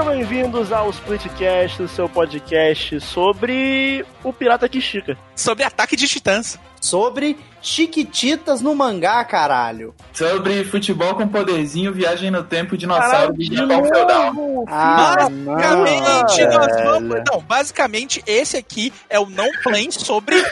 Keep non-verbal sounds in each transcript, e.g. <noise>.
sejam bem-vindos ao Splitcast, o seu podcast sobre o Pirata que estica. Sobre ataque de titãs. Sobre Chiquititas no mangá, caralho. Sobre futebol com poderzinho, viagem no tempo, dinossauro e Japão feudal. Ah, basicamente, não, nós vamos. Não, basicamente, esse aqui é o não plane sobre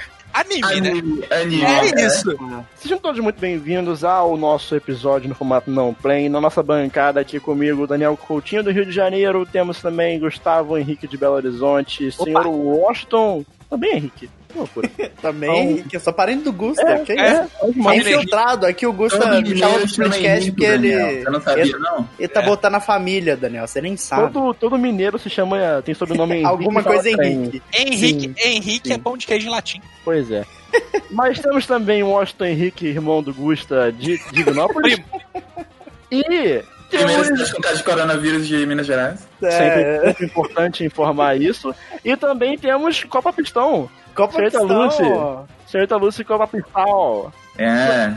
anime, né? Anime, anime, É né? isso. Sejam todos muito bem-vindos ao nosso episódio no formato não play. Na nossa bancada aqui comigo, Daniel Coutinho do Rio de Janeiro. Temos também Gustavo Henrique de Belo Horizonte, senhor Washington. Também, Henrique. <laughs> Que loucura. Também, que eu sou parente do Gusta, É, que é. isso? Uma É infiltrado, aqui o Gusta me chama de Henrique, porque ele, Daniel. Você não sabia, ele, não? ele tá É. botando a família, Daniel, você nem sabe. Todo, todo mineiro se chama, tem sobrenome <laughs> Henrique. Alguma coisa. Henrique. Henrique, Henrique Sim. é pão de queijo em latim. Pois é. Mas temos também o Washington Henrique, irmão do Gusta de Dignópolis. E cidade com caso de coronavírus de Minas Gerais. É, sempre muito importante informar isso. E também temos Copa Pistão. Copa Pistão. Lucy. Senhorita Lucy Copa Pistão. É.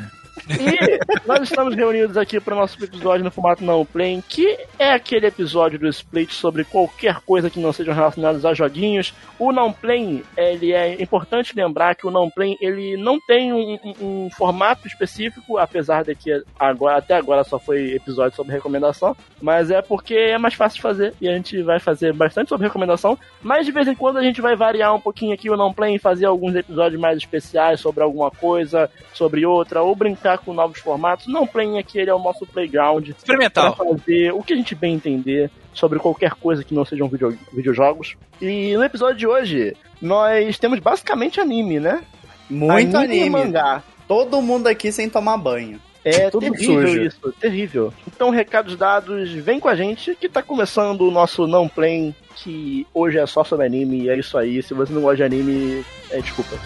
E nós estamos reunidos aqui para o nosso episódio no formato não play, que é aquele episódio do Split sobre qualquer coisa que não sejam relacionadas a joguinhos. O não play, ele é importante lembrar que o não play ele não tem um, um- um formato específico, apesar de que agora, até agora só foi episódio sobre recomendação, mas é porque é mais fácil de fazer e a gente vai fazer bastante sobre recomendação, mas de vez em quando a gente vai variar um pouquinho aqui o não play e fazer alguns episódios mais especiais sobre alguma coisa, sobre outra, ou brincar com novos formatos. Não play aqui, ele é o nosso playground para Experimental. fazer o que a gente bem entender sobre qualquer coisa que não sejam video, videojogos. E no episódio de hoje, nós temos basicamente anime, né? Muito e anime. mangá. Todo mundo aqui sem tomar banho. É Tudo terrível sujo. isso, terrível. Então, recados dados, vem com a gente que tá começando o nosso não play, que hoje é só sobre anime, e é isso aí. Se você não gosta de anime, é desculpa.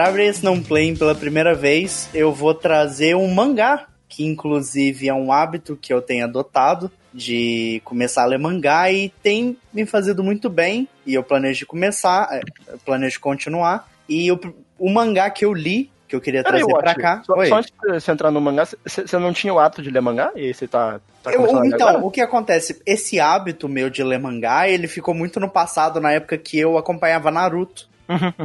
Pra abrir esse não play pela primeira vez, eu vou trazer um mangá, que inclusive é um hábito que eu tenho adotado de começar a ler mangá e tem me fazido muito bem. E eu planejo começar, é, planejo continuar. E o, o mangá que eu li, que eu queria trazer pra Watch, cá. Só, só antes de você entrar no mangá, você não tinha o ato de ler mangá? E você tá, tá Eu- então, agora? o que acontece? Esse hábito meu de ler mangá, ele ficou muito no passado, na época que eu acompanhava Naruto.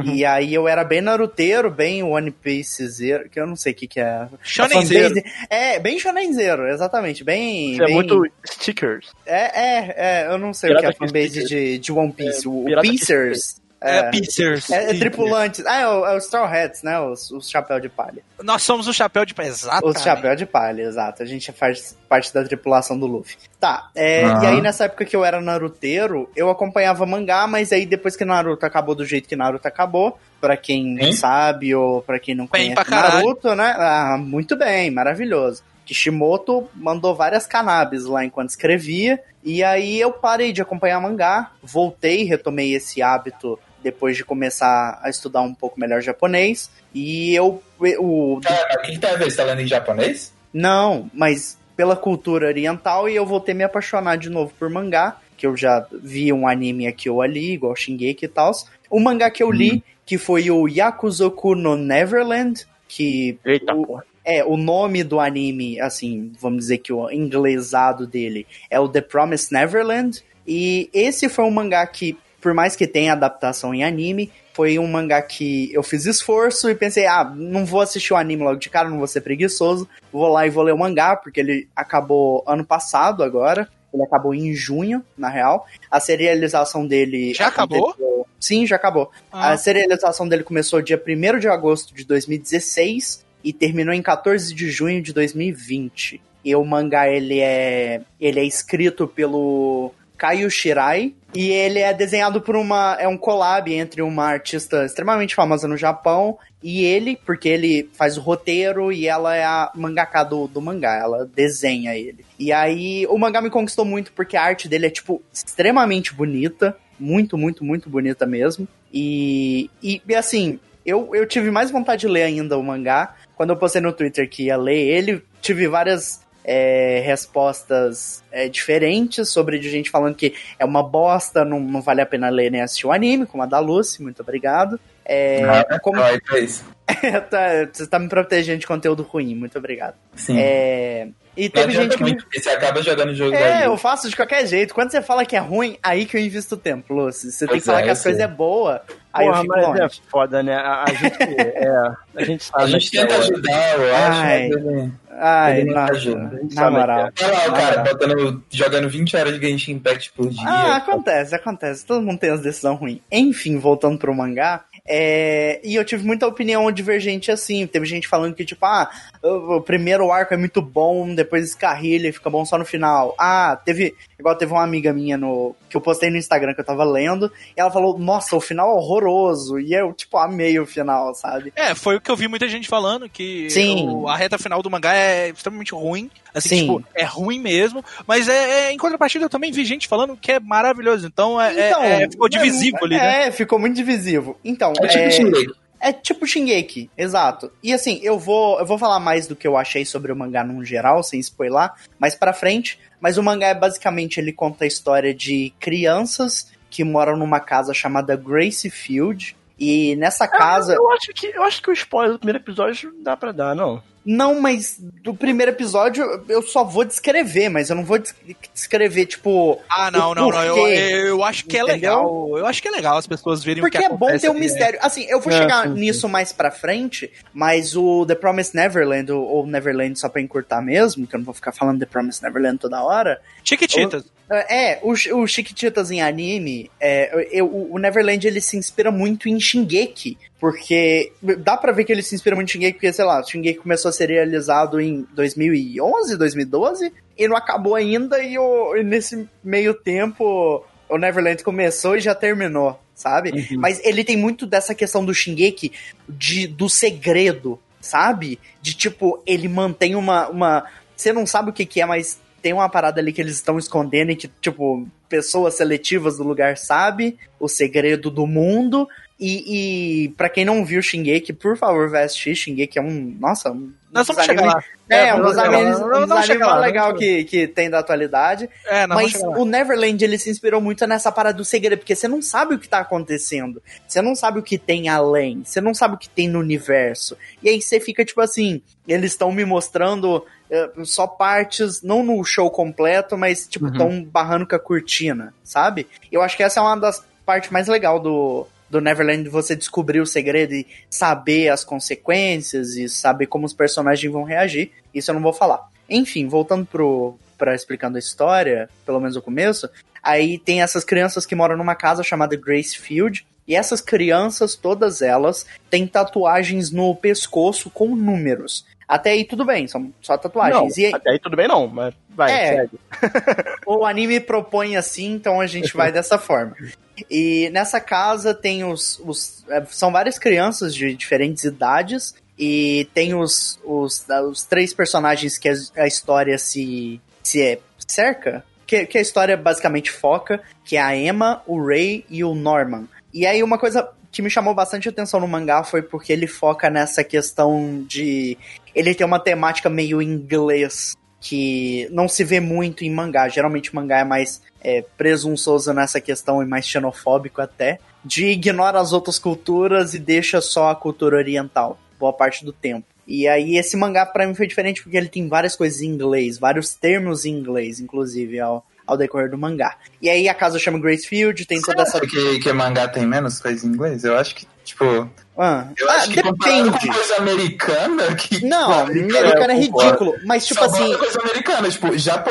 E aí eu era bem naruteiro, bem One Piece zero, que eu não sei o que que é. Shonenzeiro. É, bem shonenzeiro, exatamente. Bem. Você é bem- muito stickers. É, é, é, eu não sei o que é a Pirata fanbase de, de One Piece. o o Pirata Piecers. É, É, Pizzers. é, é tripulantes. Ah, é, o- é os Straw Hats, né? Os, os chapéu de palha. Nós somos o chapéu de Exatamente. Os chapéu de palha, exato. A gente faz parte da tripulação do Luffy. Tá, é, Aham. e aí nessa época que eu era naruteiro, eu acompanhava mangá, mas aí depois que Naruto acabou do jeito que Naruto acabou, pra quem Hein? sabe ou pra quem não Bem conhece. Naruto, né? Ah, muito bem, maravilhoso. Kishimoto mandou várias cannabis lá enquanto escrevia, e aí eu parei de acompanhar mangá, voltei, retomei esse hábito depois de começar a estudar um pouco melhor japonês, e eu... O, Cara, o que, que tem a ver? Você tá lendo em japonês? não, mas pela cultura oriental e eu voltei a me apaixonar de novo por mangá, que eu já vi um anime aqui ou ali, igual Shingeki e tal. O mangá que eu li, que foi o Yakuzoku no Neverland, que Eita o- porra. é o nome do anime, assim, vamos dizer que o inglesado dele é o The Promised Neverland, e esse foi um mangá que, por mais que tenha adaptação em anime, foi um mangá que eu fiz esforço e pensei, ah, não vou assistir o anime logo de cara, não vou ser preguiçoso, vou lá e vou ler o mangá, porque ele acabou ano passado agora, ele acabou em junho, na real. A serialização dele... Já acabou? Sim, já acabou. Ah. A serialização dele começou dia 1 de agosto de 2016 e terminou em 14 de junho de 2020. E o mangá ele é ele é escrito pelo Kaio Shirai e ele é desenhado por uma é um collab entre uma artista extremamente famosa no Japão e ele, porque ele faz o roteiro e ela é a mangaka do, do mangá, ela desenha ele. E aí o mangá me conquistou muito porque a arte dele é tipo extremamente bonita, muito, muito, muito bonita mesmo. E, e, e assim, eu, eu tive mais vontade de ler ainda o mangá. Quando eu postei no Twitter que ia ler ele, tive várias é, respostas é, diferentes sobre de gente falando que é uma bosta, não, não vale a pena ler nem assistir o anime, como a da Lucy, muito obrigado. É, Ah, como... ah, é isso. <laughs> tá, você tá me protegendo de conteúdo ruim, muito obrigado. Sim. É, e teve gente que me... Porque você acaba jogando o jogo É, daí. eu faço de qualquer jeito. Quando você fala que é ruim, aí que eu invisto tempo, Lúcio. Você tem Pois que falar é, que coisas sei. é boa, aí eu Porra, fico mas longe. é foda, né? A, a gente, é, a gente sabe. A gente que é tenta ajudar, eu acho, Ai. mas ele... Ai, Ele não ajuda. Na moral. Olha lá o cara botando, jogando 20 horas de Genshin Impact por dia. Ah, acontece, acontece. Todo mundo tem as decisões ruins. Enfim, voltando pro mangá. É, E eu tive muita opinião divergente assim. Teve gente falando que, tipo, ah, o primeiro arco é muito bom, depois escarrilha e fica bom só no final. Ah, teve. Igual teve uma amiga minha no. que eu postei no Instagram que eu tava lendo. E ela falou, nossa, o final é horroroso. E eu, tipo, amei o final, sabe? É, foi o que eu vi muita gente falando, que Sim. a reta final do mangá é extremamente ruim. Assim, Sim. tipo, é ruim mesmo. Mas é, é- em contrapartida eu também vi gente falando que é maravilhoso. Então, é, é- Então, é- ficou divisivo ali, né? É, ficou muito divisivo. Então, É tipo é, Shingeki. É tipo Shingeki, exato. E assim, eu vou, eu vou falar mais do que eu achei sobre o mangá num geral, sem spoiler, mais pra frente. Mas o mangá é basicamente, ele conta a história de crianças que moram numa casa chamada Grace Field. E nessa casa. Eu acho que eu acho que o spoiler do primeiro episódio dá pra dar, não. Não, mas do primeiro episódio eu só vou descrever, mas eu não vou des- descrever, tipo. Ah, não, o não, não. Eu, eu acho que é Entendeu? legal. Eu acho que é legal as pessoas verem Porque o que é bom ter um né? mistério. Assim, eu vou É, chegar sim, sim. nisso mais pra frente, mas o The Promised Neverland, ou- Neverland só pra encurtar mesmo, que eu não vou ficar falando The Promised Neverland toda hora. Chiquititas. É, o, o Chiquititas em anime, é, eu- o o Neverland ele se inspira muito em Shingeki, porque dá pra ver que ele se inspira muito em Shingeki, porque, sei lá, Shingeki começou a ser realizado em 2011, 2012, e não acabou ainda, e, o, e nesse meio tempo o Neverland começou e já terminou, sabe? Mas ele tem muito dessa questão do Shingeki, de, do segredo, sabe? De tipo, ele mantém uma. uma você não sabe o que, que é, mas tem uma parada ali que eles estão escondendo e que, tipo, pessoas seletivas do lugar sabe o segredo do mundo. E, e para quem não viu Shingeki, por favor, vai assistir. Shingeki é um. Nossa, um Nós vamos chegar lá. É, É, um dos animes, um dos animes lá, legal que, que tem da atualidade. É, Mas o Neverland, ele se inspirou muito nessa parada do segredo, porque você não sabe o que tá acontecendo. Você não sabe o que tem além. Você não sabe o que tem no universo. E aí você fica tipo assim, eles estão me mostrando eh, só partes, não no show completo, mas tipo, estão barrando com a cortina, sabe? Eu acho que essa é uma das partes mais legais do, do Neverland, você descobrir o segredo e saber as consequências e saber como os personagens vão reagir. Isso eu não vou falar. Enfim, voltando pro, pra explicando a história, pelo menos o começo, aí tem essas crianças que moram numa casa chamada Grace Field, e essas crianças, todas elas, têm tatuagens no pescoço com números. Até aí tudo bem, são só Não, tatuagens. e aí, até aí tudo bem não, mas vai, É. segue. <laughs> o anime propõe assim, então a gente vai <laughs> dessa forma. E nessa casa tem os. os é, são várias crianças de diferentes idades. E tem os, os, os três personagens que a, história se, se é, cerca. Que, que a história basicamente foca, que é a Emma, o Ray e o Norman. E aí uma coisa que me chamou bastante atenção no mangá foi porque ele foca nessa questão de. Ele tem uma temática meio inglês que não se vê muito em mangá. Geralmente mangá é mais é, presunçoso nessa questão e mais xenofóbico até. De ignora as outras culturas e deixa só a cultura oriental, boa parte do tempo. E aí esse mangá pra mim foi diferente porque ele tem várias coisas em inglês, vários termos em inglês, inclusive, ao, ao decorrer do mangá. E aí a casa chama Gracefield, tem toda essa... Que, que mangá tem menos coisa em inglês? Eu acho que, tipo. Ah, Eu ah, acho que comparado depende. coisa americana, que. Não, americana, é concordo. ridículo, mas tipo Só assim... coisa americana, tipo, Japo...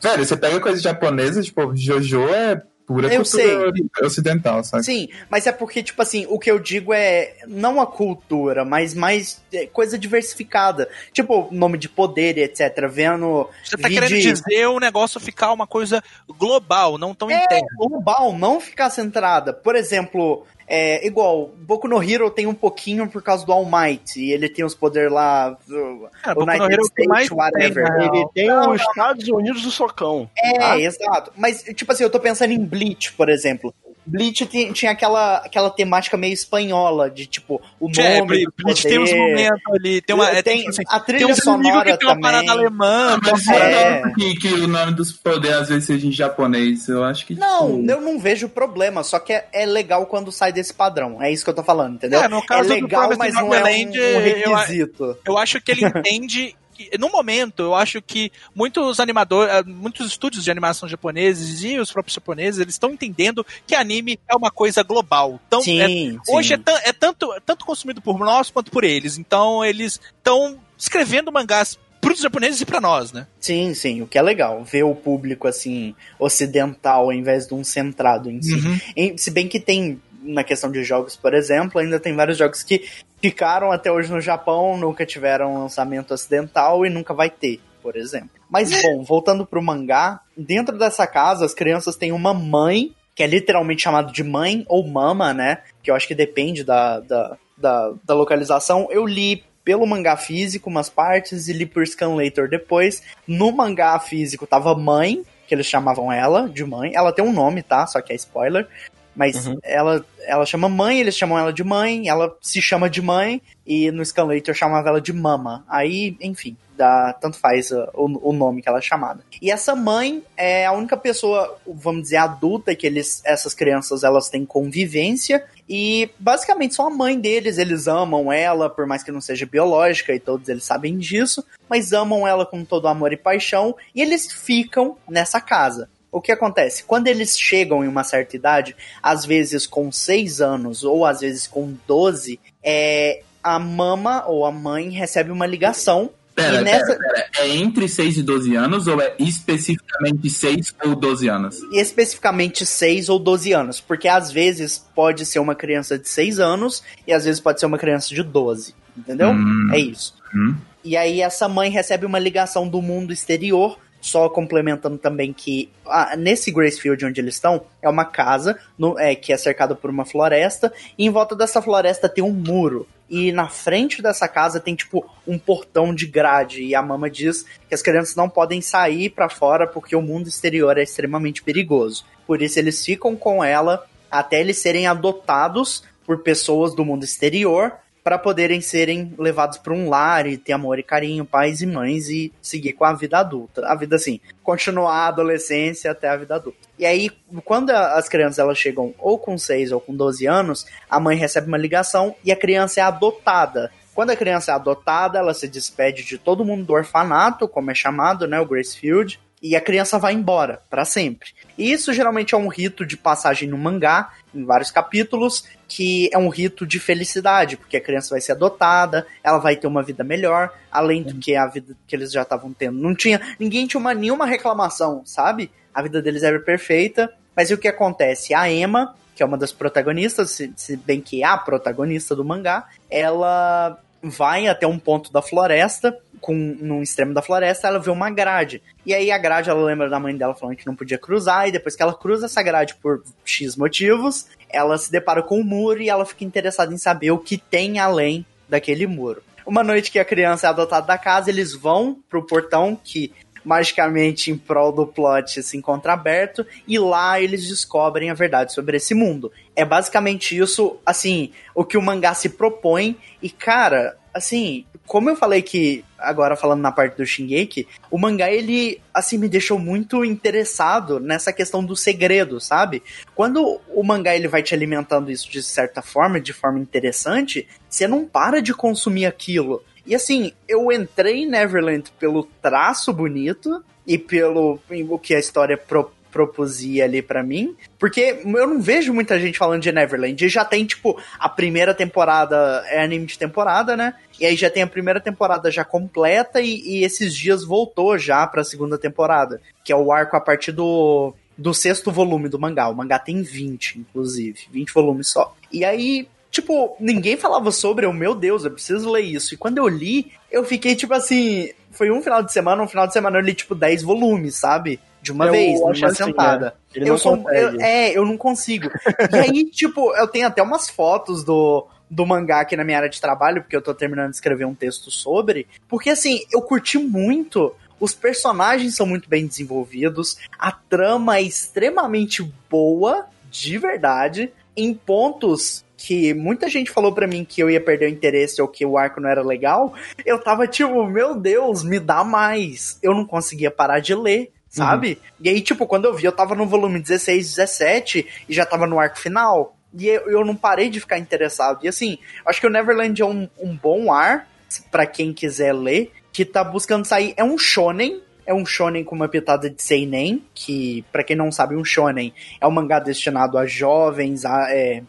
Velho, você pega coisa japonesa, tipo, Jojo é Pura Eu cultura ocidental, sabe? Sim, mas é porque, tipo assim, o que eu digo é não a cultura, mas mais é, coisa diversificada. Tipo, nome de poder etc. Vendo. Você tá vídeo- querendo dizer o negócio ficar uma coisa global, não tão É, interna. global, não ficar centrada. Por exemplo, é igual, Boku no Hero tem um pouquinho por causa do All Might, e ele tem os poderes lá, uh, Cara, Boku no United Hero é o que mais States, whatever. tem, né? Ele tem Não, os Estados Unidos do socão. É, Ah. exato. Mas, tipo assim, eu tô pensando em Bleach, por exemplo. Bleach ti- tinha aquela, aquela temática meio espanhola, de tipo, o nome. É, do Bleach tem uns momentos ali, tem uma. é, tem, tipo assim, a tem trilha inimigos sonora que tem uma também. parada alemã, Mas É. é. que, que o nome dos poderes às vezes seja em japonês. Eu acho que. Não, tipo, eu não vejo problema, só que é, é legal quando sai desse padrão. É isso que eu tô falando, entendeu? É, no caso do legal, Promised mas não é um, um eu- requisito. Eu acho que ele <laughs> entende. Que, No momento, eu acho que muitos animadores, eh, muitos estúdios de animação japoneses e os próprios japoneses, eles estão entendendo que anime é uma coisa global. Então, é- Sim, hoje sim. é, é tanto, é tanto consumido por nós quanto por eles. Então, eles estão escrevendo mangás pros japoneses e pra nós, né? Sim, sim, o que é legal, ver o público assim, ocidental, ao invés de um centrado em si. Uhum. Em- se bem que tem, na questão de jogos, por exemplo, ainda tem vários jogos que ficaram até hoje no Japão, nunca tiveram lançamento ocidental e nunca vai ter, por exemplo. Mas bom, voltando pro mangá, dentro dessa casa as crianças têm uma mãe, que é literalmente chamado de mãe ou mama, né? Que eu acho que depende da, da, da, da localização. Eu li pelo mangá físico umas partes e li por Scanlator depois. No mangá físico tava mãe, que eles chamavam ela de mãe. Ela tem um nome, tá? Só que é spoiler. Mas ela, ela chama mãe, eles chamam ela de mãe, ela se chama de mãe, e no Scanlator chamava ela de mama. Aí, enfim, dá, tanto faz uh, o, o nome que ela é chamada. E essa mãe é a única pessoa, vamos dizer, adulta que eles, essas crianças elas têm convivência, e basicamente são a mãe deles, eles amam ela, por mais que não seja biológica, e todos eles sabem disso, mas amam ela com todo amor e paixão, e eles ficam nessa casa. O que acontece? Quando eles chegam em uma certa idade, às vezes com 6 anos ou às vezes com 12, é, a mama ou a mãe recebe uma ligação. Pera, nessa, pera, pera. É entre 6 e 12 anos ou é especificamente 6 ou 12 anos? especificamente 6 ou 12 anos, porque às vezes pode ser uma criança de 6 anos e às vezes pode ser uma criança de 12, entendeu? Hum. É isso. Hum. E aí essa mãe recebe uma ligação do mundo exterior, só complementando também que ah, nesse Gracefield onde eles estão é uma casa no- é, que é cercada por uma floresta e em volta dessa floresta tem um muro. E na frente dessa casa tem tipo um portão de grade e a mama diz que as crianças não podem sair pra fora porque o mundo exterior é extremamente perigoso. Por isso eles ficam com ela até eles serem adotados por pessoas do mundo exterior para poderem serem levados para um lar e ter amor e carinho, pais e mães e seguir com a vida adulta. A vida assim, continuar a adolescência até a vida adulta. E aí, quando as crianças elas chegam ou com 6 ou com 12 anos, a mãe recebe uma ligação e a criança é adotada. Quando a criança é adotada, ela se despede de todo mundo do orfanato, como é chamado, né, o Gracefield, e a criança vai embora para sempre. E isso geralmente é um rito de passagem no mangá, em vários capítulos, que é um rito de felicidade, porque a criança vai ser adotada, ela vai ter uma vida melhor, além do que a vida que eles já estavam tendo. Não tinha, ninguém tinha uma, nenhuma reclamação, sabe? A vida deles era perfeita, mas e o que acontece? A Emma, que é uma das protagonistas, se, se bem que é a protagonista do mangá, ela vai até um ponto da floresta, com num extremo da floresta, ela vê uma grade. E aí a grade, ela lembra da mãe dela falando que não podia cruzar, e depois que ela cruza essa grade por X motivos, ela se depara com o muro e ela fica interessada em saber o que tem além daquele muro. Uma noite que a criança é adotada da casa, eles vão pro portão que magicamente em prol do plot se encontra aberto e lá eles descobrem a verdade sobre esse mundo. É basicamente isso, assim, o que o mangá se propõe e cara, assim, como eu falei que agora falando na parte do Shingeki, o mangá ele assim me deixou muito interessado nessa questão do segredo, sabe? Quando o mangá ele vai te alimentando isso de certa forma, de forma interessante, você não para de consumir aquilo. E assim, eu entrei em Neverland pelo traço bonito e pelo o que a história pro, propusia ali pra mim, porque eu não vejo muita gente falando de Neverland. E já tem, tipo, a primeira temporada, é anime de temporada, né? E aí já tem a primeira temporada já completa e, e esses dias voltou já pra segunda temporada, que é o arco a partir do do sexto volume do mangá. O mangá tem 20, inclusive. 20 volumes só. E aí, tipo, ninguém falava sobre, eu, meu Deus, eu preciso ler isso. E quando eu li, eu fiquei, tipo assim, foi um final de semana, um final de semana eu li, tipo, 10 volumes, sabe? De uma Eu vez, numa assim, sentada. né? Ele eu não sou, eu- é, eu não consigo. e aí, <laughs> tipo, eu tenho até umas fotos do, do mangá aqui na minha área de trabalho, porque eu tô terminando de escrever um texto sobre. Porque, assim, eu curti muito. Os personagens são muito bem desenvolvidos. A trama é extremamente boa, de verdade, em pontos que muita gente falou pra mim que eu ia perder o interesse ou que o arco não era legal. Eu tava tipo, meu Deus, me dá mais. Eu não conseguia parar de ler. Sabe? E aí, tipo, quando eu vi, eu tava no volume 16, 17 e já tava no arco final. E eu, eu não parei de ficar interessado. E assim, acho que o Neverland é um, um bom ar pra quem quiser ler, que tá buscando sair. É um shonen, é um shonen com uma pitada de seinen, que pra quem não sabe, um shonen é um mangá destinado a jovens, a é,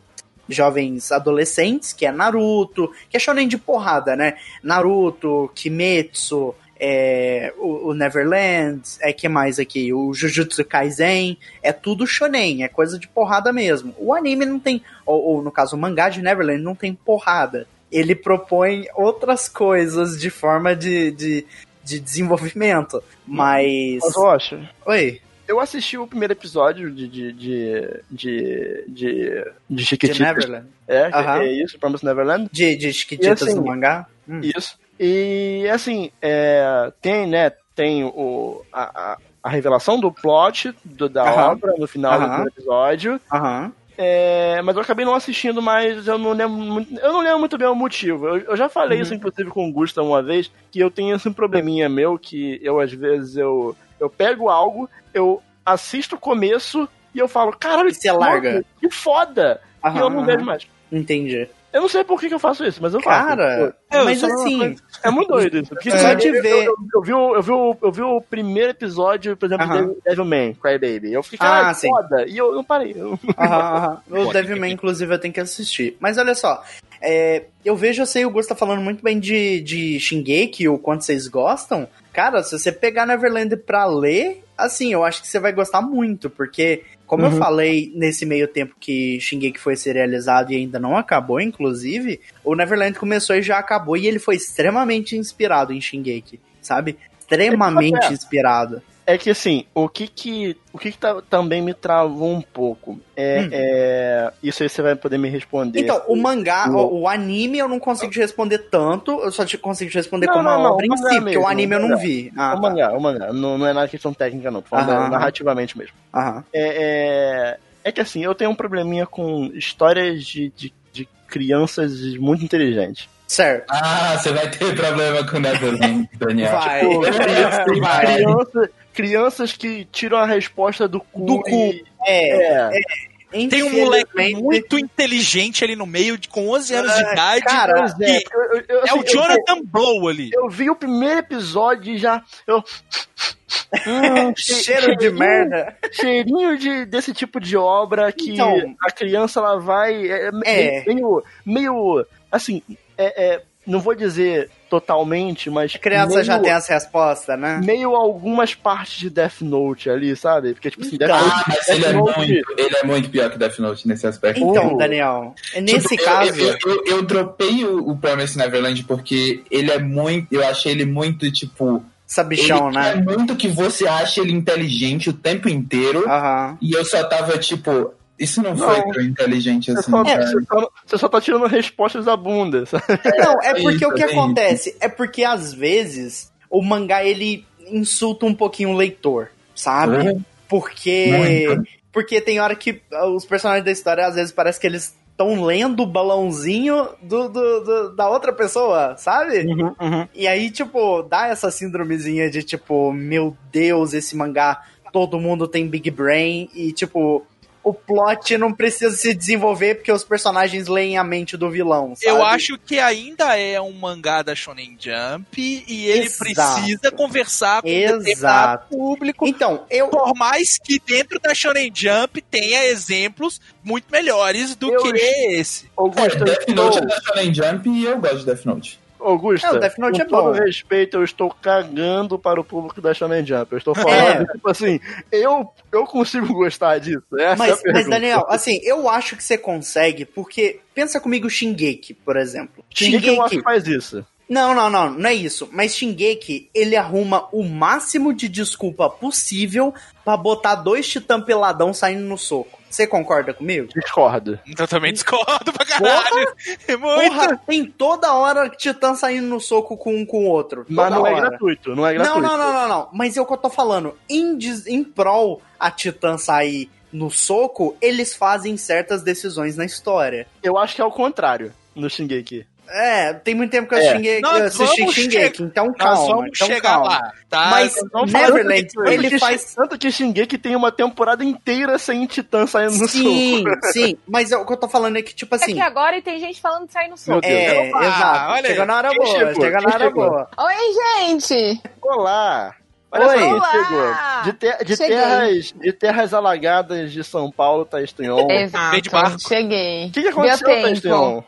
jovens adolescentes, que é Naruto, que é shonen de porrada, né? Naruto, Kimetsu, é, o, o Neverland, é que mais aqui? O Jujutsu Kaisen, é tudo shonen, é coisa de porrada mesmo. O anime não tem, ou, ou no caso o mangá de Neverland não tem porrada. Ele propõe outras coisas de forma de, de, de desenvolvimento, mas... Mas, Rocha, Oi, eu assisti o primeiro episódio de. de. de. de. de, de de. Neverland? É, Aham. é isso, Promise Neverland. De, de Chiquititas E assim, no mangá? Hum. Isso. E assim, é, tem, né? Tem o, a, a, a revelação do plot do- da Aham. obra no final do Aham. primeiro episódio. Aham. É, mas eu acabei não assistindo mais, eu não lembro, muito- eu não lembro muito bem o motivo. Eu, eu já falei Uhum. isso, inclusive, com o Gusta uma vez, que eu tenho esse probleminha meu, que eu, às vezes, eu, eu pego algo, eu assisto o começo e eu falo, caralho, E você larga. que foda! E Aham, eu não vejo mais. Entendi. Eu não sei por que, que eu faço isso, mas eu faço. Cara, Eu mas só assim, É muito doido isso. Porque Só eu- de eu, ver. Eu, eu vi o, eu, vi o, eu vi o primeiro episódio, por exemplo, Aham. de Devilman, Crybaby. Eu fiquei, Ah, foda. E eu não parei. Eu- Aham, aham. <laughs> O Pô, Devilman, tem que- inclusive, eu tenho que assistir. Mas olha só, é, eu vejo, eu sei, o Gus tá falando muito bem de, de Shingeki, o quanto vocês gostam. Cara, se você pegar Neverland pra ler, assim, eu acho que você vai gostar muito, porque, como eu Uhum. falei nesse meio tempo que Shingeki foi serializado e ainda não acabou, inclusive, o Neverland começou e já acabou, e ele foi extremamente inspirado em Shingeki, sabe? Extremamente É. inspirado. É que assim, o que que, o que, que tá- também me travou um pouco é, Hum. é- Isso aí você vai poder me responder. Então, o mangá, O- o, anime eu não consigo te responder tanto, eu só te consigo te responder Não, como não, a não, obra o em si, porque o anime eu não vi. Ah, o mangá, o mangá. Não, não é nada questão técnica, não. Tô Aham, narrativamente mesmo. tá. Aham. É, é, é que assim, eu tenho um probleminha com histórias de, de, de crianças muito inteligentes. Certo. Ah, você vai ter problema com o Neverland, Daniel. <laughs> Vai. Criança- Vai. criança- crianças que tiram a resposta do cu. Do cu. e- É, É. Tem um moleque muito inteligente ali no meio, de, com 11 anos de idade. cara, é, eu- eu- eu- é assim, o Jonathan Blow ali. Eu, eu vi o primeiro episódio e já. Eu, <laughs> Hum, Cheiro de merda. Cheirinho de, desse tipo de obra que Então- a criança ela vai. É, É. Meio, meio. Assim, é, é, não vou dizer totalmente, mas. A criança meio, já tem as respostas, né? Meio algumas partes de Death Note ali, sabe? Porque, tipo assim, Death Note. Ah, mas Death ele é, Note- muito, ele é muito pior que Death Note nesse aspecto. Então. Daniel, nesse Tipo, eu- caso. Eu, eu, eu dropei o, o Promise Neverland porque ele é muito. Eu achei ele muito, tipo. Sabichão, ele né? quer muito que você ache ele inteligente o tempo inteiro. Aham. E eu só tava, tipo. Isso não, Não. foi tão inteligente Você assim. só, cara. você, só, você só tá tirando respostas da bunda, sabe? Não, é É porque isso, o que é acontece? É porque às vezes o mangá ele insulta um pouquinho o leitor, sabe? Uhum. Porque Muito. porque tem hora que ah, os personagens da história às vezes parece que eles estão lendo o balãozinho do, do- do- da outra pessoa, sabe? Uhum, uhum. E aí, tipo, dá essa síndromezinha de tipo, meu Deus, esse mangá, todo mundo tem big brain e tipo, o plot não precisa se desenvolver porque os personagens leem a mente do vilão, sabe? Eu acho que ainda é um mangá da Shonen Jump e ele Exato. precisa conversar com Exato. determinado público. Então, eu Por mais que dentro da Shonen Jump tenha exemplos muito melhores do Eu que esse. É, Death Note é eu, da Shonen Jump e eu gosto de Death Note. Augusta, É, o Death Note com é todo bom. respeito, eu estou cagando para o público da Shonen Jump. Eu estou falando, É. tipo assim, eu, eu consigo gostar disso. Essa é Mas, mas, pergunta. Daniel, assim, eu acho que você consegue, porque pensa comigo Shingeki, por exemplo. Shingeki eu acho que faz isso. Não, não, não, não é isso. Mas Shingeki, ele arruma o máximo de desculpa possível pra botar dois titã peladão saindo no soco. Você concorda comigo? Discordo. Eu também discordo pra caralho. É muito. Porra, tem toda hora titã saindo no soco com um com o outro. Mas não é hora. gratuito, não é Não, gratuito. não, não, não, não. Mas é o que eu tô falando. Em, em prol a titã sair no soco, eles fazem certas decisões na história. Eu acho que é o contrário no Shingeki. É, tem muito tempo que eu, É. Shingeki, Nós eu assisti Shingeki, então Nós calma. vamos então chegar calma. lá, tá? Mas Neverland, tanto que- ele que- faz Tanto que Shingeki tem uma temporada inteira sem Titã saindo no Sim, soco. sim. Mas o que eu tô falando é que, tipo É assim. que agora tem gente falando de sair no. Deus. É, Opa, exato. olha aí. Chega na hora Quem boa, chegou? chega na hora chegou? boa. Oi, gente! Olá! Olha Oi. só chegou. De, ter- de terras, de terras alagadas de São Paulo, Thaís Tunhon. O Veio de barco. Exato, cheguei. que, que aconteceu, Deu Thaís tempo. Tunhon?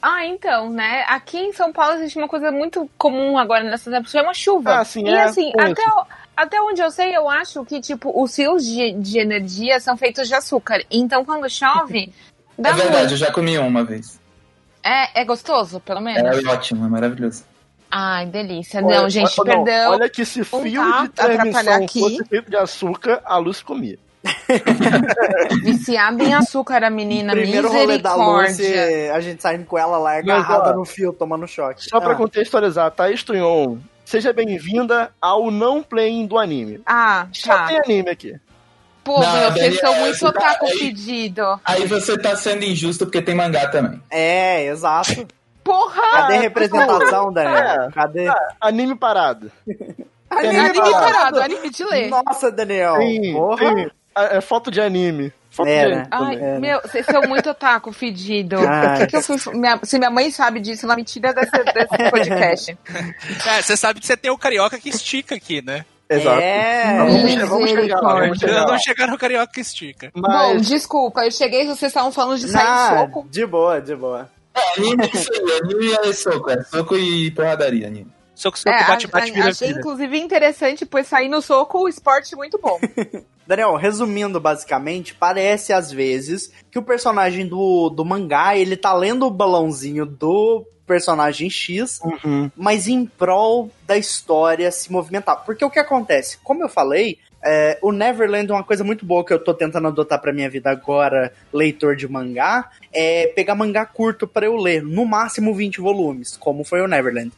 Ah, então, né? Aqui em São Paulo existe uma coisa muito comum agora nessas épocas, chama chuva. Ah, sim, e é, assim, até, o- até onde eu sei, eu acho que, tipo, os fios de, de energia são feitos de açúcar. Então, quando chove, <laughs> dá É verdade, muito. eu já comi um uma vez. É, é gostoso, pelo menos? É ótimo, é maravilhoso. Ai, delícia. Olha- não, gente, olha- perdão. Olha que se fio tá de transmissão fosse feito de açúcar, a Luz comia. <laughs> Viciada em açúcar, a menina. Primeiro rolê da Lucy, a gente saindo com ela lá Mas, agarrada ó, no fio, tomando choque. Só pra Ah, contextualizar, Thaís Tunhon, seja bem-vinda ao não playing do anime. Ah, Só tá. tem anime aqui. Pô, Não, meu, vocês são muito tá otaku aí- pedido. Aí você tá sendo injusto porque tem mangá também. É, exato. Porra! Cadê a representação, Daniel? É. Cadê? Anime parado. Anime Anime parado. parado, anime de ler. Nossa, Daniel. Tem, Porra. tem, é, é foto de anime. Foto É, de anime Ai, também. É. meu, vocês são muito otaku fedido. Por que, que eu fui. minha- se minha mãe sabe disso, ela me tira desse, desse <laughs> podcast. É, você sabe que você tem o carioca que estica aqui, né? Exato. É. Vamos, vamos chegar lá, vamos chegar Eu lá. não chegar no carioca que estica. Bom, Mas, desculpa, eu cheguei e vocês estavam falando de sair Ah, no soco. de boa, de boa. É, anime é isso aí, anime é soco, é soco e porradaria, anime. Soco, soco, É, bate, a- bate, a- vira, achei vira. inclusive interessante, pois sair no soco, o esporte muito bom. <laughs> Daniel, resumindo basicamente, parece às vezes que o personagem do, do mangá, ele tá lendo o balãozinho do personagem X, Uhum. mas em prol da história se movimentar. Porque o que acontece? Como eu falei, é, o Neverland é uma coisa muito boa que eu tô tentando adotar pra minha vida agora, leitor de mangá, é pegar mangá curto pra eu ler, no máximo 20 volumes, como foi o Neverland.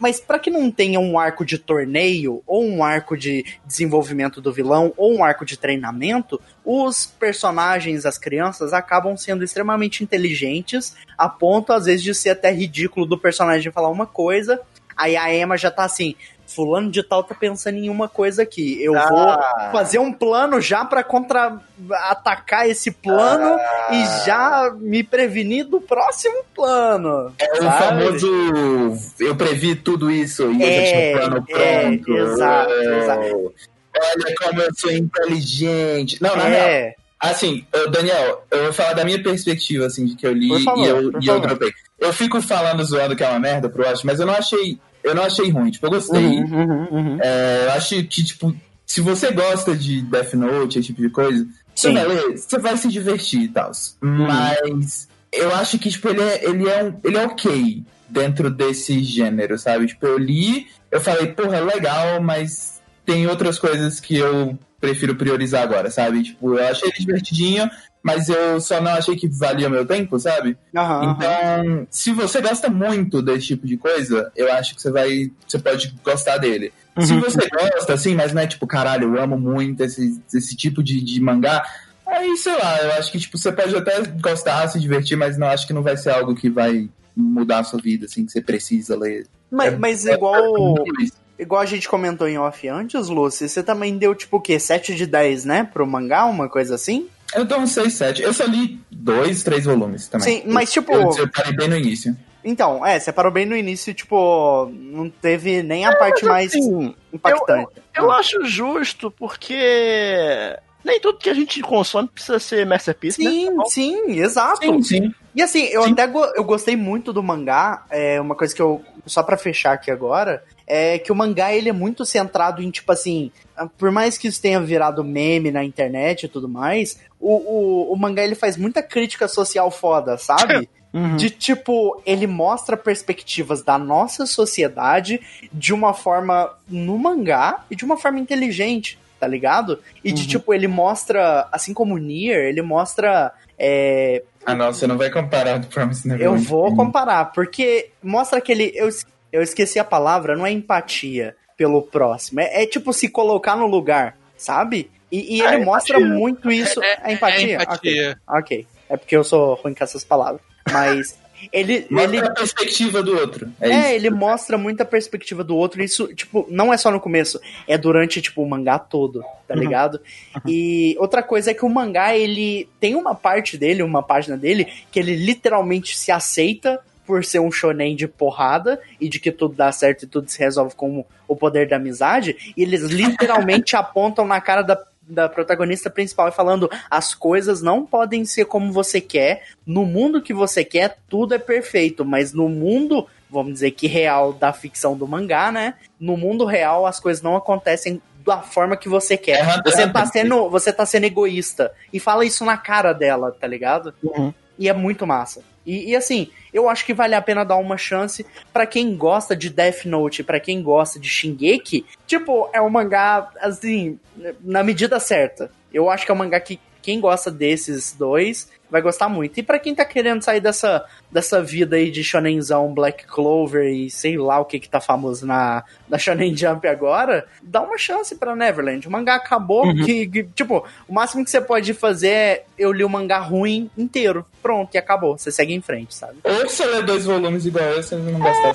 Mas pra que não tenha um arco de torneio, ou um arco de desenvolvimento do vilão, ou um arco de treinamento, os personagens, as crianças, acabam sendo extremamente inteligentes, a ponto, às vezes, de ser até ridículo do personagem falar uma coisa, aí a Emma já tá assim, fulano de tal tá pensando em uma coisa aqui, eu Ah. vou fazer um plano já pra contra-atacar esse plano Ah. e já me prevenir do próximo plano. É o sabe? famoso eu previ tudo isso e eu já É, tinha um plano é, pronto. exato, Oh, exato. Olha como eu sou inteligente. Não, na real, É, Assim, ô, Daniel, eu vou falar da minha perspectiva, assim, de que eu li favor, e, eu, e eu dropei. Eu fico falando zoando que é uma merda pro Watch, mas eu não achei. Eu não achei ruim. Tipo, eu gostei. Uhum, uhum, uhum. É, eu acho que, tipo, se você gosta de Death Note, esse tipo de coisa, você Sim. vai ler, você vai se divertir e tal. Mas eu acho que, tipo, ele é, ele é, um, ele é ok dentro desse gênero, sabe? Tipo, eu li, eu falei, porra, legal, mas tem outras coisas que eu prefiro priorizar agora, sabe? Tipo, eu achei ele divertidinho, mas eu só não achei que valia o meu tempo, sabe? Aham. Então, se você gosta muito desse tipo de coisa, eu acho que você vai. Você pode gostar dele. Se Uhum. você gosta, assim, mas não é tipo, caralho, eu amo muito esse, esse tipo de, de mangá. Aí, sei lá, eu acho que tipo, você pode até gostar, se divertir, mas não acho que não vai ser algo que vai mudar a sua vida, assim, que você precisa ler. Mas, É- mas é- igual, é igual a gente comentou em off antes, Lucy, você também deu tipo o quê? 7 de 10, né? Pro mangá, uma coisa assim? Eu dou uns 6, 7. Eu só li dois, três volumes também. Sim, mas tipo. Eu, eu parei bem no início. Então, é, você parou bem no início, tipo, não teve nem a parte mais assim, impactante. Eu acho justo porque Nem tudo que a gente consome precisa ser masterpiece, né? Sim, sim, exato. Sim, sim. E assim, eu Sim. até go- eu gostei muito do mangá. É uma coisa que eu. Só pra fechar aqui agora. É que o mangá ele é muito centrado em, tipo assim. Por mais que isso tenha virado meme na internet e tudo mais, o, o, o mangá ele faz muita crítica social foda, sabe? <laughs> De tipo, ele mostra perspectivas da nossa sociedade de uma forma no mangá e de uma forma inteligente, tá ligado? E de tipo, ele mostra, assim como o Nier, ele mostra. é, Ah, não, você não vai comparar do Promise eu Neverland. vou comparar, porque mostra aquele. Eu, eu esqueci a palavra, não é empatia pelo próximo. É, é tipo se colocar no lugar, sabe? E, e Ah, ele é mostra empatia. muito isso. É, É empatia? empatia. Ok. ok. É porque eu sou ruim com essas palavras. Mas <laughs> ele. Mostra ele a perspectiva do outro. É, é, isso. ele mostra muita perspectiva do outro. e Isso, tipo, não é só no começo, é durante, tipo, o mangá todo, tá Uhum. ligado? E outra coisa é que o mangá, ele tem uma parte dele, uma página dele, que ele literalmente se aceita por ser um shonen de porrada e de que tudo dá certo e tudo se resolve com o poder da amizade. E eles literalmente <laughs> apontam na cara da, da protagonista principal e falando: as coisas não podem ser como você quer, no mundo que você quer, tudo é perfeito, mas no mundo, vamos dizer que real da ficção do mangá, né? No mundo real as coisas não acontecem da forma que você quer. É, Você tá sendo, você tá sendo egoísta e fala isso na cara dela, tá ligado? Uhum. E é muito massa. E, e, assim, eu acho que vale a pena dar uma chance pra quem gosta de Death Note, pra quem gosta de Shingeki. Tipo, é um mangá, assim, na medida certa. Eu acho que é um mangá que quem gosta desses dois vai gostar muito. E pra quem tá querendo sair dessa, dessa vida aí de shonenzão, Black Clover e sei lá o que que tá famoso na, na Shonen Jump agora, dá uma chance pra Neverland. O mangá acabou, que, que, tipo, o máximo que você pode fazer é eu li o mangá ruim inteiro. Pronto, e acabou. Você segue em frente, sabe? Ou você lê dois volumes igual você não gostar.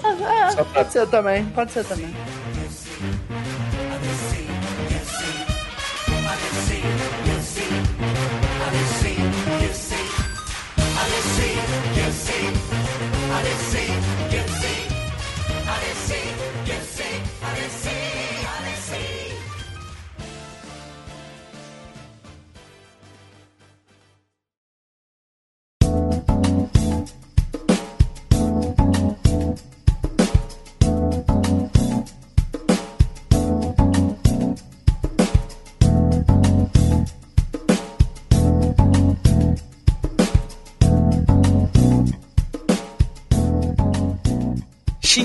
Só pra Pode ser também, pode ser também.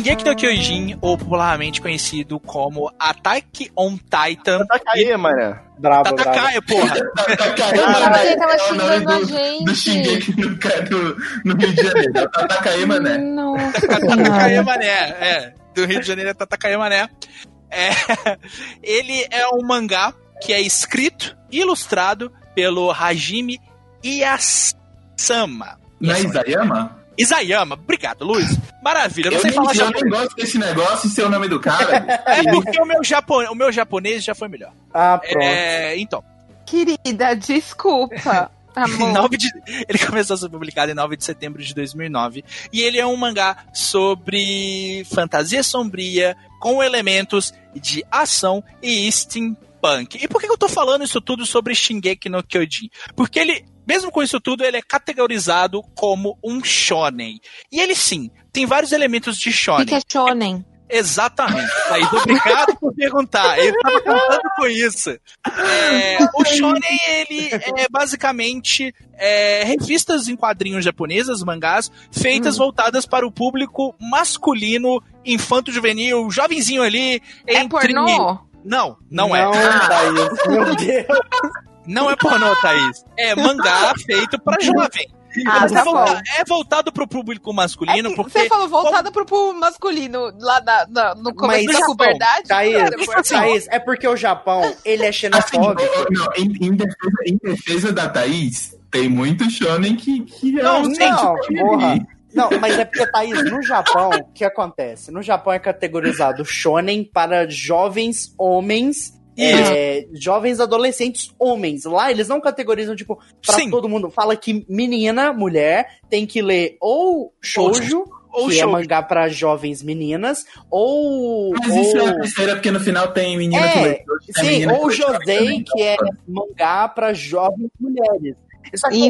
Shingeki no Kyojin, ou popularmente conhecido como Attack on Titan. Tá aí, mané. Bravo, bravo. Tatakaia, porra. <laughs> Tatakae, Ah, ele tava é xingando a do, gente. do Shingeki no, no, no Rio de Janeiro. É o Tatakae, mané. Nossa Tatakaia senhora. Mané, é. Do Rio de Janeiro é Tatakaia Mané. É, <laughs> ele é um mangá que é escrito e ilustrado pelo Hajime Iyasama. Não é Isayama? Isayama, obrigado, Luiz. Maravilha, eu não sei nem, falar eu nem japonês. gosto desse negócio e ser o nome do cara. <laughs> É porque o meu, japo- o meu japonês já foi melhor. Ah, pronto. É, então, Querida, desculpa. <laughs> Amor. 9 de- ele começou a ser publicado em 9 de setembro de 2009 e ele é um mangá sobre fantasia sombria com elementos de ação e steampunk. E por que eu tô falando isso tudo sobre Shingeki no Kyojin? Porque ele, mesmo com isso tudo, ele é categorizado como um shonen. E ele sim, tem vários elementos de O shonen. que que é shonen? Exatamente. Aí, obrigado por perguntar. Eu tava contando com isso. É, o Shonen, ele é basicamente é, revistas em quadrinhos japonesas, mangás, feitas voltadas para o público masculino, infanto-juvenil, jovenzinho ali. É entre- pornô? Não, não, é. Não, Thaís, meu Deus. Não é pornô, Thaís. É mangá <laughs> feito para jovem. Ah, é, tá volta- é voltado pro público masculino, É que porque. Você falou voltada pro público masculino lá na- na- no começo Mas da puberdade? Thaís, cara, por- Thaís, é porque o Japão, ele é Assim, xenofóbico. ô, <laughs> não, em, em defesa, em defesa da Thaís, tem muito shonen que, que é Não, um sim, Não, tipo, porra. Não, mas é porque, Thaís, no Japão, o que acontece? No Japão é categorizado shonen para jovens homens, é, jovens adolescentes homens. Lá eles não categorizam, tipo, pra Sim. todo mundo. Fala que menina, mulher, tem que ler ou shoujo, Ou que show. é mangá pra jovens meninas, ou... Mas isso é ou... a terceira, porque no final tem menina que É, lê shoujo A Sim, menina ou que Josei, que é mangá pra jovens mulheres. Só que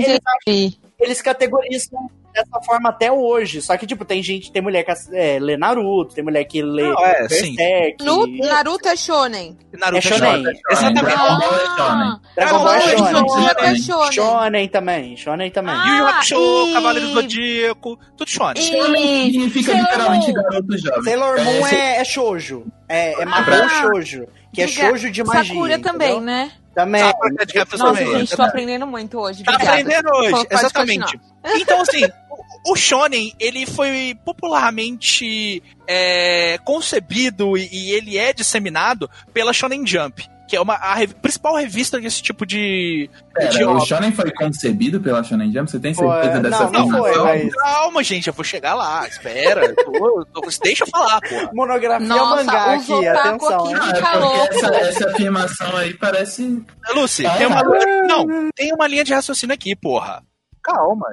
eles, eles categorizam dessa forma até hoje. Só que, tipo, tem gente, tem mulher que é, lê Naruto, tem mulher que lê Não, é, sim. Berserk. Nu- Naruto é shonen. Naruto É shonen. Exatamente. Dragon Ball é shonen. Dragon Dragon Ball é Ball é shonen. Zodíaco é shonen. shonen. Shonen também, shonen também. Ah, Yu Yu Hakusho, e- Cavaleiro do Zodíaco, tudo shonen. E- Significa Sailor literalmente garoto jovem. Sailor Moon É, é, é shoujo. É, é Mahou Ah. shoujo. Que é shoujo de magia. Sakura também, entendeu? né? Também. Nossa, gente, tô aprendendo muito hoje. Tá aprendendo hoje, exatamente. Então, assim, o, o Shonen, ele foi popularmente é, concebido e, e ele é disseminado pela Shonen Jump, que é uma, a rev- principal revista desse tipo de... de Pera, o obra. Shonen foi concebido pela Shonen Jump? Você tem Foi, certeza dessa não, não foi, mas- Calma, gente, eu vou chegar lá, espera. tô- tô- deixa eu falar, pô. Monografia Nossa, mangá aqui, atenção. aqui hein? Ah, é essa, essa afirmação aí parece. Lucy, Ah, tem uma, é? não, tem uma linha de raciocínio aqui, porra. Calma.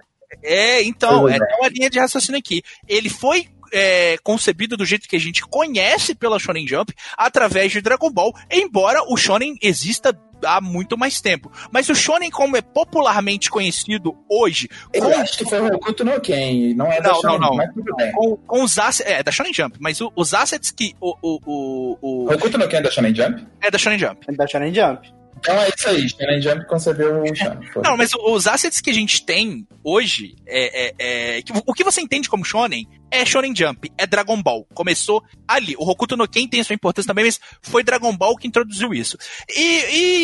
É, então, é, tem uma linha de raciocínio aqui. Ele foi é, concebido do jeito que a gente conhece pela Shonen Jump através de Dragon Ball, embora o Shonen exista há muito mais tempo. Mas o Shonen, como é popularmente conhecido hoje, Eu com, acho que foi o Hokuto no Ken, não é da Não, Shonen, não, não. mas tudo bem. com, com os assets. É, da Shonen Jump, mas o- os assets que o, o, o, o- Hokuto no Ken é da Shonen Jump? é da Shonen Jump. Da Shonen Jump. Então é isso aí, Shonen Jump concebeu o Shonen. Não, mas os assets que a gente tem hoje, é, é, é- o que você entende como Shonen é Shonen Jump, é Dragon Ball. Começou ali. O Hokuto no Ken tem sua importância também, mas foi Dragon Ball que introduziu isso. E,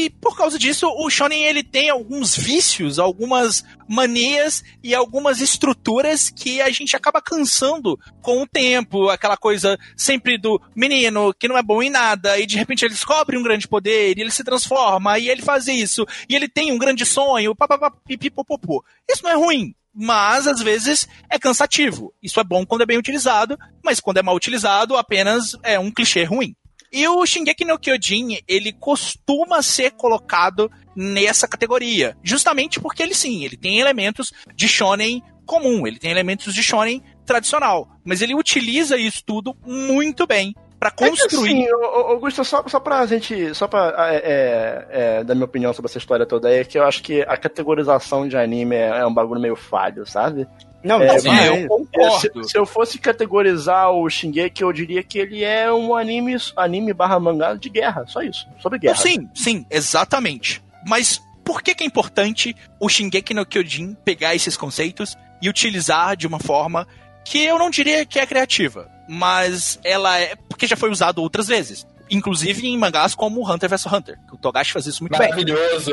e por causa disso, o Shonen ele tem alguns vícios, algumas manias e algumas estruturas que a gente acaba cansando com o tempo. Aquela coisa sempre do menino que não é bom em nada e de repente ele descobre um grande poder e ele se transforma e ele faz isso e ele tem um grande sonho, papapá, pipipopopô. Isso não é ruim. Mas às vezes é cansativo. Isso é bom quando é bem utilizado, mas quando é mal utilizado, apenas é um clichê ruim. E o Shingeki no Kyojin, ele costuma ser colocado nessa categoria, justamente porque ele sim, ele tem elementos de shonen comum, ele tem elementos de shonen tradicional, mas ele utiliza isso tudo muito bem pra É que construir. assim, ô- ô- Augusto, só, só pra gente. Só pra é, é, é, dar minha opinião sobre essa história toda aí, é que eu acho que a categorização de anime é, é um bagulho meio falho, sabe? Não, É, mas- Sim, mas- eu É, concordo. se, se eu fosse categorizar o Shingeki, eu diria que ele é um anime, anime barra mangá de guerra, só isso, sobre guerra. Sim, sim, exatamente. Mas por que, que é importante o Shingeki no Kyojin pegar esses conceitos e utilizar de uma forma que eu não diria que é criativa, mas ela é porque já foi usado outras vezes, inclusive em mangás como Hunter vs Hunter, que o Togashi faz isso muito bem. Maravilhoso!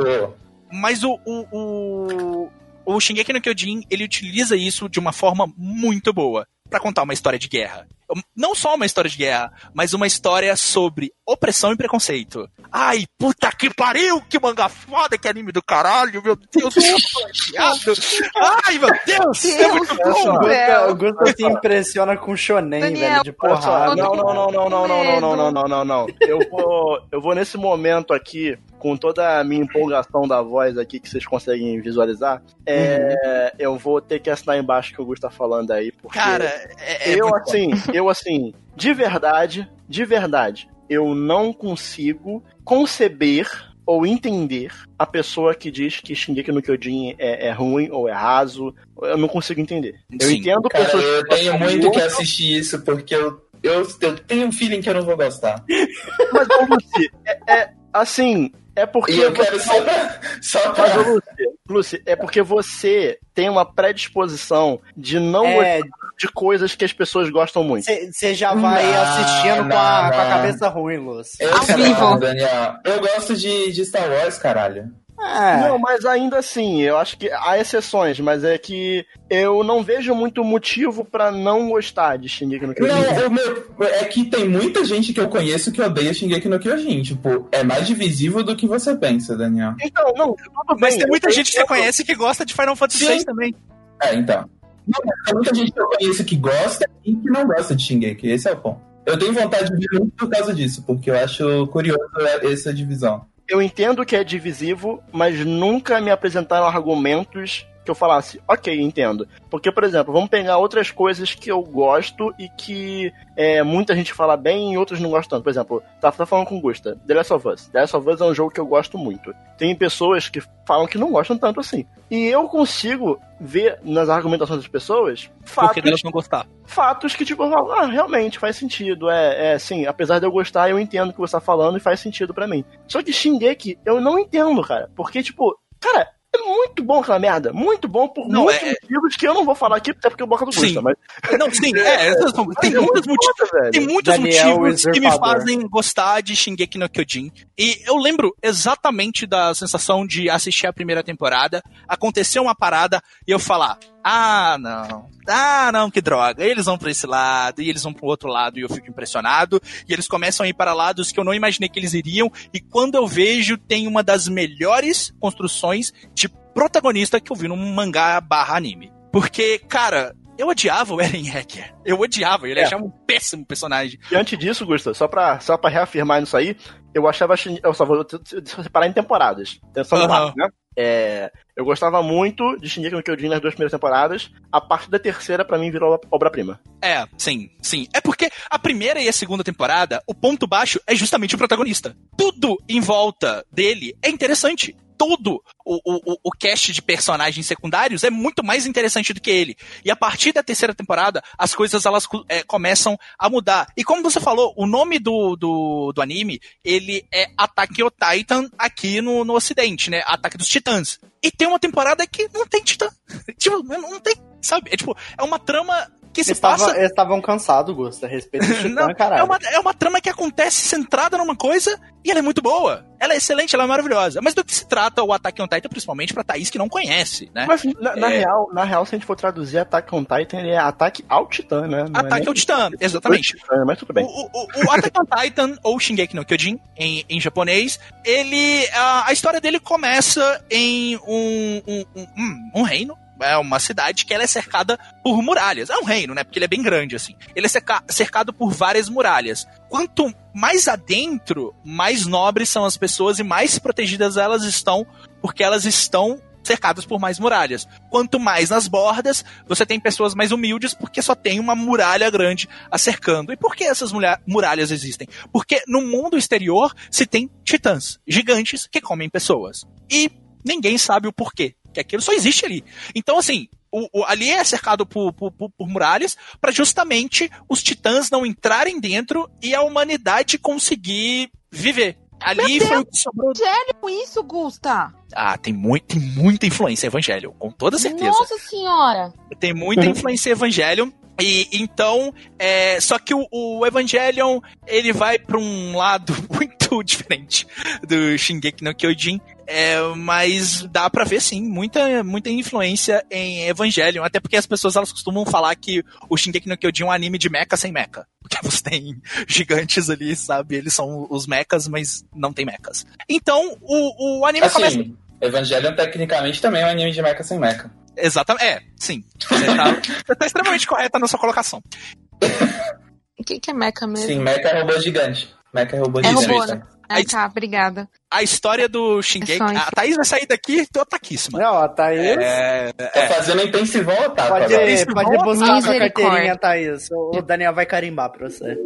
Mas o, o, o, o Shingeki no Kyojin, ele utiliza isso de uma forma muito boa pra contar uma história de guerra. Não só uma história de guerra, mas uma história sobre opressão e preconceito. Ai, puta que pariu, que manga foda, que anime do caralho, meu Deus, eu tô ansiado. <laughs> Ai, meu Deus, é muito Deus O bom. do céu. Gusta, o Gusta se impressiona com shonen, Daniel, velho, de porrada. não, não, não, não, não, não, não, não, não, não, não, não. Eu vou, eu vou nesse momento aqui, com toda a minha empolgação da voz aqui que vocês conseguem visualizar, é, eu vou ter que assinar embaixo o que o Gusto tá falando aí, porque Cara, é, é eu muito bom. assim, eu assim, de verdade, de verdade, eu não consigo conceber ou entender a pessoa que diz que Shingeki no Kyojin é, é ruim ou é raso. Eu não consigo entender. Eu Sim. entendo Cara, pessoas eu tenho muito que assistir isso, porque eu, eu, eu tenho um feeling que eu não vou gostar. Mas, Lucy, é, é, assim, é porque. E eu você- quero só pra. Só pra... Mas, Lucy, Lucy, é porque você tem uma predisposição de não É, gostar de coisas que as pessoas gostam muito. você já vai Não, assistindo com, a, não, com a não. cabeça ruim, Lúcio. Eu Ao vivo. Daniel. Eu gosto de, de Star Wars, caralho. É, Não, mas ainda assim, eu acho que há exceções, mas é que eu não vejo muito motivo pra não gostar de Shingeki no Kyojin. Não, o meu, é que tem muita gente que eu conheço que odeia Shingeki no Kyojin. Tipo, é mais divisível do que você pensa, Daniel. Então, não, tudo bem. Mas tem muita eu gente que você entendo. conhece que gosta de Final Fantasy. VI também. É, então. Não, mas tem muita gente que eu conheço que gosta e que não gosta de Shingeki. Esse é o ponto. Eu tenho vontade de ver muito por causa disso, porque eu acho curioso essa divisão. Eu entendo que é divisivo, mas nunca me apresentaram argumentos que eu falasse, ok, entendo. Porque, por exemplo, vamos pegar outras coisas que eu gosto e que é, muita gente fala bem e outros não gostam tanto. Por exemplo, tá, tá falando com Gusta, The Last of Us. The Last of Us é um jogo que eu gosto muito. Tem pessoas que falam que não gostam tanto assim. E eu consigo ver nas argumentações das pessoas Porque fatos delas não gostar. fatos que, tipo, eu falo, ah, realmente faz sentido. É, é, sim, apesar de eu gostar, eu entendo o que você tá falando e faz sentido pra mim. Só que Shingeki, eu não entendo, cara. Porque, tipo, cara, é muito bom aquela merda. Muito bom por Não, muitos é- motivos que eu não vou falar aqui, até porque eu boca do Sim. Gusta, mas. Não, sim, <laughs> é, são- tem é muitos muito motivos. velho. Tem muitos Daniel motivos que me fazem gostar de Shingeki no Kyojin. E eu lembro exatamente da sensação de assistir a primeira temporada, acontecer uma parada e eu falar: ah, não, ah, não, que droga. Eles vão pra esse lado e eles vão pro outro lado e eu fico impressionado. E eles começam a ir para lados que eu não imaginei que eles iriam. E quando eu vejo, tem uma das melhores construções de protagonista que eu vi num mangá barra anime. Porque, cara, eu odiava o Eren Hacker. Eu odiava, ele É. achava um péssimo personagem. E antes disso, Gusta, só pra, só pra reafirmar isso aí, eu achava. Eu só vou separar em temporadas. Atenção no Aham. ar, né? É, eu gostava muito de Shingeki no Kyojin nas duas primeiras temporadas. A partir da terceira, pra mim, virou obra-prima. É, sim, sim. É porque a primeira e a segunda temporada, o ponto baixo é justamente o protagonista. Tudo em volta dele é interessante. Todo o, o, o- cast de personagens secundários é muito mais interessante do que ele. E a partir da terceira temporada, as coisas elas é, começam a mudar. E como você falou, o nome do, do, do anime, ele é Attack on Titan aqui no, no ocidente, né? Ataque dos Titãs. E tem uma temporada que não tem titã. <laughs> tipo, não tem, sabe? É tipo, é uma trama que se passa eles estavam cansados, Gusta, a respeito do <laughs> Titã, não, caralho. é, uma, é uma trama que acontece centrada numa coisa e ela é muito boa. Ela é excelente, ela é maravilhosa. Mas do que se trata o Attack on Titan, principalmente pra Thaís que não conhece, né? Mas, na, na É. real, na real, se a gente for traduzir Attack on Titan, ele é ataque ao Titã, né? Não é Ataque nem- ao Titã, exatamente. Titã, mas tudo O, bem. o, o- o Attack on Titan, ou Shingeki no Kyojin, em, em japonês, ele. A, a história dele começa em um, um, um, um- um reino. É uma cidade que ela é cercada por muralhas. É um reino, né? Porque ele é bem grande, assim. Ele é cerca- cercado por várias muralhas. Quanto mais adentro, mais nobres são as pessoas e mais protegidas elas estão, porque elas estão cercadas por mais muralhas. Quanto mais nas bordas, você tem pessoas mais humildes, porque só tem uma muralha grande a cercando. E por que essas muralhas existem? Porque no mundo exterior se tem titãs gigantes que comem pessoas. E ninguém sabe o porquê. Que aquilo só existe ali. Então, assim, o, o- ali é cercado por, por, por- muralhas para justamente os titãs não entrarem dentro e a humanidade conseguir viver. Ali foi o que sobrou. Evangelho, isso, Gusta. Ah, tem, muito, tem muita influência Evangelho, com toda certeza. Nossa senhora. Tem muita influência Evangelion. E então, é, só que o, o Evangelion ele vai pra um lado <laughs> muito diferente do Shingeki no Kyojin. É, mas dá pra ver sim muita, muita influência em Evangelion, até porque as pessoas elas costumam falar que o Shingeki no Kyojin é um anime de mecha sem mecha, <laughs> porque você tem gigantes ali, sabe? Eles são os mechas, mas não tem mechas. Então o, o anime começa Assim, Evangelion tecnicamente também é um anime de mecha sem mecha. Exatamente. É, sim. Você tá, <laughs> você tá extremamente correta na sua colocação. O <laughs> que, que é mecha mesmo? Sim, mecha é robô gigante. Mecha é robô É gigante. robô, né? Ah, Aí- tá, obrigada. A história do Shingeki. É. A Thaís vai sair daqui tô ataquíssima. Não, a Thaís. É, Tô fazendo intensivão tá? Pode? Isso, pode buscar sua carteirinha, Thaís. O Daniel vai carimbar pra você.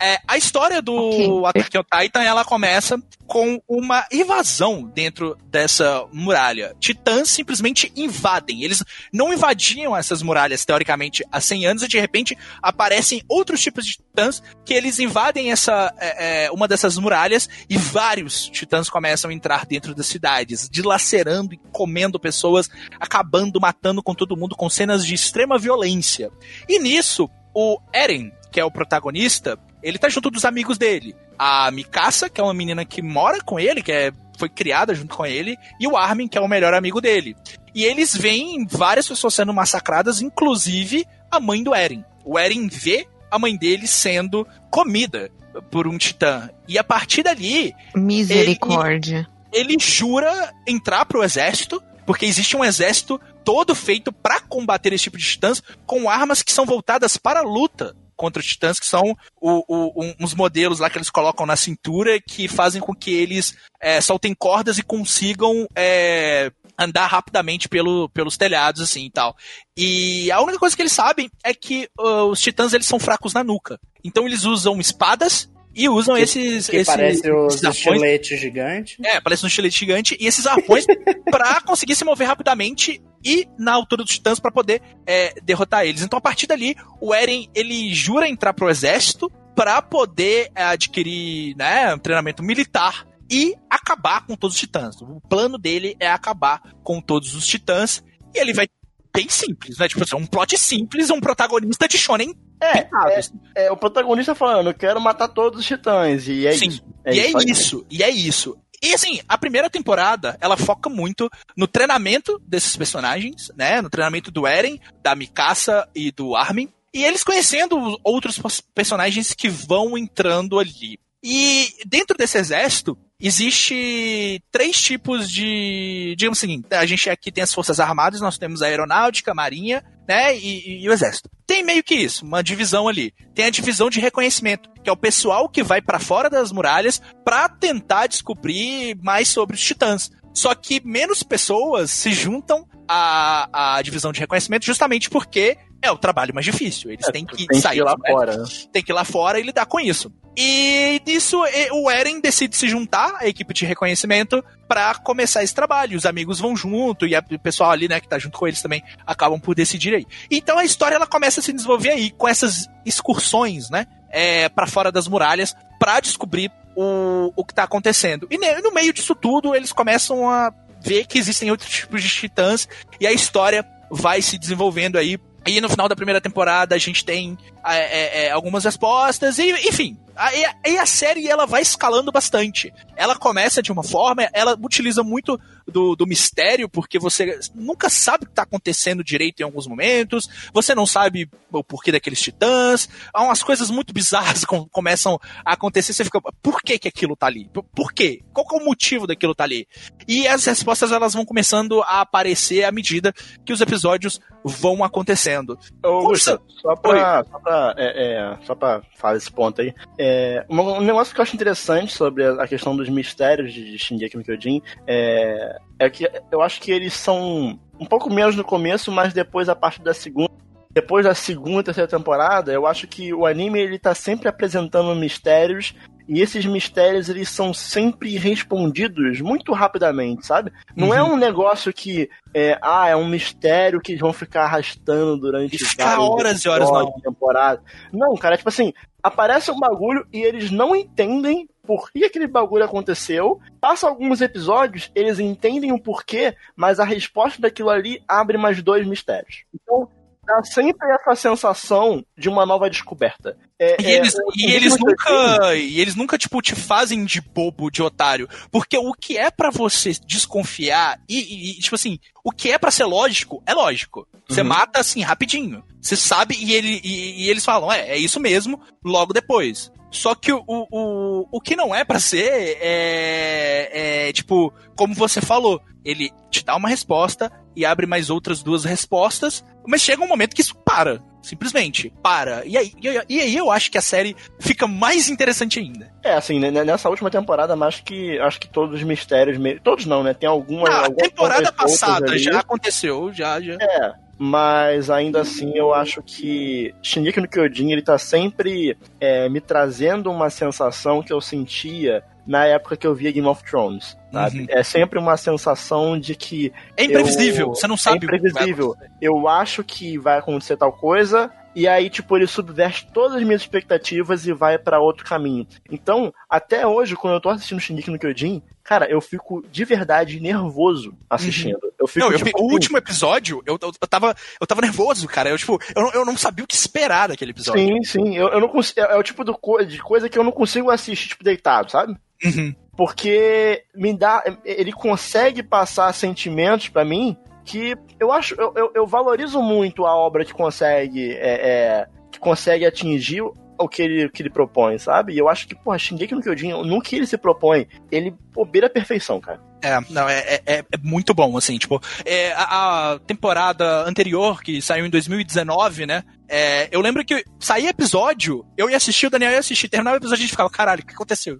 é, a história do Ok. Attack on Titan ela começa com uma invasão dentro dessa muralha. Titãs simplesmente invadem. Eles não invadiam essas muralhas, teoricamente, há 100 anos, e de repente aparecem outros tipos de titãs que eles invadem essa, é, é, uma dessas muralhas e vários titãs começam a entrar dentro das cidades, dilacerando e comendo pessoas, acabando, matando com todo mundo, com cenas de extrema violência. E nisso, o Eren, que é o protagonista, ele tá junto dos amigos dele. A Mikasa, que é uma menina que mora com ele, que é, foi criada junto com ele, e o Armin, que é o melhor amigo dele. E eles veem várias pessoas sendo massacradas, inclusive a mãe do Eren. O Eren vê a mãe dele sendo comida por um titã. E a partir dali, Misericórdia. ele jura entrar pro exército, porque existe um exército todo feito para combater esse tipo de titãs com armas que são voltadas para a luta contra os titãs, que são o- o- um- uns modelos lá que eles colocam na cintura que fazem com que eles é, soltem cordas e consigam é, andar rapidamente pelo, pelos telhados, assim e tal. E a única coisa que eles sabem é que uh, os titãs eles são fracos na nuca. Então eles usam espadas e usam Que- esses. Que esses, parece os esses estiletes gigantes. É, parece um estilete gigante. E esses arpões <laughs> pra conseguir se mover rapidamente e na altura dos titãs pra poder é, derrotar eles. Então a partir dali, o Eren ele jura entrar pro exército pra poder é, adquirir né, um treinamento militar e acabar com todos os titãs. O plano dele é acabar com todos os titãs e ele vai bem simples, né? Tipo assim, um plot simples, um protagonista de shonen É, é, é o protagonista falando, eu quero matar todos os titãs. E é Sim. isso. e é aí. isso, e é isso. E assim, a primeira temporada, ela foca muito no treinamento desses personagens, né? No treinamento do Eren, da Mikasa e do Armin. E eles conhecendo os outros personagens que vão entrando ali. E dentro desse exército, existe três tipos de. Digamos assim, a gente aqui tem as forças armadas, nós temos a aeronáutica, a marinha, né? E, e- o exército. Tem meio que isso, uma divisão ali. Tem a divisão de reconhecimento, que é o pessoal que vai pra fora das muralhas pra tentar descobrir mais sobre os titãs. Só que menos pessoas se juntam à, à divisão de reconhecimento justamente porque é o trabalho mais difícil. Eles têm que Tem que sair ir lá fora. né? tem que ir lá fora e lidar com isso. E nisso e- o Eren decide se juntar à equipe de reconhecimento pra começar esse trabalho. Os amigos vão junto e o pessoal ali, né, que tá junto com eles também acabam por decidir aí. Então a história ela começa a se desenvolver aí com essas excursões, né, é, para fora das muralhas pra descobrir o, o que tá acontecendo. E no meio disso tudo eles começam a ver que existem outros tipos de titãs e a história vai se desenvolvendo aí. E no final da primeira temporada a gente tem é, é, é, algumas respostas e enfim aí a, e a série ela vai escalando bastante. Ela começa de uma forma ela utiliza muito do, do mistério porque você nunca sabe o que está acontecendo direito em alguns momentos você não sabe o porquê daqueles titãs há umas coisas muito bizarras <laughs> que começam a acontecer você fica por que que aquilo tá ali? Por, por quê? Qual que é o motivo daquilo tá ali? E as respostas elas vão começando a aparecer à medida que os episódios vão acontecendo. Ô. Gusta, só pra, só, pra, é, é, só pra falar esse ponto aí, é, um, negócio que eu acho interessante sobre a, questão dos mistérios de Shingeki no Kyojin é, é que eu acho que eles são um pouco menos no começo, mas depois, a partir da segunda, depois da segunda terceira temporada, eu acho que o anime ele tá sempre apresentando mistérios e esses mistérios eles são sempre respondidos muito rapidamente, sabe? Não é um negócio que é, ah, é um mistério que eles vão ficar arrastando durante ficar horas e horas na temporada. Não, cara, é tipo assim, aparece um bagulho e eles não entendem por que aquele bagulho aconteceu. Passa alguns episódios, eles entendem o porquê, mas a resposta daquilo ali abre mais dois mistérios. Então, dá sempre essa sensação de uma nova descoberta. É, E é, eles, o- e eles nunca. E eles nunca, tipo, te fazem de bobo, de otário. Porque o que é pra você desconfiar e, e- tipo assim, o que é pra ser lógico, é lógico. Você Uhum. mata assim, rapidinho. Você sabe e, ele, e, e eles falam, é, é isso mesmo, logo depois. Só que o, o, o, que não é pra ser é, é, tipo, como você falou, ele te dá uma resposta e abre mais outras duas respostas, mas chega um momento que isso para. Simplesmente, para. E aí, e aí- eu acho que a série fica mais interessante ainda. É, assim, né, nessa última temporada, mas que acho que todos os mistérios. me- Todos não, né? Tem algumas. Na algumas temporada passada já aconteceu, já, já. É, mas ainda assim eu acho que Shingeki no Kyojin ele tá sempre é, me trazendo uma sensação que eu sentia na época que eu via Game of Thrones? Uhum. É sempre uma sensação de que É imprevisível, Eu- você não é sabe. o que vai imprevisível. Eu acho que vai acontecer tal coisa e aí tipo ele subverte todas as minhas expectativas e vai pra outro caminho. Então, até hoje quando eu tô assistindo Shingeki no Kyojin, cara, eu fico de verdade nervoso assistindo. Eu fico Não, eu, tipo, o assim, último episódio, eu, eu, eu tava, eu tava nervoso, cara. Eu, tipo, eu, não- eu não sabia o que esperar daquele episódio. Sim, sim. Eu, eu não consigo, é, é o tipo do co- de coisa que eu não consigo assistir, tipo, deitado, sabe? Uhum. Porque me dá. Ele consegue passar sentimentos pra mim que eu acho. Eu, eu, eu valorizo muito a obra que consegue. é, é, que consegue atingir o que ele, que ele propõe, sabe? E eu acho que, porra, Shingeki no Kyojin, no que ele se propõe, ele pô, beira a perfeição, cara. É, não, é, é, é- é muito bom, assim, tipo, é, a, a temporada anterior, que saiu em 2019, né, é, eu lembro que saía episódio, eu ia assistir, o Daniel ia assistir, terminava o episódio a gente ficava, caralho, o que aconteceu?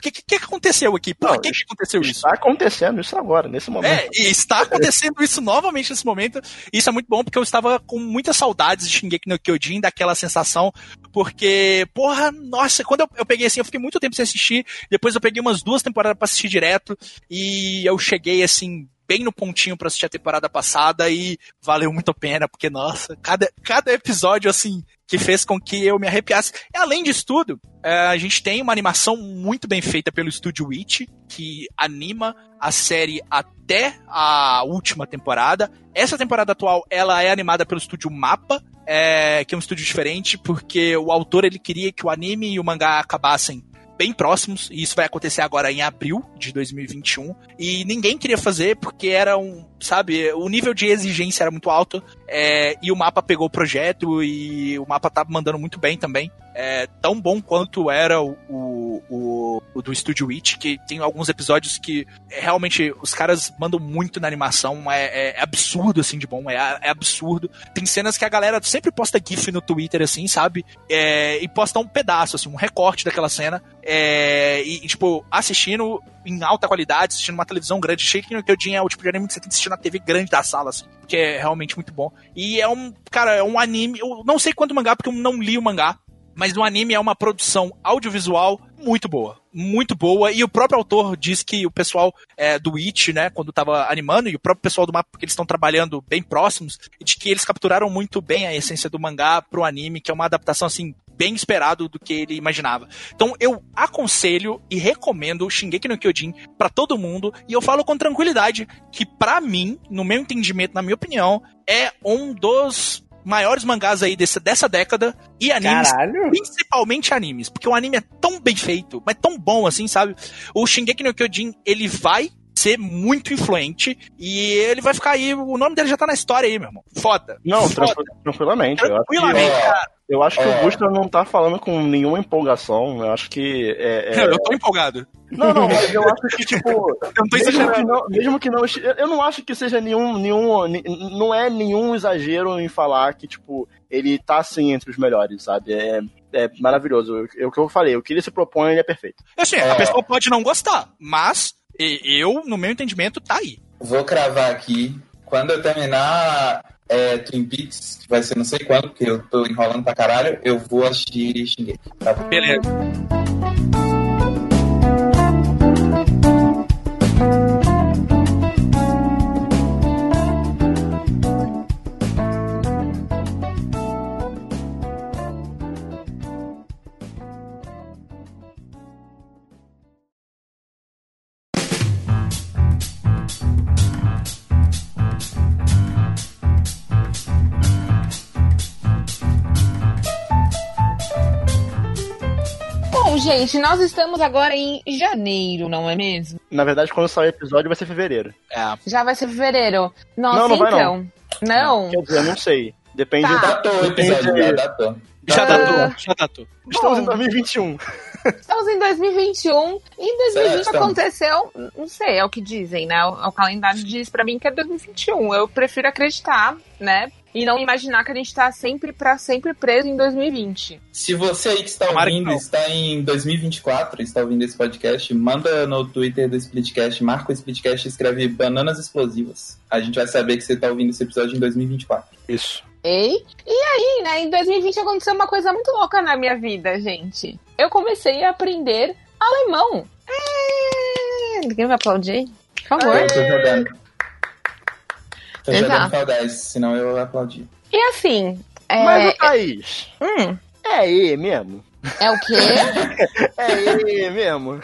Que O que, que, aconteceu aqui? Por Não, que, que aconteceu isso? Está acontecendo isso agora, nesse momento. É, e está acontecendo isso novamente nesse momento. E isso é muito bom porque eu estava com muitas saudades de Shingeki no Kyojin, daquela sensação, porque, porra, nossa, quando eu, eu peguei assim, eu fiquei muito tempo sem assistir, depois eu peguei umas duas temporadas pra assistir direto, e eu cheguei assim, bem no pontinho pra assistir a temporada passada e valeu muito a pena, porque, nossa, cada, cada episódio, assim, que fez com que eu me arrepiasse. E, além disso tudo, é, a gente tem uma animação muito bem feita pelo estúdio Witch, que anima a série até a última temporada. Essa temporada atual, ela é animada pelo estúdio Mapa, é, que é um estúdio diferente, porque o autor ele queria que o anime e o mangá acabassem bem próximos, e isso vai acontecer agora em abril de 2021. E ninguém queria fazer porque era um, sabe, o nível de exigência era muito alto. É, e o mapa pegou o projeto e o mapa tá mandando muito bem também. É tão bom quanto era o, o, o, do Studio Witch, que tem alguns episódios que é, realmente os caras mandam muito na animação, é, é- é absurdo assim de bom, é, é absurdo. Tem cenas que a galera sempre posta GIF no Twitter, assim, sabe? E posta um pedaço, assim, um recorte daquela cena. E, e, tipo, assistindo em alta qualidade, assistindo uma televisão grande. Shake no Kyojin é o tipo de anime que você tem que assistir na TV grande da sala, assim, que é realmente muito bom. E é um, cara, é um anime, eu não sei quanto mangá, porque eu não li o mangá, mas o anime é uma produção audiovisual muito boa. Muito boa. E o próprio autor diz que o pessoal é, do It, né, quando tava animando, e o próprio pessoal do mapa, porque eles estão trabalhando bem próximos, de que eles capturaram muito bem a essência do mangá pro anime, que é uma adaptação, assim, bem esperado do que ele imaginava. Então eu aconselho e recomendo Shingeki no Kyojin pra todo mundo, e eu falo com tranquilidade que pra mim, no meu entendimento, na minha opinião, é um dos maiores mangás aí desse, dessa década e animes Caralho. principalmente animes, porque o anime é tão bem feito, mas tão bom assim, sabe? O Shingeki no Kyojin, ele vai ser muito influente e ele vai ficar aí, o nome dele já tá na história aí, meu irmão. Foda. Não, Foda. tranqui- tranquilamente. Eu acho que, Tranquilamente, cara. eu acho que É. o Gusta não tá falando com nenhuma empolgação. Eu acho que. É, é- Eu tô empolgado. Não, não, mas eu acho que, tipo. <laughs> Eu não tô mesmo, que exagerando. não, mesmo que não. Eu não acho que seja nenhum. nenhum não é nenhum exagero em falar que, tipo, ele tá assim entre os melhores, sabe? É, é maravilhoso. É o que eu falei, o que ele se propõe, ele é perfeito. Assim, a pessoa pode não gostar, mas e- eu, no meu entendimento, tá aí. Vou cravar aqui. Quando eu terminar é, Twin Peaks, que vai ser não sei quando, porque eu tô enrolando pra caralho, eu vou assistir Shingeki. Tá? Beleza. Gente, nós estamos agora em janeiro, não é mesmo? Na verdade, quando sair o episódio, vai ser fevereiro. É. Já vai ser fevereiro. Nossa, Não, não vai então. Não. Quer dizer, eu não sei. Depende Tá. da. O episódio, já datou. Já datou, já datou. Estamos Bom. em 2021. Estamos em 2021. Em 2020 Certo. aconteceu, não sei, é o que dizem, né? O, o calendário diz pra mim que é 2021. Eu prefiro acreditar, né? E não imaginar que a gente tá sempre pra sempre preso em 2020. Se você aí que está ouvindo está em 2024 está ouvindo esse podcast, manda no Twitter do Splitcast, marca o Splitcast e escreve bananas explosivas. A gente vai saber que você está ouvindo esse episódio em 2024. Isso. Ei? E aí, né? Em 2020 aconteceu uma coisa muito louca na minha vida, gente. Eu comecei a aprender alemão. É... Ninguém vai aplaudir? Por favor. Eu Exato. jogando Fall Guys, senão eu aplaudi. E assim, é... Mas, Thaís, hum, é E mesmo? é o quê? <laughs> É E mesmo?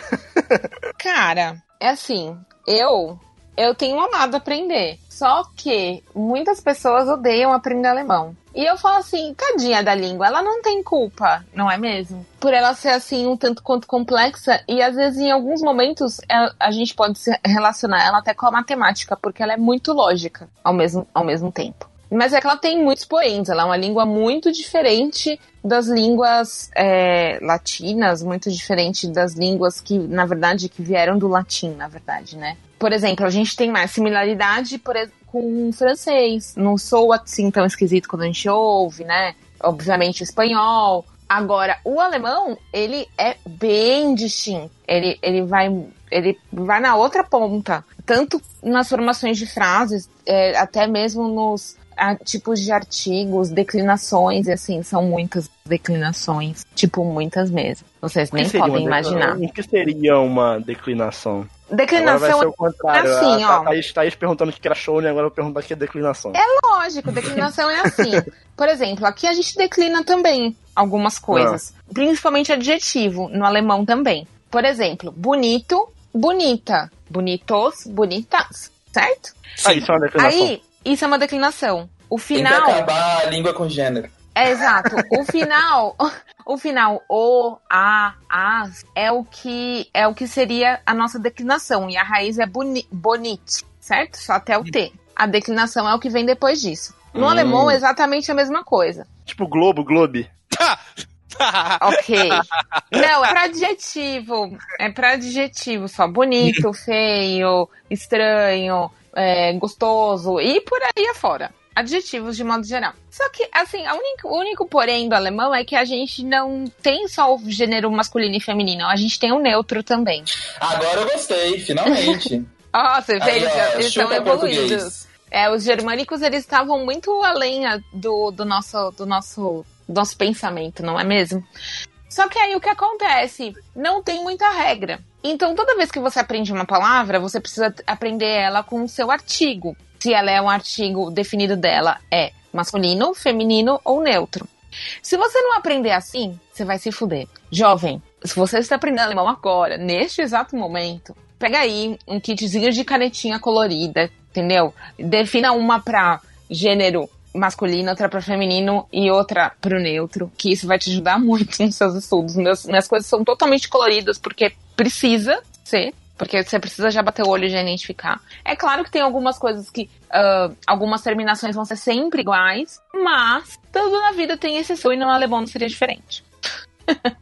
Cara, é assim, eu eu tenho amado aprender. Só que muitas pessoas odeiam aprender alemão. E eu falo assim, tadinha da língua, ela não tem culpa, não é mesmo? Por ela ser assim um tanto quanto complexa e às vezes em alguns momentos ela- a gente pode se relacionar ela até com a matemática, porque ela é muito lógica ao mesmo, ao mesmo tempo. Mas é que ela tem muitos poentes, ela é uma língua muito diferente das línguas é, latinas, muito diferente das línguas que, na verdade, que vieram do latim, na verdade, né? Por exemplo, a gente tem mais similaridade por, com o francês. Não sou assim tão esquisito quando a gente ouve, né? Obviamente o espanhol. Agora, o alemão, ele é bem distinto. Ele, ele, vai, ele vai na outra ponta. Tanto nas formações de frases, é, até mesmo nos a, tipos de artigos, declinações, e assim, são muitas declinações. Tipo, muitas mesmo. Vocês nem podem imaginar. O que seria uma declinação? Agora vai Declinação ser o contrário. assim, a, ó. a Thaís, Thaís perguntando o que era show, né? Agora eu vou perguntar o que é declinação. Lógico, declinação é assim. <laughs> Por exemplo, aqui a gente declina também algumas coisas, principalmente adjetivo, no alemão também. Por exemplo, bonito, bonita, bonitos, bonitas, certo? Ah, isso é uma declinação. Aí, isso é uma declinação. O Tem que final acabar a língua com gênero. é exato. O final, <laughs> <laughs> o final o, a, as é o que é o que seria a nossa declinação e a raiz é boni, bonite, certo? Só até o T. A declinação é o que vem depois disso. No Hum. alemão é exatamente a mesma coisa. Tipo Globo, Globe. <laughs> Ok. Não, é pra adjetivo. É pra adjetivo só. Bonito, <laughs> feio, estranho, é, gostoso e por aí afora. Adjetivos de modo geral. Só que, assim, a única- o único porém do alemão é que a gente não tem só o gênero masculino e feminino, a gente tem o neutro também. Agora eu gostei, finalmente. <laughs> Ó, você vê, Aí, eles, estão evoluídos. português. É, os germânicos, eles estavam muito além do, do, nosso, do, nosso, do nosso pensamento, não é mesmo? Só que aí o que acontece? Não tem muita regra. Então, toda vez que você aprende uma palavra, você precisa aprender ela com o seu artigo. Se ela é um artigo definido dela, é masculino, feminino ou neutro. Se você não aprender assim, você vai se fuder. Jovem, se você está aprendendo alemão agora, neste exato momento, pega aí um kitzinho de canetinha colorida, entendeu? Defina uma pra gênero masculino, outra pra feminino e outra pro neutro, que isso vai te ajudar muito <laughs> nos seus estudos. Meus, minhas coisas são totalmente coloridas porque precisa ser. Porque você precisa já bater o olho e já identificar. É claro que tem algumas coisas que. ah, algumas terminações vão ser sempre iguais, mas tudo na vida tem exceção e no alemão não seria diferente. <laughs>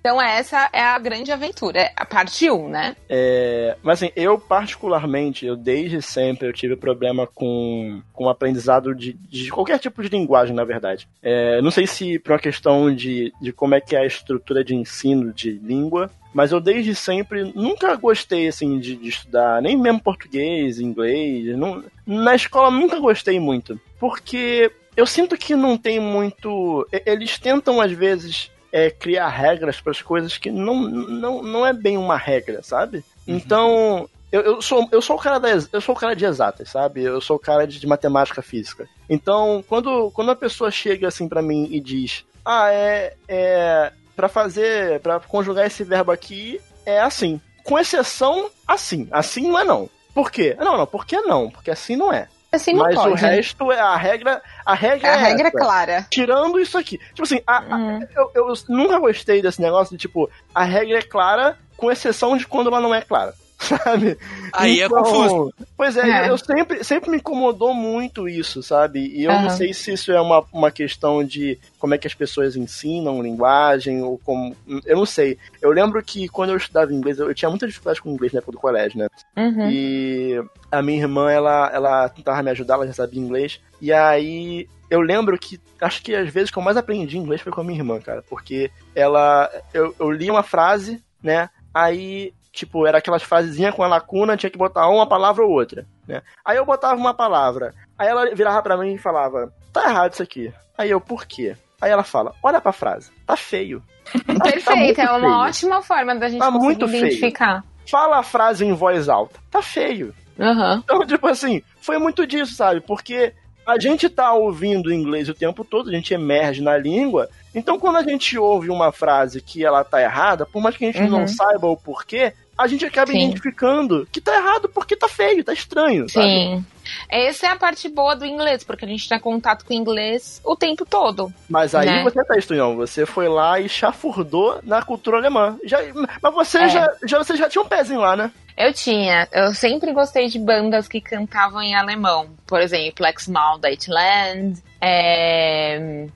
então, essa é a grande aventura. É a parte 1, né? É, mas assim, eu particularmente, eu desde sempre eu tive problema com, com o aprendizado de, de qualquer tipo de linguagem, na verdade. É, não sei se por uma questão de, de como é que é a estrutura de ensino de língua, mas eu desde sempre nunca gostei assim de, de estudar, nem mesmo português, inglês. Não, na escola nunca gostei muito, porque eu sinto que não tem muito. Eles tentam às vezes é, criar regras para as coisas que não, não, não é bem uma regra, sabe? Então eu, eu sou eu sou o cara da, eu sou o cara de exatas, sabe? Eu sou o cara de, de matemática física. Então quando quando a pessoa chega assim para mim e diz, ah é é para fazer para conjugar esse verbo aqui é assim, com exceção assim, assim não é não. Por quê? Não, não, por que não? Porque assim não é. Assim não Mas pode. o resto é a regra, a regra a é regra é essa. clara. Tirando isso aqui. Tipo assim, a- a- Hum. eu, eu nunca gostei desse negócio de tipo, a regra é clara, com exceção de quando ela não é clara. <laughs> Sabe? Aí é Então, confuso. Pois é, É. eu sempre, sempre me incomodou muito isso, sabe? E eu não Aham. sei se isso é uma, uma questão de como é que as pessoas ensinam linguagem, ou como. Eu não sei. Eu lembro que quando eu estudava inglês, eu, eu tinha muita dificuldade com inglês na época do colégio, né? Uhum. E a minha irmã, ela, ela tentava me ajudar, ela já sabia inglês. E aí eu lembro que acho que as vezes que eu mais aprendi inglês foi com a minha irmã, cara. Porque ela. Eu, eu li uma frase, né? Aí, tipo, era aquelas frasezinhas com a lacuna, tinha que botar uma palavra ou outra, né? Aí eu botava uma palavra. Aí ela virava pra mim e falava: tá errado isso aqui. Aí eu, por quê? Aí ela fala: olha pra frase, tá feio. <laughs> Tá Perfeito, muito é uma feio. ótima forma da gente Tá muito feio. identificar. Fala a frase em voz alta, tá feio. Aham. Então, tipo assim, foi muito disso, sabe? Porque a gente tá ouvindo inglês o tempo todo, a gente emerge na língua. Então, quando a gente ouve uma frase que ela tá errada, por mais que a gente Uhum. não saiba o porquê, a gente acaba Sim. identificando que tá errado porque tá feio, tá estranho, sabe? Sim. Essa é a parte boa do inglês, porque a gente tem contato com o inglês o tempo todo. Mas aí Né? você tá estranhão, você foi lá e chafurdou na cultura alemã. Já, mas você, É. já, já, você já tinha um pezinho lá, né? Eu tinha, eu sempre gostei de bandas que cantavam em alemão. Por exemplo, Exmal Deutschland, é,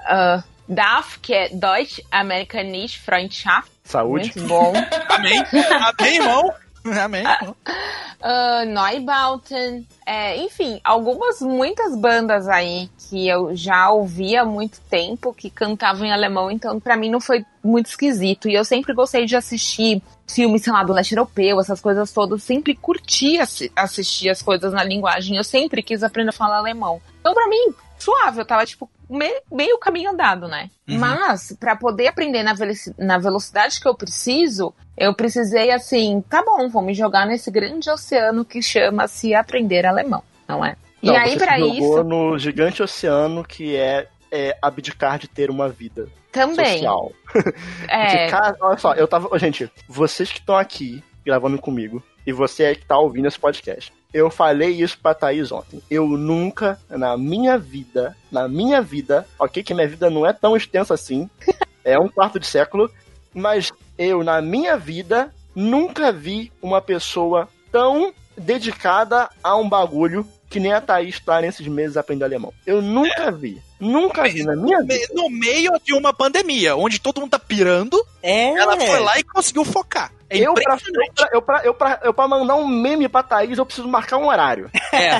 ah, DAF, que é Deutsch Amerikanische Freundschaft, Saúde. muito bom. <laughs> Amém? Amém, irmão? Mesmo? uh, Neubauten, é, enfim, algumas, muitas bandas aí que eu já ouvi há muito tempo que cantavam em alemão, então pra mim não foi muito esquisito. E eu sempre gostei de assistir filmes, sei lá, do leste europeu, essas coisas todas, sempre curti assi assistir as coisas na linguagem, eu sempre quis aprender a falar alemão. Então pra mim, suave, eu tava tipo meio, meio caminho andado, né? Uhum. Mas, para poder aprender na, na velocidade que eu preciso, eu precisei assim, tá bom, vou me jogar nesse grande oceano que chama-se aprender alemão, não é? Não, e aí, jogou isso, no gigante oceano que é, é abdicar de ter uma vida também. social. É, <laughs> cara, olha só, eu tava. Gente, vocês que estão aqui gravando comigo, e você que tá ouvindo esse podcast, eu falei isso pra Thaís ontem. Eu nunca, na minha vida, na minha vida, ok, que minha vida não é tão extensa assim, <laughs> é um quarto de século, mas eu, na minha vida, nunca vi uma pessoa tão dedicada a um bagulho que nem a Thaís tá nesses meses aprendendo alemão. Eu nunca vi. Nunca vi na minha vida. No meio de uma pandemia, onde todo mundo tá pirando, É. ela foi lá e conseguiu focar. É Eu pra, eu, pra, eu, pra, eu, pra, eu pra mandar um meme pra Thaís, eu preciso marcar um horário. É.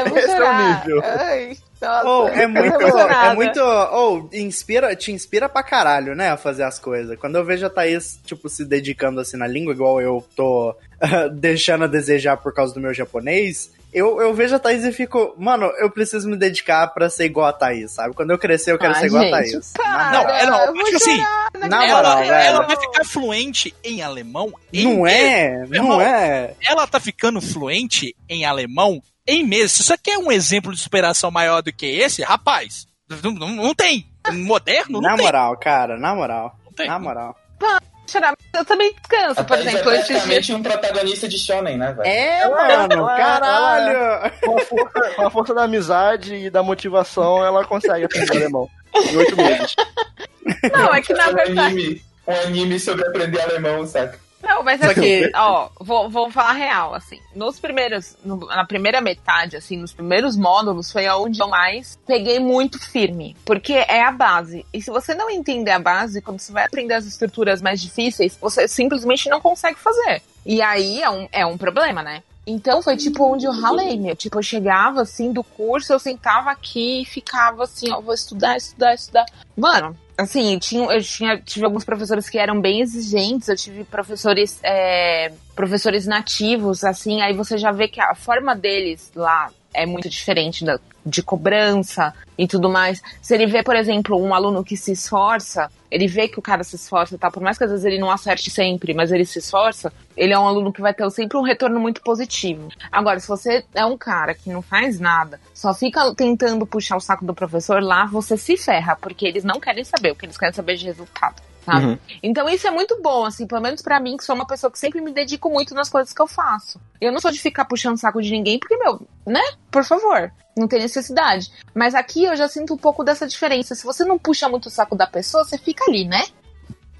eu vou esse é o nível. Ai, nossa, Oh, é muito, é muito, oh, inspira, te inspira pra caralho, né, a fazer as coisas. Quando eu vejo a Thaís, tipo, se dedicando assim na língua, igual eu tô <laughs> deixando a desejar por causa do meu japonês, eu, eu vejo a Thaís e fico, mano, eu preciso me dedicar pra ser igual a Thaís, sabe? Quando eu crescer, eu quero Ah, ser igual a gente, Thaís. para, Não, é, não, eu acho assim, chorar, não na moral, ela, velho. ela vai ficar fluente em alemão em Não é, não irmão, é. Ela tá ficando fluente em alemão em meses. Se você quer um exemplo de superação maior do que esse, rapaz, não, não- não tem. Moderno, não Na tem. moral, cara, na moral. Não tem. Na moral. Mas eu também descanso, por exemplo, é praticamente um protagonista de shonen, né, velho? É, Ela- mano, ela- caralho. Com a, força, com a força da amizade e da motivação, ela consegue aprender alemão. Em oito meses. Não, é que na um verdade. anime, um anime sobre aprender alemão, saca? Não, mas Só assim, que- ó, vou, vou falar real, assim. Nos primeiros, no- na primeira metade, assim, nos primeiros módulos, foi onde eu mais peguei muito firme. Porque é a base. E se você não entender a base, quando você vai aprender as estruturas mais difíceis, você simplesmente não consegue fazer. E aí é um, é um problema, né? Então foi tipo onde eu ralei, meu. Tipo, eu chegava assim do curso, eu sentava aqui e ficava assim, ó, vou estudar, estudar, estudar. Mano, assim, tinha, eu tinha, tive alguns professores que eram bem exigentes, eu tive professores, é, professores nativos, assim, aí você já vê que a forma deles lá é muito diferente da, de cobrança e tudo mais. Se ele vê, por exemplo, um aluno que se esforça, ele vê que o cara se esforça, tá? Por mais que às vezes ele não acerte sempre, mas ele se esforça, ele é um aluno que vai ter sempre um retorno muito positivo. Agora, se você é um cara que não faz nada, só fica tentando puxar o saco do professor lá, você se ferra, porque eles não querem saber, o que eles querem saber é de resultado. Sabe? Uhum. Então isso é muito bom, assim, pelo menos pra mim, que sou uma pessoa que sempre me dedico muito nas coisas que eu faço. Eu não sou de ficar puxando o saco de ninguém, porque, meu, né? Por favor, não tem necessidade. Mas aqui eu já sinto um pouco dessa diferença. Se você não puxa muito o saco da pessoa, você fica ali, né?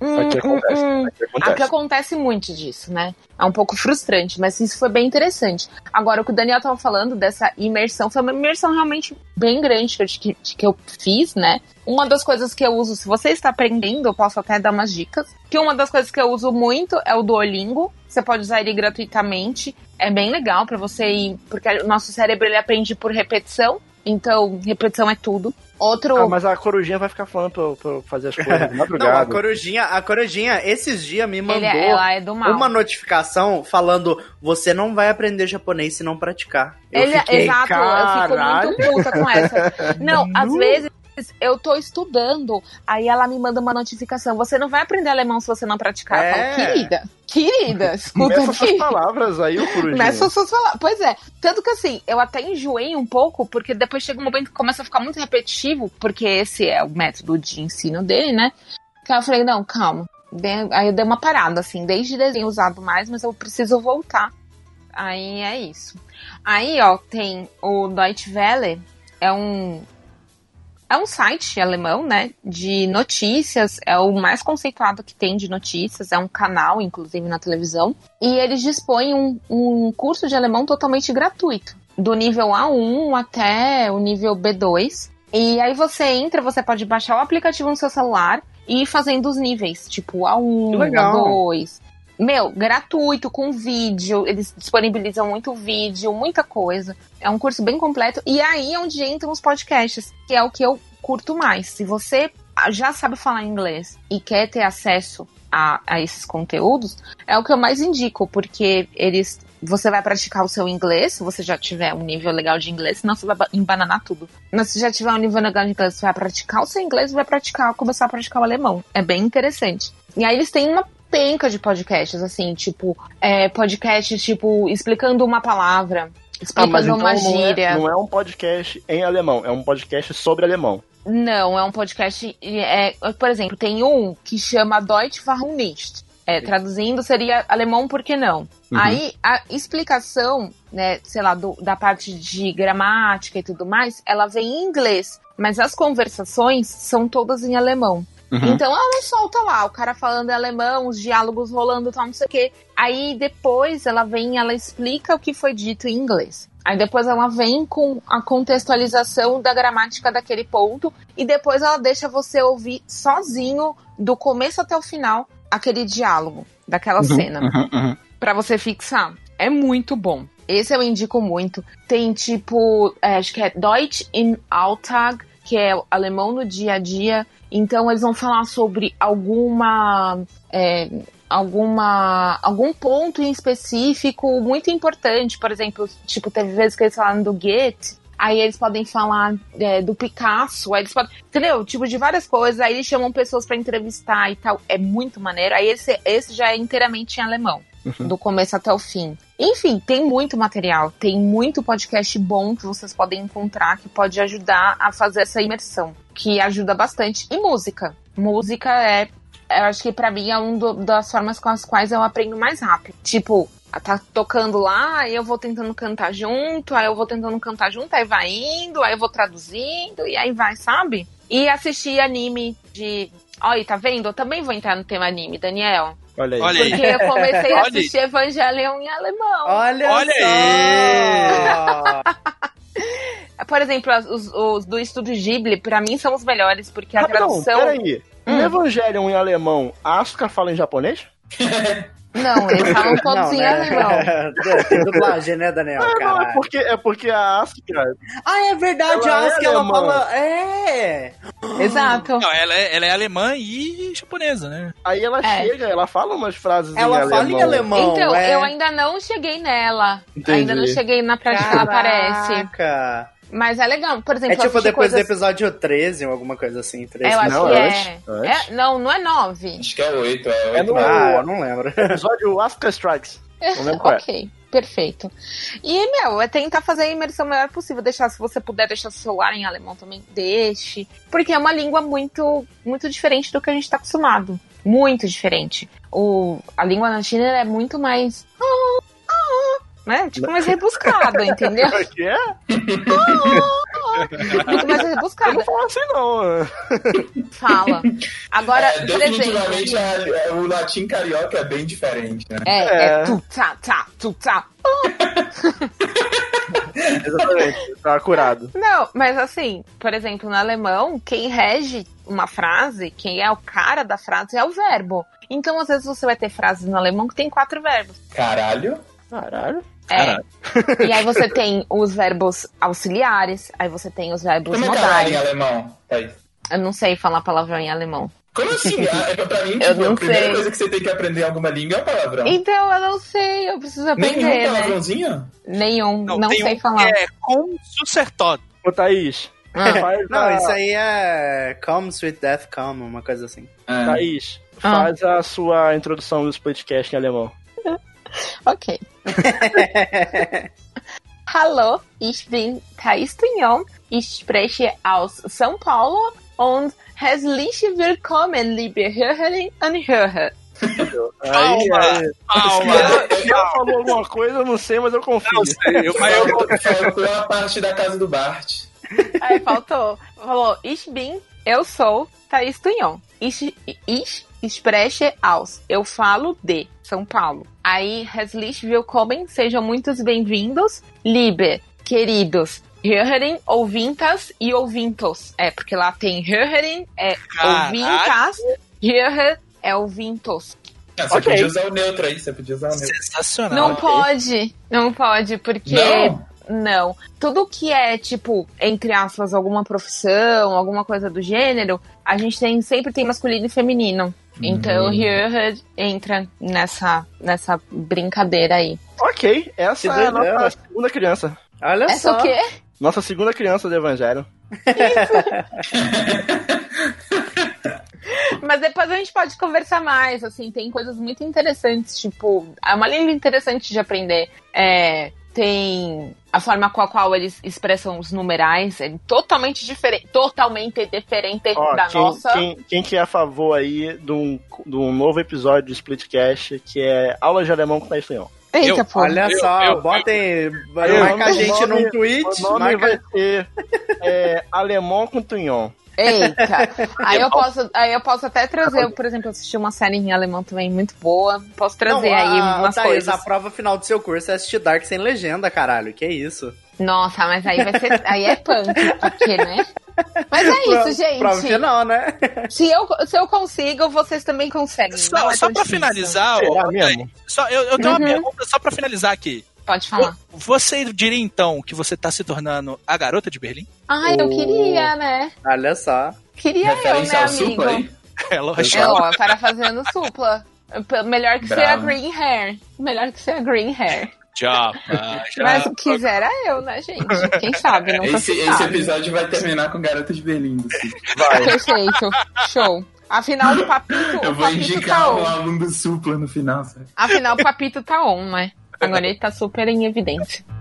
Hum, Aqui hum, acontece. hum. Aqui acontece. acontece muito disso, né? É um pouco frustrante, mas isso foi bem interessante. Agora, o que o Daniel tava falando dessa imersão, foi uma imersão realmente bem grande que eu, que, que eu fiz, né? Uma das coisas que eu uso, se você está aprendendo, eu posso até dar umas dicas. Que uma das coisas que eu uso muito é o Duolingo. Você pode usar ele gratuitamente. É bem legal para você ir, porque o nosso cérebro ele aprende por repetição. Então, repetição é tudo. Outro. Ah, mas a corujinha vai ficar falando pra, eu- pra fazer as <laughs> coisas de Não, a madrugada. corujinha, a corujinha esses dias me mandou ele, ela é do mal. uma notificação falando: você não vai aprender japonês se não praticar. Eu Ele, fiquei, exato, caralho. eu fico muito puta com essa. <laughs> Não, às vezes eu tô estudando, aí ela me manda uma notificação. Você não vai aprender alemão se você não praticar. Eu É. falo, querida, querida, <laughs> escuta suas aqui. palavras aí, o corujinha. Suas palavras. Pois é. Tanto que assim, eu até enjoei um pouco, porque depois chega um momento que começa a ficar muito repetitivo, porque esse é o método de ensino dele, né? Que aí eu falei, não, calma. Aí eu dei uma parada, assim, desde desenho usado mais, mas eu preciso voltar. Aí é isso. Aí, ó, tem o Deutsche Welle, é um. É um site alemão, né? De notícias, é o mais conceituado que tem de notícias, é um canal, inclusive, na televisão. E eles dispõem um, um curso de alemão totalmente gratuito, do nível A1 até o nível B2. E aí você entra, você pode baixar o aplicativo no seu celular e ir fazendo os níveis, tipo A1, Que legal. A2. Meu, gratuito, com vídeo. Eles disponibilizam muito vídeo, muita coisa. É um curso bem completo. E aí é onde entram os podcasts, que é o que eu curto mais. Se você já sabe falar inglês e quer ter acesso a, a esses conteúdos, é o que eu mais indico, porque eles você vai praticar o seu inglês, se você já tiver um nível legal de inglês, senão você vai embananar tudo. Mas se já tiver um nível legal de inglês, você vai praticar o seu inglês vai praticar, começar a praticar o alemão. É bem interessante. E aí eles têm uma penca de podcasts, assim, tipo, é, podcasts, tipo, explicando uma palavra, explicando Ah, então uma não gíria. É, não é um podcast em alemão, é um podcast sobre alemão. Não, é um podcast. É, por exemplo, tem um que chama Deutsch warum nicht. É, traduzindo seria alemão por que não? Aí a explicação, né, sei lá, do- da parte de gramática e tudo mais, ela vem em inglês, mas as conversações são todas em alemão. Então ela não solta lá, o cara falando em alemão, os diálogos rolando, tal, não sei o quê. Aí depois ela vem, ela explica o que foi dito em inglês. Aí depois ela vem com a contextualização da gramática daquele ponto e depois ela deixa você ouvir sozinho do começo até o final aquele diálogo daquela cena Pra você fixar. É muito bom. Esse eu indico muito. Tem tipo, é, acho que é Deutsch im Alltag, que é alemão no dia a dia. Então eles vão falar sobre alguma é, alguma algum ponto em específico muito importante. Por exemplo, tipo, teve vezes que eles falaram do Goethe. Aí eles podem falar é, do Picasso, aí eles podem. Entendeu? Tipo, de várias coisas. Aí eles chamam pessoas pra entrevistar e tal. É muito maneiro. Aí esse, esse já é inteiramente em alemão. Do começo até o fim. Enfim, tem muito material. Tem muito podcast bom que vocês podem encontrar que pode ajudar a fazer essa imersão. Que ajuda bastante. E música. Música é. Eu acho que pra mim é uma das formas com as quais eu aprendo mais rápido. Tipo, tá tocando lá, aí eu vou tentando cantar junto, aí eu vou tentando cantar junto, aí vai indo, aí eu vou traduzindo, e aí vai, sabe? E assistir anime de. Olha, tá vendo? Eu também vou entrar no tema anime, Daniel. Olha aí. Olha aí. Porque eu comecei a Olha aí. assistir Evangelion em alemão. Olha, Olha só! <laughs> Por exemplo, os, os do estúdio Ghibli, pra mim, são os melhores, porque a Rapidão, tradução. peraí. Hum. No Evangelion em alemão, Asuka fala em japonês? <laughs> Não, eles falam todos Não, em né? alemão. Tem dublagem, né, Daniel? Não, não, é porque, é porque a Asuka. Ah, é verdade, Ela a é Asuka, ela alemã. fala... É! Exato. Não, ela é, ela é alemã e japonesa, né? Aí ela É. chega, ela fala umas frases em Ela alemão. fala em alemão, Então, é. eu ainda não cheguei nela. Entendi. Ainda não cheguei na prática que ela aparece. Caraca. Mas é legal. Por exemplo, É tipo depois do coisas... episódio 13 ou alguma coisa assim. 13. É, eu acho Não, que é é. antes, é antes. É- Não, não é nove. Acho que é oito, é É oito. no Ah, eu não lembro. <laughs> episódio Asuka Strikes. Não lembro qual é. <laughs> ok, perfeito. E, meu, é tentar fazer a imersão o melhor possível. Deixar, se você puder deixar seu celular em alemão também, deixe. Porque é uma língua muito, muito diferente do que a gente tá acostumado. Muito diferente. O, a língua na China é muito mais. Né? Tipo, mais rebuscada, entendeu? Como é que é? Muito mais Eu rebuscada. não falo assim, não. Fala. Agora, É, por definitivamente exemplo. a- a- o latim carioca é bem diferente, né? É, É. é tu, tá, tá, tu, tá. <laughs> Exatamente. Tá curado. Não, mas assim, por exemplo, no alemão, quem rege uma frase, quem é o cara da frase é o verbo. Então, às vezes, você vai ter frases no alemão que tem quatro verbos. Caralho. Caralho. É. E aí você <laughs> tem os verbos auxiliares, aí você tem os verbos Como é caralho em modais. alemão, Thaís? Eu não sei falar palavrão em alemão. Como assim? Ah, <laughs> é pra mim, Eu tipo, não a primeira sei. coisa que você tem que aprender em alguma língua é palavrão. Então, eu não sei, eu preciso aprender, Nenhum né? palavrãozinho? Nenhum, não, tem sei um falar. é com sucertot. Ô, Thaís. Ah. Faz Não, a... isso aí é Comes with Death Come, uma coisa assim. É. Thaís, Ah. faz a sua introdução do podcast em alemão. <laughs> Ok. <laughs> Hallo, ich bin Thais Tunyon. Ich spreche aus São Paulo und herzlich willkommen, liebe Hörerinnen und Hörer. Aí, Calma, aí, se ela falou alguma coisa, eu não sei, mas eu confio. Não sei, eu, mas eu, Faltou a parte da casa do Bart. Aí faltou. Falou, ich bin, eu sou Thais Tunyon. Ich, ich spreche aus, eu falo de São Paulo. Aí, herzlich willkommen, sejam muitos bem-vindos, liebe, queridos. Hörerin, ouvintas e ouvintos. É, porque lá tem Hörerin, é Caralho. ouvintas, Hörer é ouvintos. Ah, você Ok. podia usar o neutro aí, você podia usar o neutro. Sensacional. Não pode, não pode, porque. Não? Não. Tudo que é, tipo, entre aspas, alguma profissão, alguma coisa do gênero, a gente tem, sempre tem masculino e feminino. Então, Hum. Entra nessa, nessa brincadeira aí. Ok, essa Que é a nossa segunda criança. Olha Essa só. o quê? Nossa segunda criança do Evangelho. <laughs> Mas depois a gente pode conversar mais, assim, tem coisas muito interessantes, tipo, é uma língua interessante de aprender. É, tem a forma com a qual eles expressam os numerais, é totalmente diferente, totalmente diferente Ó, da quem, nossa. quem, quem que é a favor aí de um, de um novo episódio do Splitcast, que é aula de alemão com Leão? Eita, Eu- pô. Olha Eu- só, eu- botem. Marca o a gente nome- num tweet. O nome marca- vai ser é, alemão com tunhon. Eita. <laughs> Aí eu posso, aí eu posso até trazer, por exemplo, eu assisti uma série em alemão também muito boa. Posso trazer Não, aí a- umas Thaís, coisas. a prova final do seu curso é assistir Dark sem legenda, caralho. Que isso? Nossa, mas aí vai ser. Aí é punk, porque, né? Mas é isso, gente. Prova final, né? Se eu, se eu consigo, vocês também conseguem. Só, Não é só pra difícil. finalizar, ó, mesmo? só, eu, eu tenho Uhum. uma pergunta só pra finalizar aqui. Pode falar. Você diria então que você tá se tornando a garota de Berlim? Ai, eu queria, né? Olha só. Queria eu, né, amigo? supla? É lógico. É, ó, para fazendo supla. Melhor que ser a Bravo. green hair. Melhor que ser a green hair. Já, já. Mas quisera eu, né, gente? Quem sabe, nunca Esse, se esse sabe. episódio vai terminar com Garota de Berlim. assim. Perfeito. Show. Afinal, o papito, Eu o vou papito tá indicar um álbum do Supla no final, sabe? Afinal, o papito tá on, né? Agora ele tá super em evidência. <laughs>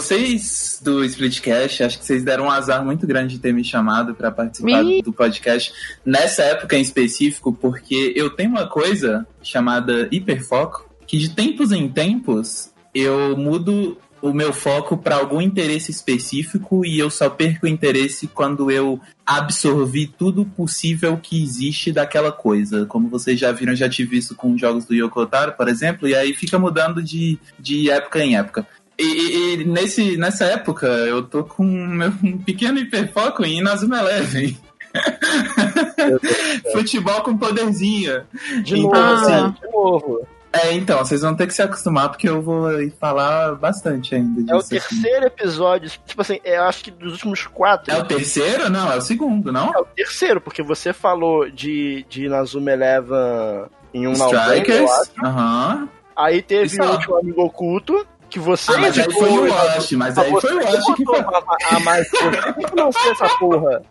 vocês do Splitcast, acho que vocês deram um azar muito grande de ter me chamado para participar Ih. do podcast nessa época em específico, porque eu tenho uma coisa chamada hiperfoco, que de tempos em tempos eu mudo o meu foco para algum interesse específico e eu só perco o interesse quando eu absorvi tudo possível que existe daquela coisa. Como vocês já viram, eu já tive isso com jogos do Yoko Taro, por exemplo, e aí fica mudando de, de época em época. E, e- e nesse, nessa época eu tô com meu, um <laughs> pequeno hiperfoco em Inazuma Eleven. <laughs> Futebol com poderzinho. De Então, novo, assim, de novo. É, então, vocês vão ter que se acostumar porque eu vou falar bastante ainda disso. É o assim. terceiro episódio, tipo assim, eu acho que dos últimos quatro. É o terceiro? Não, é o segundo, não? É o terceiro, porque você falou de, de Nazuma Eleven em um Strikers? Aham. Aí teve Isso, o último amigo oculto, que você Ah, mas aí foi o Wash, mas Ah, aí foi o Wash que foi. a, a, a mais você que não sei essa porra.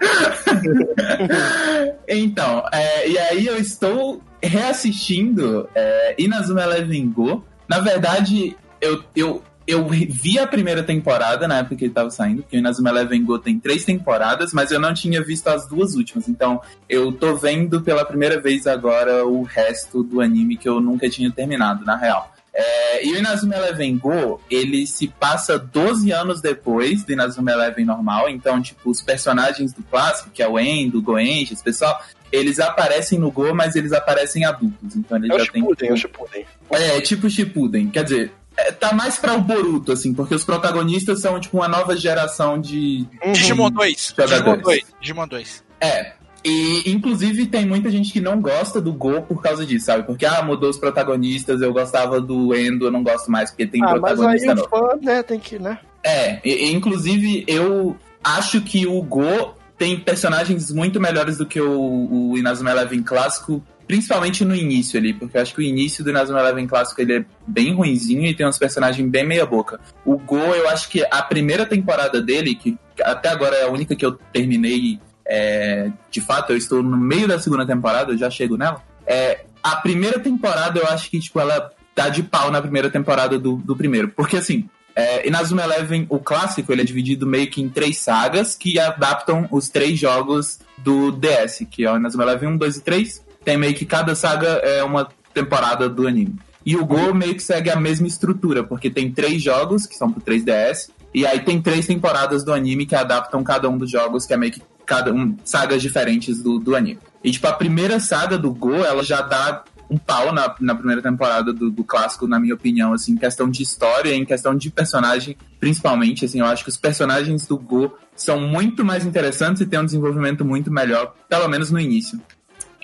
<laughs> Então, é, e aí eu estou reassistindo é, Inazuma Eleven Go. Na verdade, eu, eu, eu vi a primeira temporada na época que ele tava saindo, porque o Inazuma Eleven Go tem três temporadas, mas eu não tinha visto as duas últimas. Então, eu tô vendo pela primeira vez agora o resto do anime que eu nunca tinha terminado, na real. É, e o Inazuma Eleven Go, ele se passa 12 anos depois do Inazuma Eleven normal, então, tipo, os personagens do clássico, que é o Endo, o Goenji, esse pessoal, eles aparecem no Go, mas eles aparecem adultos, então ele É o já tem... Shippuden, é o Shippuden. É, tipo Shippuden, quer dizer, é, tá mais pra o Boruto, assim, porque os protagonistas são, tipo, uma nova geração de... Uhum. Digimon 2. Jogadores. Digimon 2. Digimon 2. É, e inclusive tem muita gente que não gosta do Go por causa disso, sabe? Porque, ah, mudou os protagonistas, eu gostava do Endo, eu não gosto mais, porque tem Ah, mas protagonista aí novo. fã, né, tem que, né? É, e, inclusive eu acho que o Go tem personagens muito melhores do que o, o Inazuma Eleven clássico, principalmente no início ali, porque eu acho que o início do Inazuma Eleven clássico ele é bem ruinzinho e tem uns personagens bem meia boca. O Go, eu acho que a primeira temporada dele, que até agora é a única que eu terminei, é, de fato, eu estou no meio da segunda temporada, eu já chego nela. É, a primeira temporada eu acho que tipo ela tá de pau na primeira temporada do, do primeiro, porque assim, É, Inazuma Eleven, o clássico, ele é dividido meio que em três sagas que adaptam os três jogos do DS, que é o Inazuma Eleven 1, 2 e 3. Tem meio que cada saga é uma temporada do anime. E o Go meio que segue a mesma estrutura, porque tem três jogos que são pro 3DS, e aí tem três temporadas do anime que adaptam cada um dos jogos, que é meio que cada um sagas diferentes do, do anime. E tipo, a primeira saga do Go, ela já dá um pau na, na primeira temporada do, do clássico, na minha opinião, assim, em questão de história, em questão de personagem, principalmente, assim, eu acho que os personagens do Go são muito mais interessantes e têm um desenvolvimento muito melhor, pelo menos no início.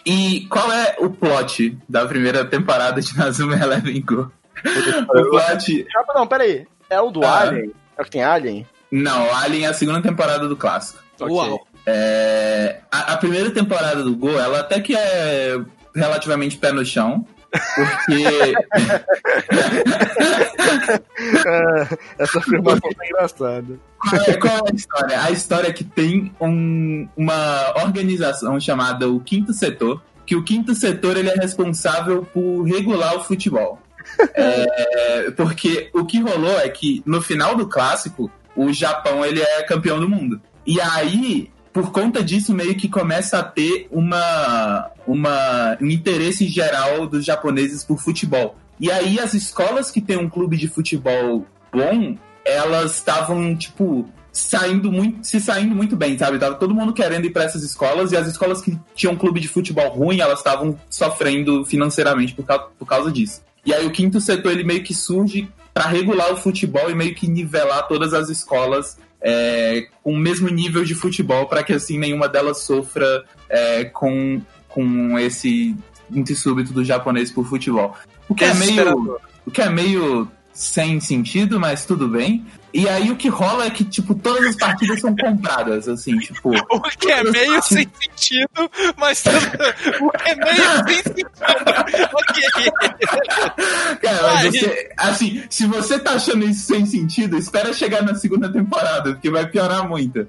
E qual é o plot da primeira temporada de Nazuma Eleven Go? o plot... Não, peraí. É o do Ah. Alien? É o que tem Alien? Não, Alien é a segunda temporada do clássico. Uau. É, a, a primeira temporada do Go, ela até que é relativamente pé no chão, porque <laughs> É, essa afirmação tá engraçada. qual é, qual é a história? A história é que tem um- uma organização chamada o Quinto Setor, que o Quinto Setor ele é responsável por regular o futebol. É, porque o que rolou é que no final do clássico, o Japão ele é campeão do mundo. E aí, por conta disso, meio que começa a ter uma, uma, um interesse geral dos japoneses por futebol. E aí, as escolas que têm um clube de futebol bom, elas estavam, tipo, saindo muito, se saindo muito bem, sabe? Tava todo mundo querendo ir para essas escolas e as escolas que tinham um clube de futebol ruim, elas estavam sofrendo financeiramente por causa, por causa disso. E aí o quinto setor ele meio que surge para regular o futebol e meio que nivelar todas as escolas é, com o mesmo nível de futebol para que assim nenhuma delas sofra é, com, com esse súbito do japonês por futebol. O que é meio Desesperador. o que é meio sem sentido, mas tudo bem. E aí o que rola é que, tipo, todas as partidas são compradas, assim, tipo. O que é meio sem sentido, mas o que é meio <laughs> sem sentido. ok. Cara, mas você, assim, se você tá achando isso sem sentido, espera chegar na segunda temporada, porque vai piorar muito.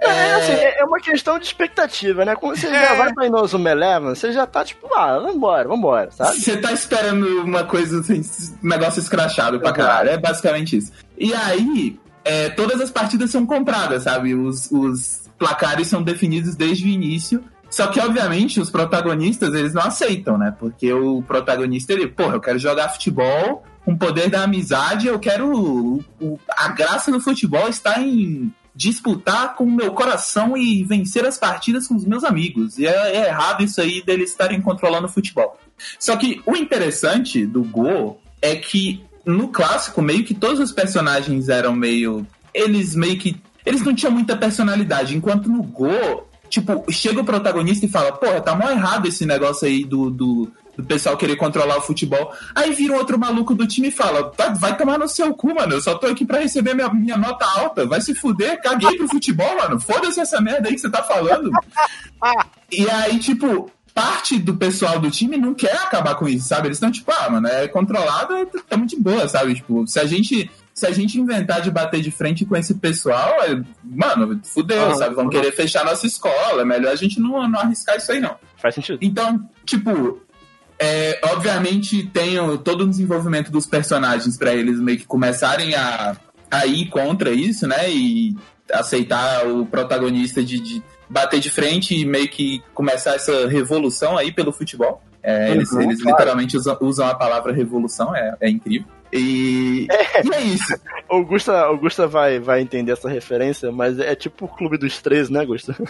É, assim, é é uma questão de expectativa, né? Quando você já É. vai pra Inozuma Eleven, você já tá tipo, ah, vambora, vambora, sabe? Você tá esperando uma coisa assim, um negócio escrachado pra caralho. É basicamente isso. E aí, é, todas as partidas são compradas, sabe? Os, os placares são definidos desde o início. Só que, obviamente, os protagonistas, eles não aceitam, né? Porque o protagonista, ele, porra, eu quero jogar futebol com o poder da amizade, eu quero. o- o- a graça do futebol está em disputar com o meu coração e vencer as partidas com os meus amigos. E é, é errado isso aí deles estarem controlando o futebol. Só que o interessante do Go é que no clássico, meio que todos os personagens eram meio. Eles meio que. Eles não tinham muita personalidade. Enquanto no Go, tipo, chega o protagonista e fala: Porra, tá mó errado esse negócio aí do. do do pessoal querer controlar o futebol. Aí vira um outro maluco do time e fala: "Vai- vai tomar no seu cu, mano. Eu só tô aqui pra receber minha, minha nota alta. Vai se fuder, caguei pro futebol, mano. Foda-se essa merda aí que você tá falando. <laughs> E aí, tipo, parte do pessoal do time não quer acabar com isso, sabe? Eles estão tipo, ah, mano, é controlado, tá muito de boa, sabe? Tipo, se a gente. Se a gente inventar de bater de frente com esse pessoal, é- mano, fudeu, Ah, sabe? Vão não. querer fechar nossa escola. É melhor a gente não, não arriscar isso aí, não. Faz sentido. Então, tipo, é, obviamente tem o- todo o desenvolvimento dos personagens pra eles meio que começarem a, a ir contra isso, né? E aceitar o protagonista de, de bater de frente e meio que começar essa revolução aí pelo futebol. É, eles Uhum, eles claro. literalmente usam, usam a palavra revolução, é, é incrível. E e é isso. <laughs> Augusta, Augusta vai, vai entender essa referência, mas é tipo o Clube dos Três, né, Augusta? <laughs>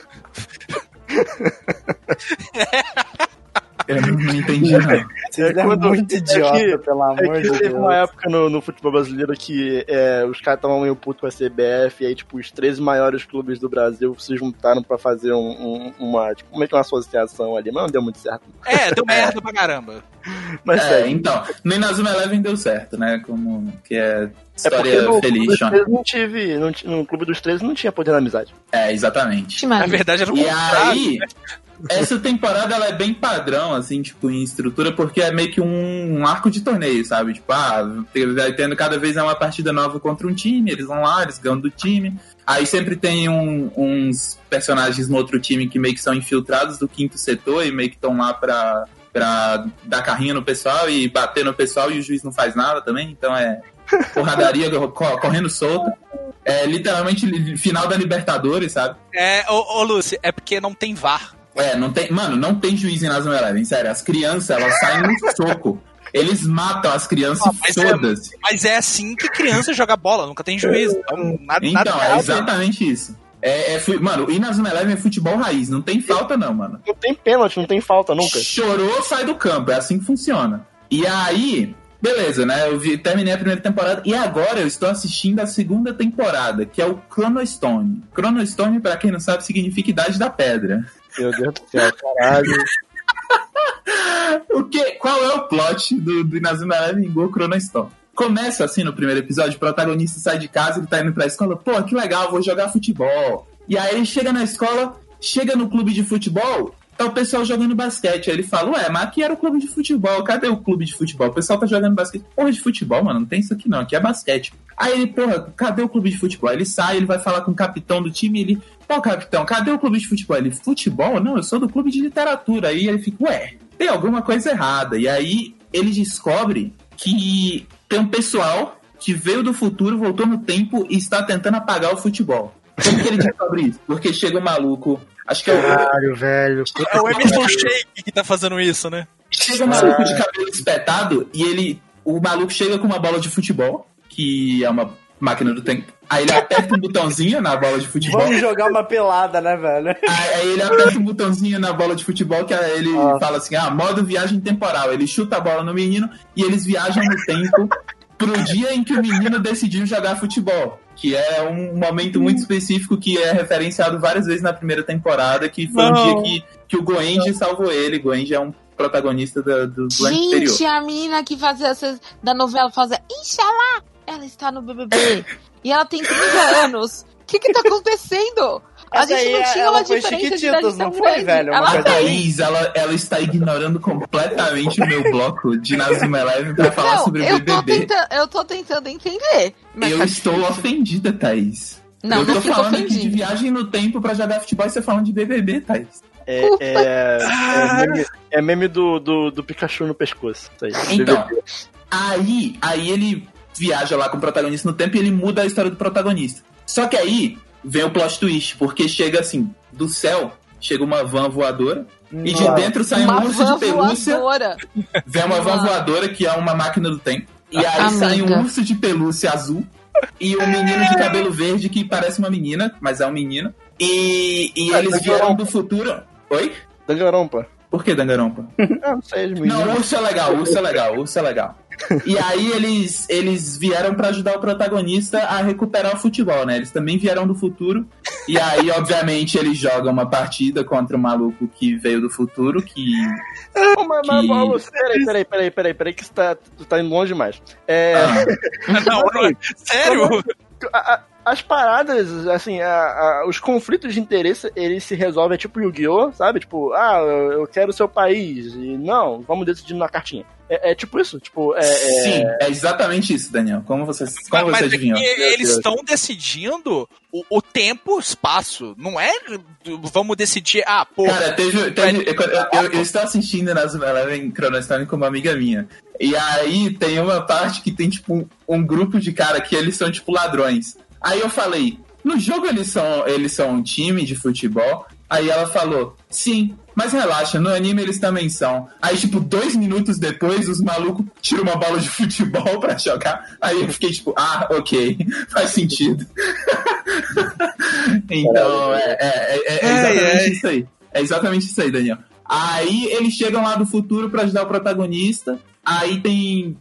Eu não, não entendi, não. Você É é, quando- muito é idiota, que- pelo É amor que de teve Deus. uma época no, no futebol brasileiro que é, os caras estavam meio putos com a CBF, e aí, tipo, os 13 maiores clubes do Brasil se juntaram pra fazer um, um- uma, tipo, como é que é uma associação ali, mas não deu muito certo. É, deu <laughs> merda pra caramba. Mas É, então, no Inazuma Eleven deu certo, né? Como que é é porque história no Clube feliz, dos Sean. 13 não tive, não, no Clube dos 13 não tinha poder da amizade. É, exatamente. Na verdade era o E contrário. aí, essa temporada ela é bem padrão, assim, tipo, em estrutura, porque é meio que um, um arco de torneio, sabe? Tipo, ah, tendo cada vez é uma partida nova contra um time, eles vão lá, eles ganham do time. Aí sempre tem um- uns personagens no outro time que meio que são infiltrados do quinto setor e meio que estão lá pra, pra dar carrinho no pessoal e bater no pessoal e o juiz não faz nada também, então é, porradaria co- correndo solta. É literalmente li- final da Libertadores, sabe? É, ô, ô Lúcio, é porque não tem VAR. É, não tem. Mano, não tem juiz em Nazaré Eleven, sério. As crianças, elas saem no soco. Eles matam as crianças mas é- todas. Mas é assim que criança joga bola, nunca tem juiz. Então, nada, nada Então, é errado. exatamente isso. É, é mano, e Nazaré Eleven é futebol raiz. Não tem falta, não, mano. Não tem pênalti, não tem falta nunca. Chorou, sai do campo. É assim que funciona. E aí, beleza, né? Eu vi- terminei a primeira temporada e agora eu estou assistindo a segunda temporada, que é o Chronostone. Chronostone, pra quem não sabe, significa Idade da Pedra. Meu Deus do céu, caralho. <laughs> O que, qual é o plot do, do Eleven Go Chronostone? Começa assim no primeiro episódio, o protagonista sai de casa, ele tá indo pra escola, pô, que legal, vou jogar futebol. E aí ele chega na escola, chega no clube de futebol, tá o pessoal jogando basquete. Aí ele fala, ué, mas aqui era o clube de futebol, cadê o clube de futebol? O pessoal tá jogando basquete. Porra de futebol, mano, não tem isso aqui não, aqui é basquete. Aí ele, porra, cadê o clube de futebol? Aí ele sai, ele vai falar com o capitão do time, ele, pô, capitão, cadê o clube de futebol? Ele, futebol? Não, eu sou do clube de literatura. Aí ele fica, ué, tem alguma coisa errada. E aí ele descobre que tem um pessoal que veio do futuro, voltou no tempo e está tentando apagar o futebol. Como que ele descobre isso? Porque chega um maluco, acho que é o, Caralho, velho. É o Emerson Sheik que tá fazendo isso, né? chega um maluco de cabelo espetado e ele, o maluco chega com uma bola de futebol, que é uma máquina do tempo. Aí ele aperta um botãozinho na bola de futebol. Vamos jogar uma pelada, né, velho? Aí ele aperta um botãozinho na bola de futebol que aí ele Ah. fala assim: ah, modo viagem temporal. Ele chuta a bola no menino e eles viajam no tempo pro <laughs> dia em que o menino decidiu jogar futebol. Que é um momento muito específico que é referenciado várias vezes na primeira temporada, que foi um Não. dia que, que o Goenji salvou ele. Goenji é um protagonista do, do, ano anterior. Gente, a menina que fazia essas, da novela fazia Inxalá, ela está no BBB. <laughs> e ela tem 30 anos. O que que tá acontecendo? A Essa gente aí, não tinha ela uma foi diferença de idade não foi, grande. velho? Ela A Uma tem. Thaís, ela, ela está ignorando completamente o meu bloco de Nazuma Eleven pra falar Não, sobre o eu tô, BBB. tentando, eu tô tentando entender. Mas Eu tá estou difícil. ofendida, Thaís. Não, eu tô não fico falando aqui de ofendida. viagem no tempo pra jogar futebol e você falando de BBB, Thaís. É, é, é meme, é meme do, do, do Pikachu no pescoço. Aí. Então, aí, aí ele viaja lá com o protagonista no tempo e ele muda a história do protagonista. Só que aí vem o plot twist, porque chega assim, do céu, chega uma van voadora e de Nossa. dentro sai Uma um urso de pelúcia. voadora. Vem uma van voadora que é uma máquina do tempo. E aí Amiga. sai um urso de pelúcia azul e um menino de cabelo verde que parece uma menina, mas é um menino. E, e Ah, eles vieram do futuro. Oi? Dangarompa. Por que Dangarompa? <laughs> Ah, não sei, as meninas. Não, urso é legal, urso é legal, urso é legal. E aí eles, eles vieram pra ajudar o protagonista a recuperar o futebol, né? Eles também vieram do futuro. E aí, obviamente, eles jogam uma partida contra o maluco que veio do futuro, que. Ô, mas, mas, que- Paulo, peraí, peraí, peraí, peraí, peraí, que você tá, tá indo longe demais. É, Ah, Não, não, sério? a- a- as paradas, assim, a- a- os conflitos de interesse, eles se resolvem tipo Yu-Gi-Oh!, sabe? Tipo, ah, eu eu quero o seu país. E não, vamos decidir na cartinha. É, é tipo isso? Tipo, é. é- Sim, é exatamente isso, Daniel. Como você, como Mas você é adivinhou? que eles estão decidindo o, o tempo, o espaço. Não é vamos decidir, ah, pô, Cara, teve. teve- eu, eu- eu estou assistindo nas Eleven Chronostone com uma amiga minha. E aí tem uma parte que tem, tipo, um, um grupo de cara que eles são, tipo, ladrões. Aí eu falei, no jogo eles são, eles são um time de futebol? Aí ela falou, sim, mas relaxa, no anime eles também são. Aí, tipo, dois minutos depois, os malucos tiram uma bola de <laughs> futebol pra jogar. Aí eu fiquei, tipo, ah, ok, <laughs> faz sentido. <laughs> então, é, é, é- é exatamente isso aí. É exatamente isso aí, Daniel. Aí eles chegam lá do futuro pra ajudar o protagonista. Aí tem.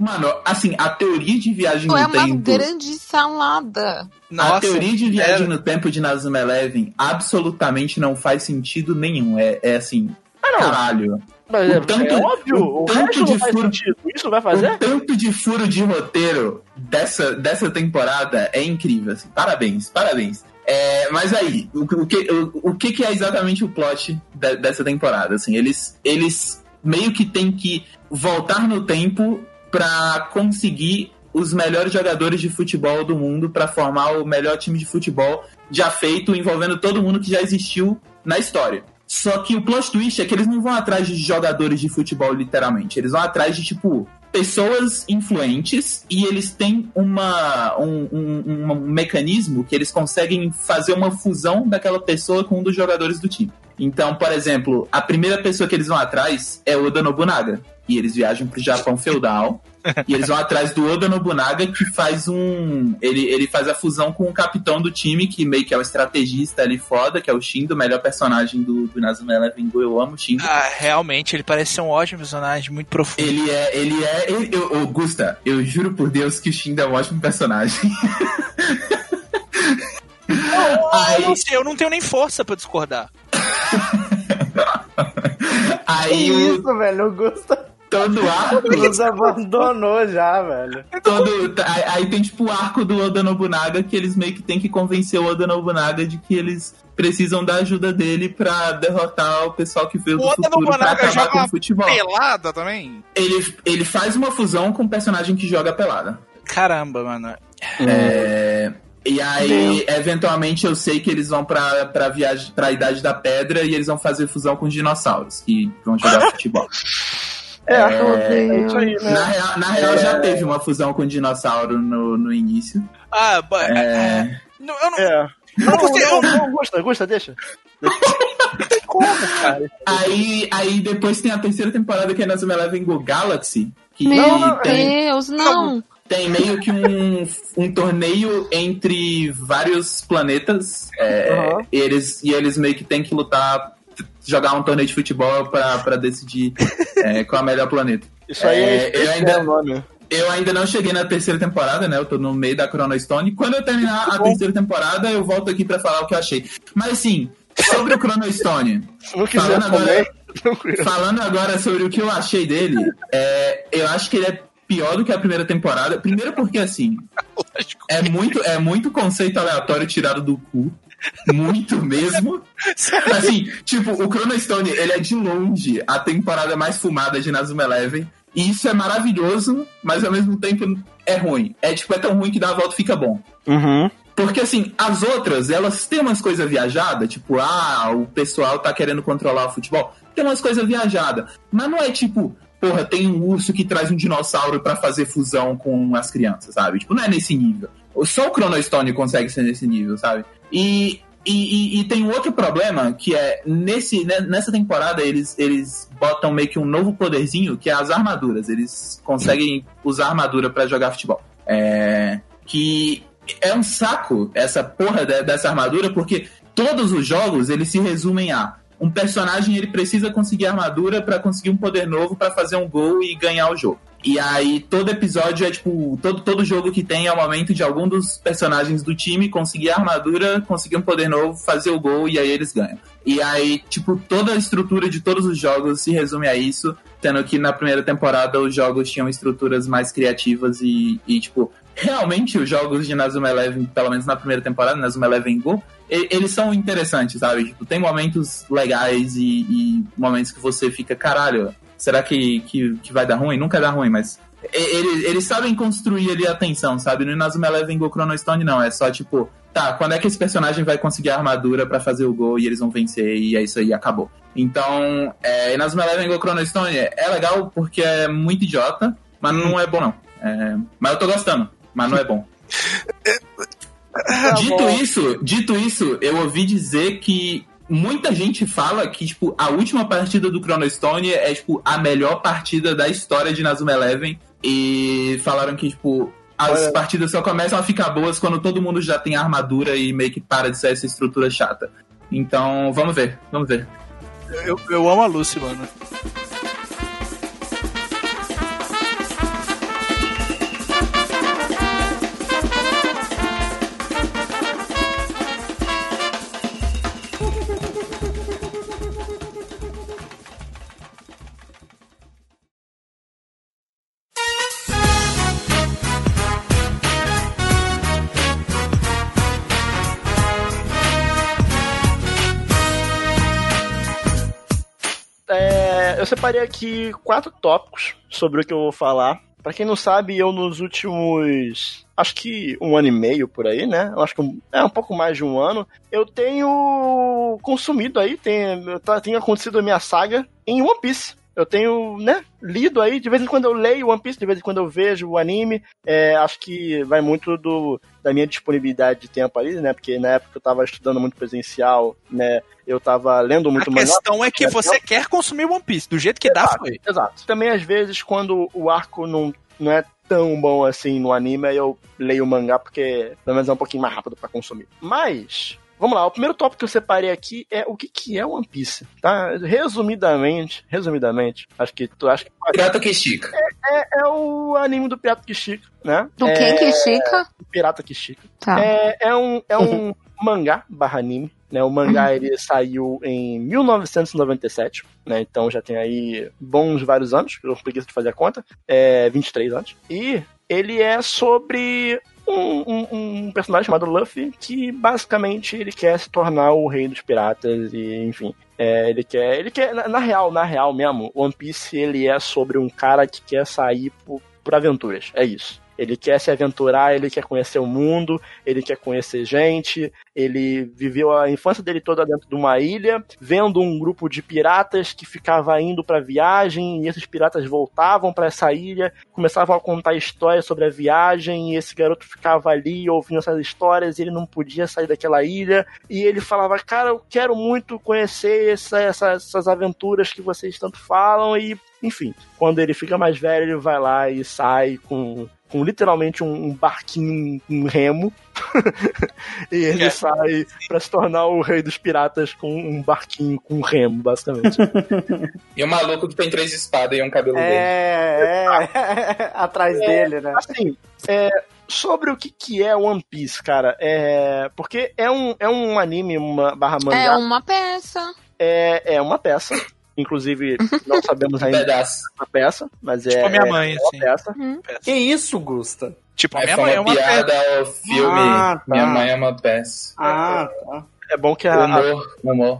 Mano, assim, a teoria de viagem É no uma tempo. grande salada. a teoria de viagem é. no tempo de Nazuma Eleven absolutamente não faz sentido nenhum. É, é assim, caralho. Mas o é, tanto- é óbvio, o o, tanto de furo-. Isso vai fazer? O tanto de furo de roteiro dessa, dessa temporada é incrível. assim. Parabéns, parabéns. É, mas aí, o, o que, o, o que que é exatamente o plot de- dessa temporada? Assim, eles, eles meio que têm que voltar no tempo pra conseguir os melhores jogadores de futebol do mundo pra formar o melhor time de futebol já feito, envolvendo todo mundo que já existiu na história. Só que o plot twist é que eles não vão atrás de jogadores de futebol, literalmente. Eles vão atrás de, tipo, pessoas influentes e eles têm uma, um, um, um mecanismo que eles conseguem fazer uma fusão daquela pessoa com um dos jogadores do time. Então, por exemplo, a primeira pessoa que eles vão atrás é o Oda Nobunaga. E eles viajam pro Japão feudal. <laughs> e eles vão atrás do Oda Nobunaga, que faz um. Ele, ele faz a fusão com o capitão do time, que meio que é o estrategista ali foda, que é o Shindo, o melhor personagem do, do Nazuma Eleven Go. Eu amo o Shindo. Ah, realmente, ele parece ser um ótimo personagem, muito profundo. Ele é. Ele é. Ele, eu, eu, Gusta, eu juro por Deus que o Shindo é um ótimo personagem. <laughs> Aí... Eu, não sei, eu não tenho nem força pra discordar. <laughs> Aí que o, isso, velho? O Gusta todo arco. <laughs> nos abandonou já, velho. Todo, aí, aí tem tipo o arco do Oda Nobunaga que eles meio que tem que convencer o Oda Nobunaga de que eles precisam da ajuda dele pra derrotar o pessoal que veio do O Oda futuro pra Nobunaga acabar joga com o futebol. pelada também? Ele, ele faz uma fusão com um personagem que joga pelada. Caramba, mano. É, e aí, eventualmente, eu sei que eles vão pra, pra, viagem, pra Idade da Pedra e eles vão fazer fusão com os dinossauros, que vão jogar <laughs> futebol. É, É, é isso aí, né? Na real, na real já teve uma fusão com dinossauro no, no início. Ah, ba- É, não, eu não, É. eu não Não, gostei. não, eu- não, Gusta, Gusta, deixa. Como, cara. aí, aí depois tem a terceira temporada que é Nazuma Eleven Go Galaxy, que Meu não, tem, Deus, não. Tem meio que um, um torneio entre vários planetas. é, Uhum. e, eles, e eles meio que têm que lutar, jogar um torneio de futebol pra, pra decidir é, qual é o melhor planeta. Isso aí é, É, eu ainda- o nome. Eu ainda não cheguei na terceira temporada, né? Eu tô no meio da Chrono Stone. Quando eu terminar a terceira temporada, eu volto aqui pra falar o que eu achei. Mas assim, sobre o Chrono Stone, Se <laughs> não quiser Falando agora- falando agora sobre o que eu achei dele, é, eu acho que ele é pior do que a primeira temporada. Primeiro porque, assim, é muito, é muito conceito aleatório tirado do cu. Muito mesmo. Assim, tipo, o Chrono Stone, ele é de longe a temporada mais fumada de Nazuma Eleven. E isso é maravilhoso, mas ao mesmo tempo é ruim. É tipo, é tão ruim que dá a volta e fica bom. Uhum. Porque assim, as outras, elas têm umas coisas viajadas, tipo, ah, o pessoal tá querendo controlar o futebol. Tem umas coisas viajadas. Mas não é tipo, porra, tem um urso que traz um dinossauro pra fazer fusão com as crianças, sabe? Tipo, não é nesse nível. Só o Chrono Stone consegue ser nesse nível, sabe? E, e, e, e tem outro problema que é nesse, né, nessa temporada eles, eles botam meio que um novo poderzinho que é as armaduras. Eles conseguem usar armadura pra jogar futebol. É, que é um saco essa porra de- dessa armadura, porque todos os jogos eles se resumem a um personagem ele precisa conseguir armadura pra conseguir um poder novo pra fazer um gol e ganhar o jogo. E aí todo episódio é tipo, todo, todo jogo que tem é o momento de algum dos personagens do time conseguir a armadura, conseguir um poder novo, fazer o gol e aí eles ganham. E aí, tipo, toda a estrutura de todos os jogos se resume a isso, tendo que na primeira temporada os jogos tinham estruturas mais criativas e, e tipo, realmente os jogos de Nazuma Eleven, pelo menos na primeira temporada, Nazuma Eleven Go, eles são interessantes, sabe? Tipo, tem momentos legais e, e momentos que você fica, caralho, será que, que, que vai dar ruim? Nunca dá ruim, mas eles, eles sabem construir ali a tensão, sabe? No Inazuma Eleven Go Chrono Stone não, é só tipo, tá, quando é que esse personagem vai conseguir a armadura pra fazer o gol e eles vão vencer e é isso aí, acabou. Então, é, Inazuma Eleven Go Chrono Stone é legal porque é muito idiota, mas não é bom não. É, mas eu tô gostando, mas não é bom. <laughs> dito bom. isso, dito isso, eu ouvi dizer que muita gente fala que, tipo, a última partida do Chrono Stone é, tipo, a melhor partida da história de Nazuma Eleven. E falaram que, tipo, as Olha. partidas só começam a ficar boas quando todo mundo já tem armadura e meio que para de ser essa estrutura chata. Então, vamos ver, vamos ver. Eu, eu amo a Lucy, mano. Eu separei aqui quatro tópicos sobre o que eu vou falar. Pra quem não sabe, eu nos últimos. Acho que um ano e meio por aí, né? Eu acho que é um pouco mais de um ano. Eu tenho consumido aí, tem, tá- tem acontecido a minha saga em One Piece. Eu tenho, né, lido aí, de vez em quando eu leio One Piece, de vez em quando eu vejo o anime. É, acho que vai muito do, da minha disponibilidade de tempo ali, né? Porque na época eu tava estudando muito presencial, né? Eu tava lendo muito A questão é que você quer consumir One Piece, do jeito que dá Exato, foi. Exato. Também, às vezes, quando o arco não, não é tão bom assim no anime, aí eu leio o mangá porque pelo menos é um pouquinho mais rápido pra consumir. Mas. Vamos lá, o primeiro tópico que eu separei aqui é o que, que é One Piece, tá? Resumidamente, resumidamente, acho que tu acha que Pirata que estica. é, é o anime do Pirata que estica, né? Do é, quem que estica? Pirata que estica. Tá. É, é um, é um <laughs> mangá barra anime. Né, o mangá ele saiu em 1997, né, então já tem aí bons vários anos, eu preguiça de fazer a conta, é 23 anos. E ele é sobre um, um- um personagem chamado Luffy que basicamente ele quer se tornar o rei dos piratas e enfim. é, ele quer, ele quer na, na real, na real mesmo, One Piece ele é sobre um cara que quer sair por, por aventuras, é isso. Ele quer se aventurar, ele quer conhecer o mundo, ele quer conhecer gente, ele viveu a infância dele toda dentro de uma ilha, vendo um grupo de piratas que ficava indo pra viagem, e esses piratas voltavam pra essa ilha, começavam a contar histórias sobre a viagem, e esse garoto ficava ali ouvindo essas histórias, e ele não podia sair daquela ilha, e ele falava, cara, eu quero muito conhecer essa- essa- essas aventuras que vocês tanto falam, e enfim, quando ele fica mais velho, ele vai lá e sai com, com literalmente um, um barquinho, um remo. <laughs> e ele É. sai pra se tornar o rei dos piratas com um barquinho com um remo, basicamente. <laughs> E o maluco que tem três espadas e um cabelo dele. É, <laughs> é, atrás dele, né? assim, é, sobre o que, que é One Piece, cara, é. Porque é um, é um anime uma, barra É mangá, uma peça. é, é uma peça. Inclusive, não sabemos ainda pedaço. a peça, mas é, Tipo a minha mãe, é uma assim. peça. Que isso, Gusta? Tipo, a minha mãe é uma uma peça. piada ao filme Ah, tá. Minha Mãe é uma peça. Ah, tá. É bom que a, a- Humor, humor.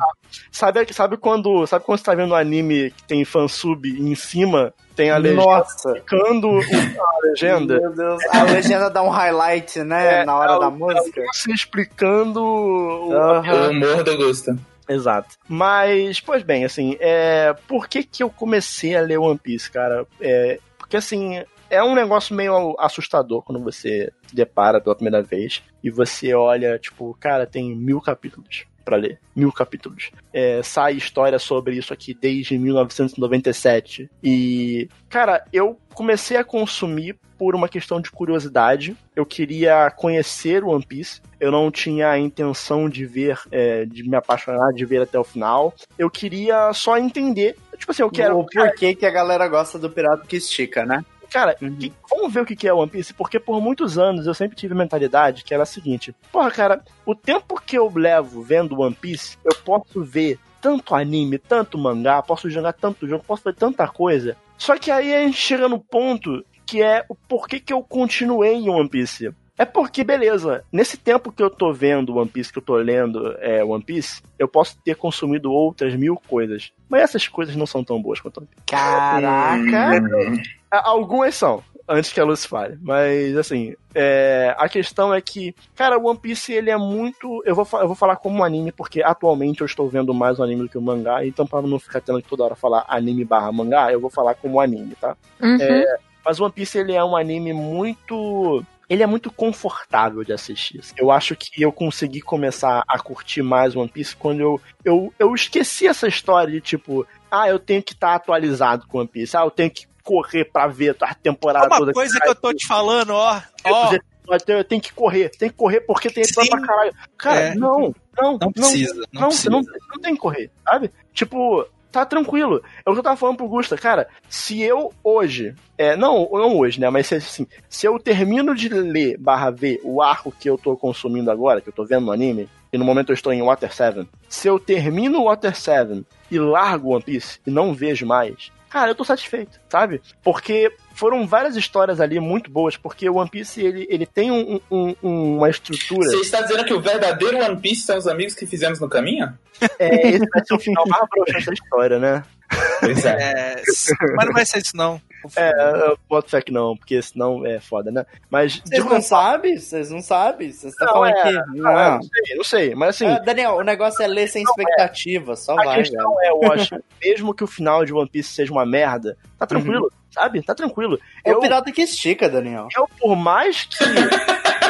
Sabe, sabe quando sabe quando você tá vendo um anime que tem fansub e em cima tem a legenda Nossa. ficando a <laughs> legenda? Meu Deus. A legenda dá um highlight, né? É, na hora é, da o- música. Se explicando. o- Aham. O humor do Gusta. Exato. Mas, pois bem, assim, é... por que que eu comecei a ler One Piece, cara? É... Porque, assim, é um negócio meio assustador quando você se depara pela primeira vez e você olha, tipo, cara, tem mil capítulos pra ler. Mil capítulos. É, sai história sobre isso aqui desde 1997. E, cara, eu comecei a consumir por uma questão de curiosidade. Eu queria conhecer o One Piece. Eu não tinha a intenção de ver, é, de me apaixonar, de ver até o final. Eu queria só entender. Tipo assim, eu quero. O porquê que a galera gosta do pirata que estica, né? Cara, Uhum. que- vamos ver o que é One Piece, porque por muitos anos eu sempre tive a mentalidade que era a seguinte: porra, cara, o tempo que eu levo vendo One Piece, eu posso ver tanto anime, tanto mangá, posso jogar tanto jogo, posso fazer tanta coisa. Só que aí a gente chega no ponto que é o porquê que eu continuei em One Piece. É porque, beleza, nesse tempo que eu tô vendo One Piece, que eu tô lendo é, One Piece, eu posso ter consumido outras mil coisas. Mas essas coisas não são tão boas quanto One Piece. Caraca! Hum. Ah, Algumas são, antes que a Lucy fale. Mas, assim, é, a questão é que, cara, o One Piece, ele é muito... Eu vou, eu vou falar como um anime, porque atualmente eu estou vendo mais o anime do que o mangá, então pra não ficar tendo que toda hora falar anime barra mangá, eu vou falar como anime, tá? Uhum. Mas o One Piece, ele é um anime muito... Ele é muito confortável de assistir. Eu acho que eu consegui começar a curtir mais One Piece quando eu, eu, eu esqueci essa história de tipo, ah, eu tenho que estar atualizado com One Piece, ah, eu tenho que correr pra ver a temporada Uma toda. coisa que eu tô te falando, ó. Ó, Eu tenho que correr, tem que correr porque tem episódio pra caralho. Cara, É. não, não, não precisa. Não, não, precisa. não, não tem que correr, sabe? Tipo, tá tranquilo. É o que eu tava falando pro Gusta, cara. Se eu hoje, é, não, não hoje, né? Mas assim, se eu termino de ler barra ver o arco que eu tô consumindo agora, que eu tô vendo no anime, e no momento eu estou em Water 7, se eu termino Water 7 e largo One Piece e não vejo mais, cara, eu tô satisfeito, sabe? Porque foram várias histórias ali muito boas, porque o One Piece, ele, ele tem um- um- um- uma estrutura. Você está dizendo que o verdadeiro One Piece são os amigos que fizemos no caminho? É, esse vai ser o final mais broxante da história, né? Pois é. É, mas não vai ser isso, não. É, eu boto fé que não, porque senão é foda, né? Mas. Vocês não sabem? Vocês não sabem? Vocês estão falando é, que. Ah, Não. não sei, não sei. Mas assim, Ah, Daniel, o negócio é ler sem expectativa, só a vai, questão velho. é, eu acho, mesmo que o final de One Piece seja uma merda, tá tranquilo, sabe? Tá tranquilo. É eu, o pirata que estica, Daniel. eu, por mais que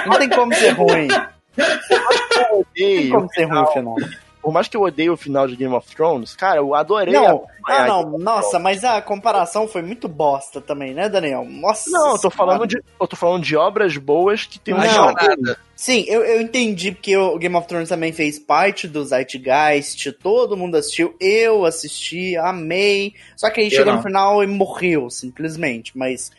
Não tem como ser ruim. <laughs> Não tem como ser ruim o final. Por mais que eu odeie o final de Game of Thrones, cara, eu adorei. Não, acompanhar ah, não, of nossa, mas a comparação foi muito bosta também, né, Daniel? Nossa. Não, eu tô Senhora. falando de, eu tô falando de obras boas que tem uma Não. jornada. Sim, eu, eu entendi porque o Game of Thrones também fez parte do Zeitgeist, todo mundo assistiu, eu assisti, amei. Só que aí Eu chegou não. no final e morreu, simplesmente. Mas,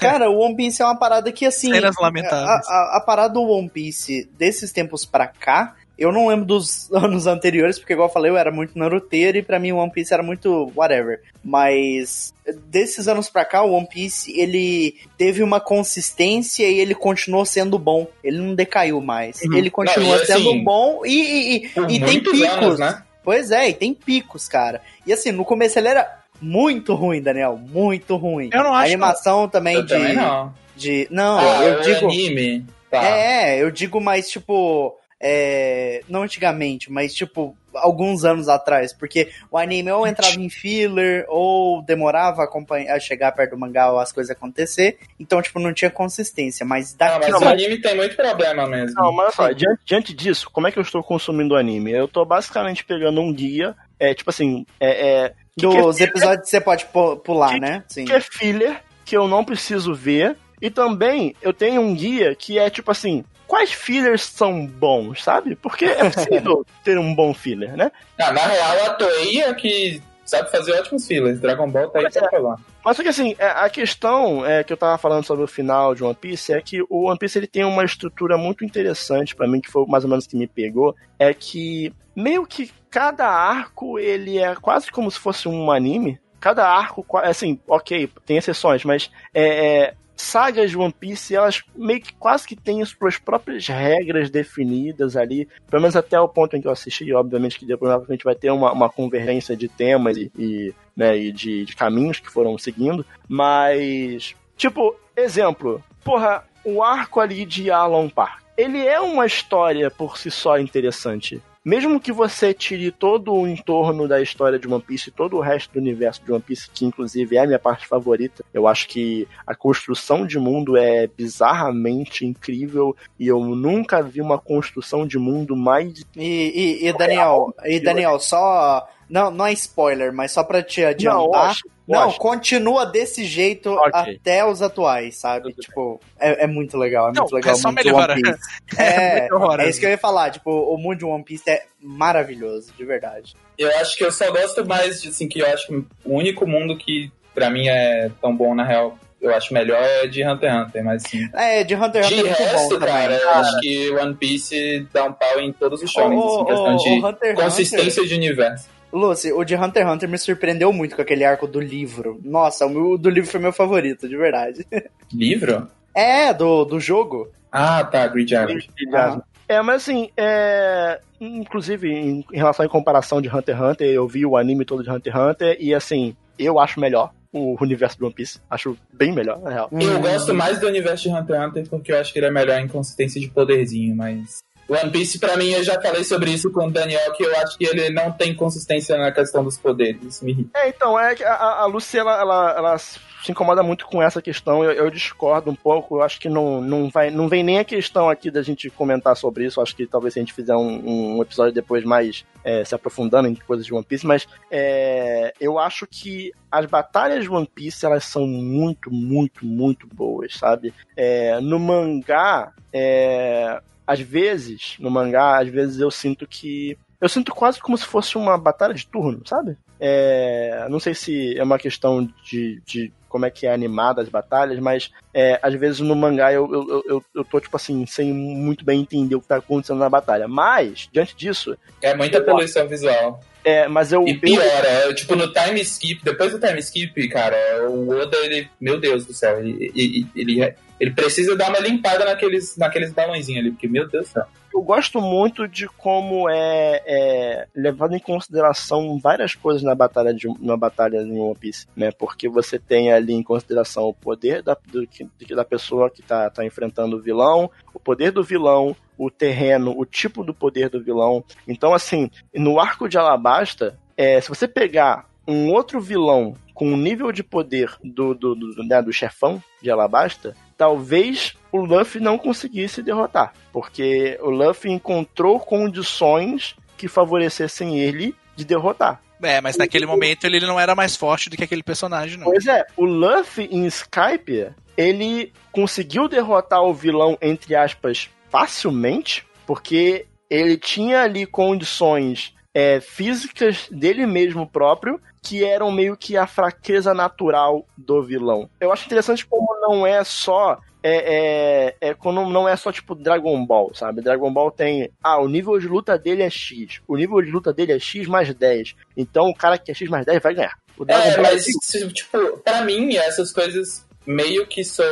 cara, o One Piece é uma parada que assim. Cenas lamentáveis. A, a, a parada do One Piece desses tempos pra cá. Eu não lembro dos <laughs> anos anteriores, porque igual eu falei, eu era muito naruteiro e pra mim o One Piece era muito whatever. Mas desses anos pra cá, o One Piece, ele teve uma consistência e ele continuou sendo bom. Ele não decaiu mais. Uhum. Ele continua Não, e sendo assim, bom e, e, e- e tem picos. anos, né? Pois é, e tem picos, cara. E assim, no começo ele era muito ruim, Daniel. Muito ruim. Eu não A acho, animação também Eu de. também não. de. Não, Ah, eu o digo. anime. Tá. É, eu digo mais tipo. É, não antigamente, mas tipo, alguns anos atrás, porque o anime ou entrava em filler, ou demorava a, acompanhar, a chegar perto do mangá ou as coisas acontecer, então, tipo, não tinha consistência, mas Não, daqui mas Não, o anime tem muito problema mesmo. Não, mas olha só, diante, diante disso, como é que eu estou consumindo o anime? Eu tô basicamente pegando um guia, é tipo assim, é, é que que é dos episódios que você pode pu- pular, Que- né? Sim. que é filler, que eu não preciso ver. E também eu tenho um guia que é tipo assim: quais fillers são bons, sabe? Porque é possível <laughs> ter um bom filler, né? Ah, na real, a Toei é que sabe fazer ótimos fillers. Dragon Ball tá aí pra é. falar. Mas só que assim, é, a questão é que eu tava falando sobre o final de One Piece é que o One Piece ele tem uma estrutura muito interessante pra mim, que foi mais ou menos que me pegou, é que meio que cada arco ele é quase como se fosse um anime. Cada arco, assim, ok, tem exceções, mas é, é, sagas de One Piece, elas meio que quase que têm suas próprias regras definidas ali, pelo menos até o ponto em que eu assisti, obviamente que depois a gente vai ter uma, uma convergência de temas e, e, né, e de, de caminhos que foram seguindo, mas, tipo, exemplo, porra, o arco ali de Alon Park, ele é uma história por si só interessante. Mesmo que você tire todo o entorno da história de One Piece, todo o resto do universo de One Piece, que inclusive é a minha parte favorita, eu acho que a construção de mundo é bizarramente incrível e eu nunca vi uma construção de mundo mais. E, e, e Daniel, e Daniel, só. Não, não é spoiler, mas só pra te adiantar. Não, acho, Não, acho. continua desse jeito Ok. até os atuais, sabe? Tudo tipo, é, é muito legal, é Não, muito legal. é só muito melhora. One Piece. <laughs> É, muito horroroso. é isso que eu ia falar. Tipo, o mundo de One Piece é maravilhoso, de verdade. Eu acho que eu só gosto mais de, assim, que eu acho que o único mundo que pra mim é tão bom, na real, eu acho melhor é de Hunter x Hunter, mas sim. É, de Hunter x De Hunter é muito resto, bom cara, também. eu acho que One Piece dá um pau em todos os shows, Ô, em questão ô, de Hunter consistência de universo. Lucy, o de Hunter x Hunter me surpreendeu muito com aquele arco do livro. Nossa, o meu- do livro foi meu favorito, de verdade. <laughs> Livro? É, do, do jogo. Ah, tá, Grid Island. Ah. É, mas assim, é... inclusive em, em relação à comparação de Hunter x Hunter, eu vi o anime todo de Hunter x Hunter e assim, eu acho melhor o universo de One Piece. Acho bem melhor, na real. Eu gosto mais do universo de Hunter x Hunter porque eu acho que ele é melhor em consistência de poderzinho, mas. One Piece, pra mim, eu já falei sobre isso com o Daniel, que eu acho que ele não tem consistência na questão dos poderes. Isso me irrita. É, então, é que a, a Lucy, ela, ela, ela se incomoda muito com essa questão, eu, eu discordo um pouco, eu acho que não, não, vai, não vem nem a questão aqui da gente comentar sobre isso, eu acho que talvez se a gente fizer um, um episódio depois mais é, se aprofundando em coisas de One Piece, mas é, eu acho que as batalhas de One Piece, elas são muito, muito, muito boas, sabe? É, no mangá, é, às vezes, no mangá, às vezes eu sinto que eu sinto quase como se fosse uma batalha de turno, sabe? É, não sei se é uma questão de, de como é que é animada as batalhas, mas é, às vezes no mangá eu, eu, eu, eu tô, tipo assim, sem muito bem entender o que tá acontecendo na batalha. Mas, diante disso, É muita poluição visual. é, mas eu. E pior, é, tipo, no time skip, depois do time skip, cara, o Oda, ele, meu Deus do céu, ele, ele, ele Ele precisa dar uma limpada naqueles, naqueles balãozinhos ali, porque, meu Deus do céu. Eu gosto muito de como é, é levado em consideração várias coisas na batalha de na batalha de One Piece, né? Porque você tem ali em consideração o poder da, do, da pessoa que tá, tá enfrentando o vilão, o poder do vilão, o terreno, o tipo do poder do vilão. Então, assim, no arco de Alabasta, é, se você pegar um outro vilão com o nível de poder do, do, do, né, do chefão de Alabasta, talvez o Luffy não conseguisse derrotar. Porque o Luffy encontrou condições que favorecessem ele de derrotar. É, mas naquele momento ele não era mais forte do que aquele personagem, não. Pois é, o Luffy em Skype, ele conseguiu derrotar o vilão, entre aspas, facilmente, porque ele tinha ali condições é, físicas dele mesmo próprio que eram meio que a fraqueza natural do vilão. Eu acho interessante como não é só é, é, é, quando não é só tipo Dragon Ball, sabe? Dragon Ball tem. Ah, o nível de luta dele é X. O nível de luta dele é X mais 10. Então o cara que é X mais 10 vai ganhar. O Dragon é, Ball mas, é... tipo, pra mim, essas coisas meio que são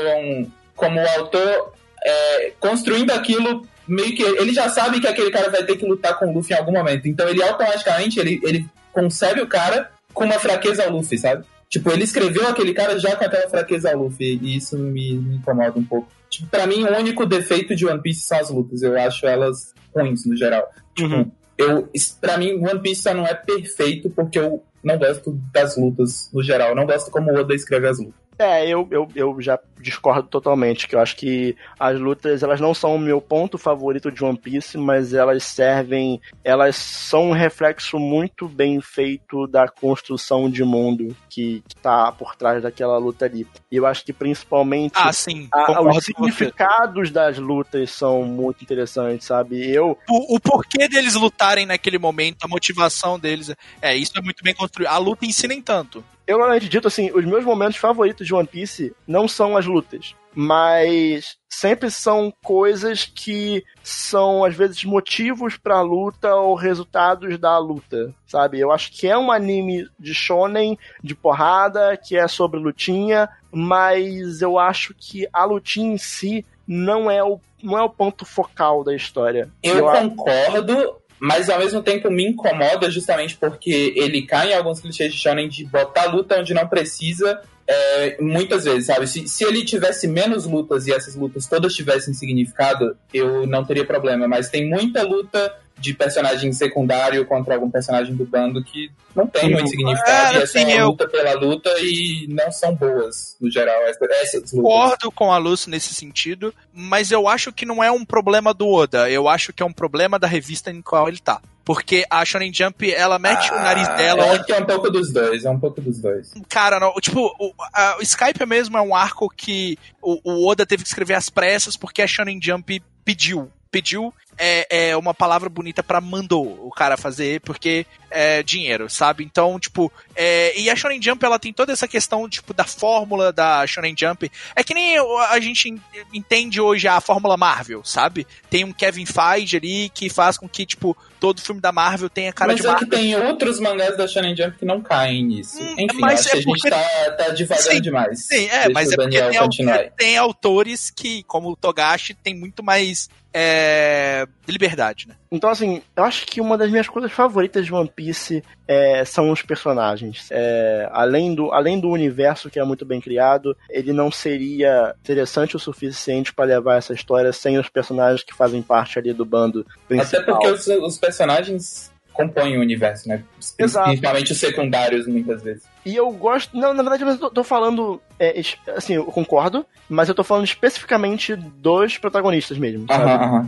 como o autor é, construindo aquilo meio que ele já sabe que aquele cara vai ter que lutar com o Luffy em algum momento. Então ele automaticamente ele, ele concebe o cara com uma fraqueza ao Luffy, sabe? Tipo, ele escreveu aquele cara já com aquela fraqueza ao Luffy, e isso me, me incomoda um pouco. Tipo, pra mim, o único defeito de One Piece são as lutas. Eu acho elas ruins, no geral. Tipo, uhum. eu, pra mim, One Piece só não é perfeito porque eu não gosto das lutas, no geral. Eu não gosto como o Oda escreve as lutas. É, eu, eu, eu já discordo totalmente, que eu acho que as lutas, elas não são o meu ponto favorito de One Piece, mas elas servem, elas são um reflexo muito bem feito da construção de mundo que, que tá por trás daquela luta ali. E eu acho que principalmente ah, sim, a, os significados das lutas são muito interessantes, sabe? Eu o, o porquê deles lutarem naquele momento, a motivação deles, é, isso é muito bem construído. A luta em si nem tanto eu normalmente dito assim, os meus momentos favoritos de One Piece não são as lutas, mas sempre são coisas que são às vezes motivos para a luta ou resultados da luta, sabe? Eu acho que é um anime de shonen, de porrada, que é sobre lutinha, mas eu acho que a lutinha em si não é o não é o ponto focal da história. Eu, eu concordo, mas ao mesmo tempo me incomoda justamente porque ele cai em alguns clichês de shonen de botar luta onde não precisa é, muitas vezes, sabe? Se, se ele tivesse menos lutas e essas lutas todas tivessem significado, eu não teria problema. Mas tem muita luta de personagem secundário contra algum personagem do bando que não tem muito significado. É, e é uma eu... luta pela luta e não são boas, no geral, essas. Concordo com a Lúcia nesse sentido, mas eu acho que não é um problema do Oda. Eu acho que é um problema da revista em qual ele tá. Porque a Shonen Jump, ela mete ah, o nariz dela. Eu acho que é um pouco dos dois, é um pouco dos dois. Cara, não, tipo, o, a, o Skype mesmo é um arco que o, o Oda teve que escrever às pressas porque a Shonen Jump pediu pediu é, é uma palavra bonita para mandou o cara fazer, porque é dinheiro, sabe? Então, tipo, é, e a Shonen Jump, ela tem toda essa questão, tipo, da fórmula da Shonen Jump. É que nem a gente entende hoje a fórmula Marvel, sabe? Tem um Kevin Feige ali que faz com que, tipo, todo filme da Marvel tenha cara mas de Marvel. Mas é que tem outros mangás da Shonen Jump que não caem nisso. Hum, Enfim, mas é que a gente tá, tá devagando demais. Sim, é, Deixa mas é porque tem, tem, autores que, como o Togashi, tem muito mais é, liberdade, né? Então, assim, eu acho que uma das minhas coisas favoritas de One Piece é, são os personagens. É, além, do, além do universo que é muito bem criado, ele não seria interessante o suficiente para levar essa história sem os personagens que fazem parte ali do bando principal. Até porque os, os personagens compõem o universo, né? Exato. Principalmente os secundários, muitas vezes. E eu gosto. Não, na verdade, eu tô, tô falando. É, assim, eu concordo, mas eu tô falando especificamente dos protagonistas mesmo. Sabe? Aham,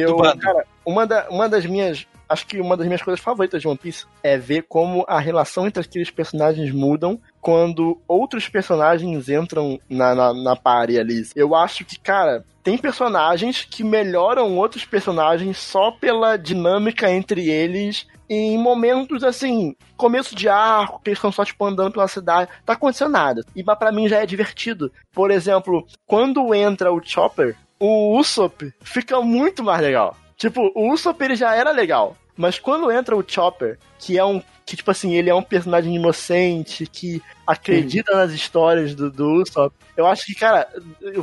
Eu, cara, uma, da, uma das minhas. Acho que uma das minhas coisas favoritas de One Piece é ver como a relação entre aqueles personagens mudam quando outros personagens entram na, na, na party ali. Eu acho que, cara, tem personagens que melhoram outros personagens só pela dinâmica entre eles em momentos assim, começo de arco, que eles estão só tipo andando pela cidade, tá acontecendo nada. E para mim já é divertido. Por exemplo, quando entra o Chopper, o Usopp fica muito mais legal. Tipo, o Usopp ele já era legal, mas quando entra o Chopper, que é um que, tipo assim, ele é um personagem inocente, que acredita nas histórias do, do Usopp. Eu acho que, cara,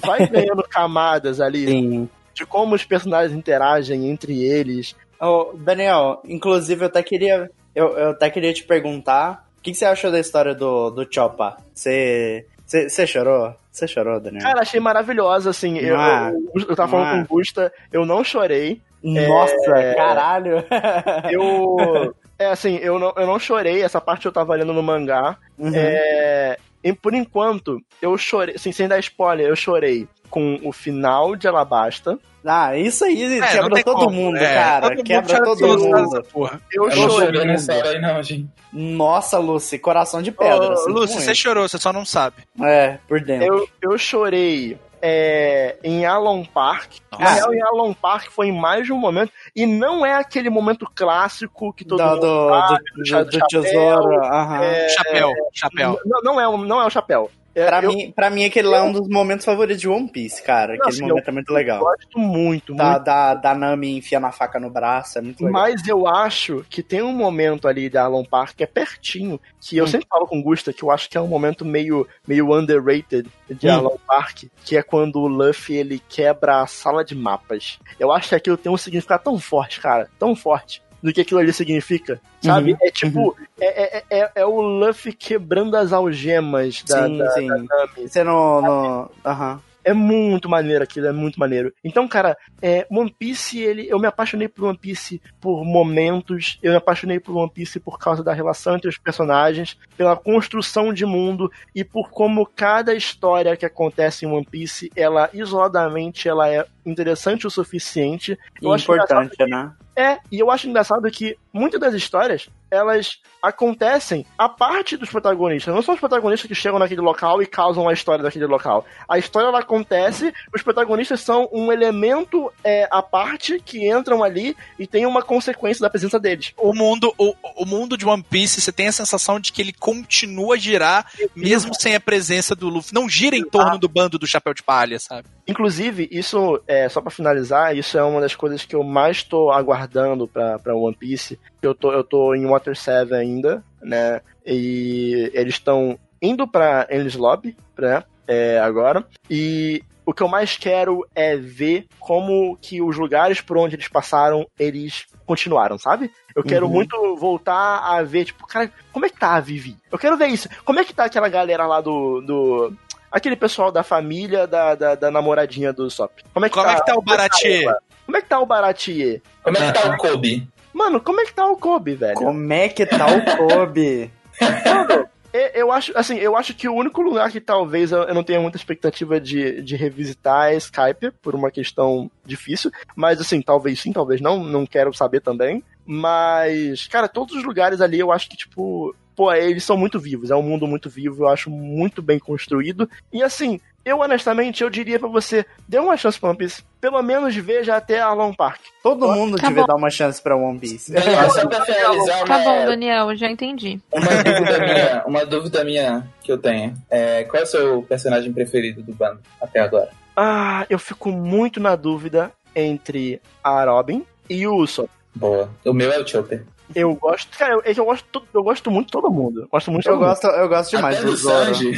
vai <laughs> ganhando camadas ali Sim. de como os personagens interagem entre eles. Ô, Daniel, inclusive eu até queria. Eu, eu até queria te perguntar o que, que você achou da história do, do Choppa? Você. Você chorou? Você chorou, Daniel? Cara, achei maravilhosa, assim. Eu, Ah, eu, eu tava falando ah. com o Gusta, eu não chorei. Nossa, é- caralho! <laughs> Eu. É assim, eu não, eu não chorei, essa parte eu tava lendo no mangá. Uhum. É, e por enquanto, eu chorei, assim, sem dar spoiler, eu chorei com o final de Alabasta. Ah, isso aí É, quebra todo como, mundo, é. cara. Todo mundo quebra já todo mundo. porra. Eu chorei. nessa hora aí, não, gente. Nossa, Lucy, coração de pedra. Ô, assim, muito. você chorou, você só não sabe. É, por dentro. Eu, eu chorei é, em Alon Park. Na Nossa. real, em Alon Park foi em mais de um momento. E não é aquele momento clássico que todo do, mundo do, sabe, do, cha- do, chapéu, tesouro. aham. é, Chapéu, chapéu. Não, não é, não é o chapéu. É, Pra, eu mim, pra mim, aquele lá é um dos momentos favoritos de One Piece, cara. Não, Aquele assim, momento é muito legal. gosto muito, Da, muito. da, da Nami enfiando a faca no braço, é muito legal. Mas eu acho que tem um momento ali da Alon Park que é pertinho, que eu Hum. sempre falo com o Gusta, que eu acho que é um momento meio, meio underrated de Hum. Alon Park, que é quando o Luffy ele quebra a sala de mapas. Eu acho que aquilo tem um significado tão forte, cara, tão forte. Do que aquilo ali significa, sabe? Uhum, É tipo, é, é, é, é o Luffy quebrando as algemas da, sim, da, sim. da Nami. Você não. não aham. É muito maneiro aquilo, é muito maneiro. Então, cara, é, One Piece, ele, eu me apaixonei por One Piece por momentos, eu me apaixonei por One Piece por causa da relação entre os personagens, pela construção de mundo e por como cada história que acontece em One Piece, ela isoladamente, ela é interessante o suficiente. Eu acho Importante, né? é, e eu acho engraçado que muitas das histórias, elas acontecem a parte dos protagonistas. Não são os protagonistas que chegam naquele local e causam a história daquele local. A história, ela acontece, os protagonistas são um elemento é, à parte que entram ali e tem uma consequência da presença deles. O mundo, o, o mundo de One Piece, você tem a sensação de que ele continua a girar, mesmo sem a presença do Luffy. Não gira em torno do bando do Chapéu de Palha, sabe? Inclusive, isso, é, só pra finalizar, isso é uma das coisas que eu mais tô aguardando pra, pra One Piece. Eu tô, eu tô em Water 7 ainda, né? E eles estão indo pra Endless Lobby, né? É, agora. E o que eu mais quero é ver como que os lugares por onde eles passaram, eles continuaram, sabe? Eu quero Uhum. muito voltar a ver, tipo, cara, como é que tá a Vivi? Eu quero ver isso. Como é que tá aquela galera lá do. do aquele pessoal da família da, da, da namoradinha do Sop? Como é que Como tá? é que tá o Baratier? Como é que tá o Baratier? Como é que tá o Kobe? Mano, como é que tá o Kobe, velho? Como é que tá o Kobe? <laughs> É, Eu acho, assim, eu acho que o único lugar que talvez eu eu não tenha muita expectativa de, de revisitar é Skype, por uma questão difícil. Mas, assim, talvez sim, talvez não, não quero saber também. Mas, cara, todos os lugares ali eu acho que, tipo, pô, eles são muito vivos. É um mundo muito vivo, eu acho muito bem construído. E, assim, eu honestamente, eu diria pra você, dê uma chance pra One Piece. Pelo menos veja até Arlong Park. Todo mundo Tá devia bom. dar uma chance pra One Piece. Daniel, só pra finalizar, Tá uma, bom, Daniel, eu já entendi. uma, dúvida minha, uma dúvida minha que eu tenho. É, qual é o seu personagem preferido do bando até agora? Ah, eu fico muito na dúvida entre a Robin e o Usopp. Boa. O meu é o Chopper. Eu gosto, cara, eu, é que eu gosto, to- eu gosto muito de todo mundo. Eu gosto muito de Eu gosto, eu gosto demais Até do. Sanji.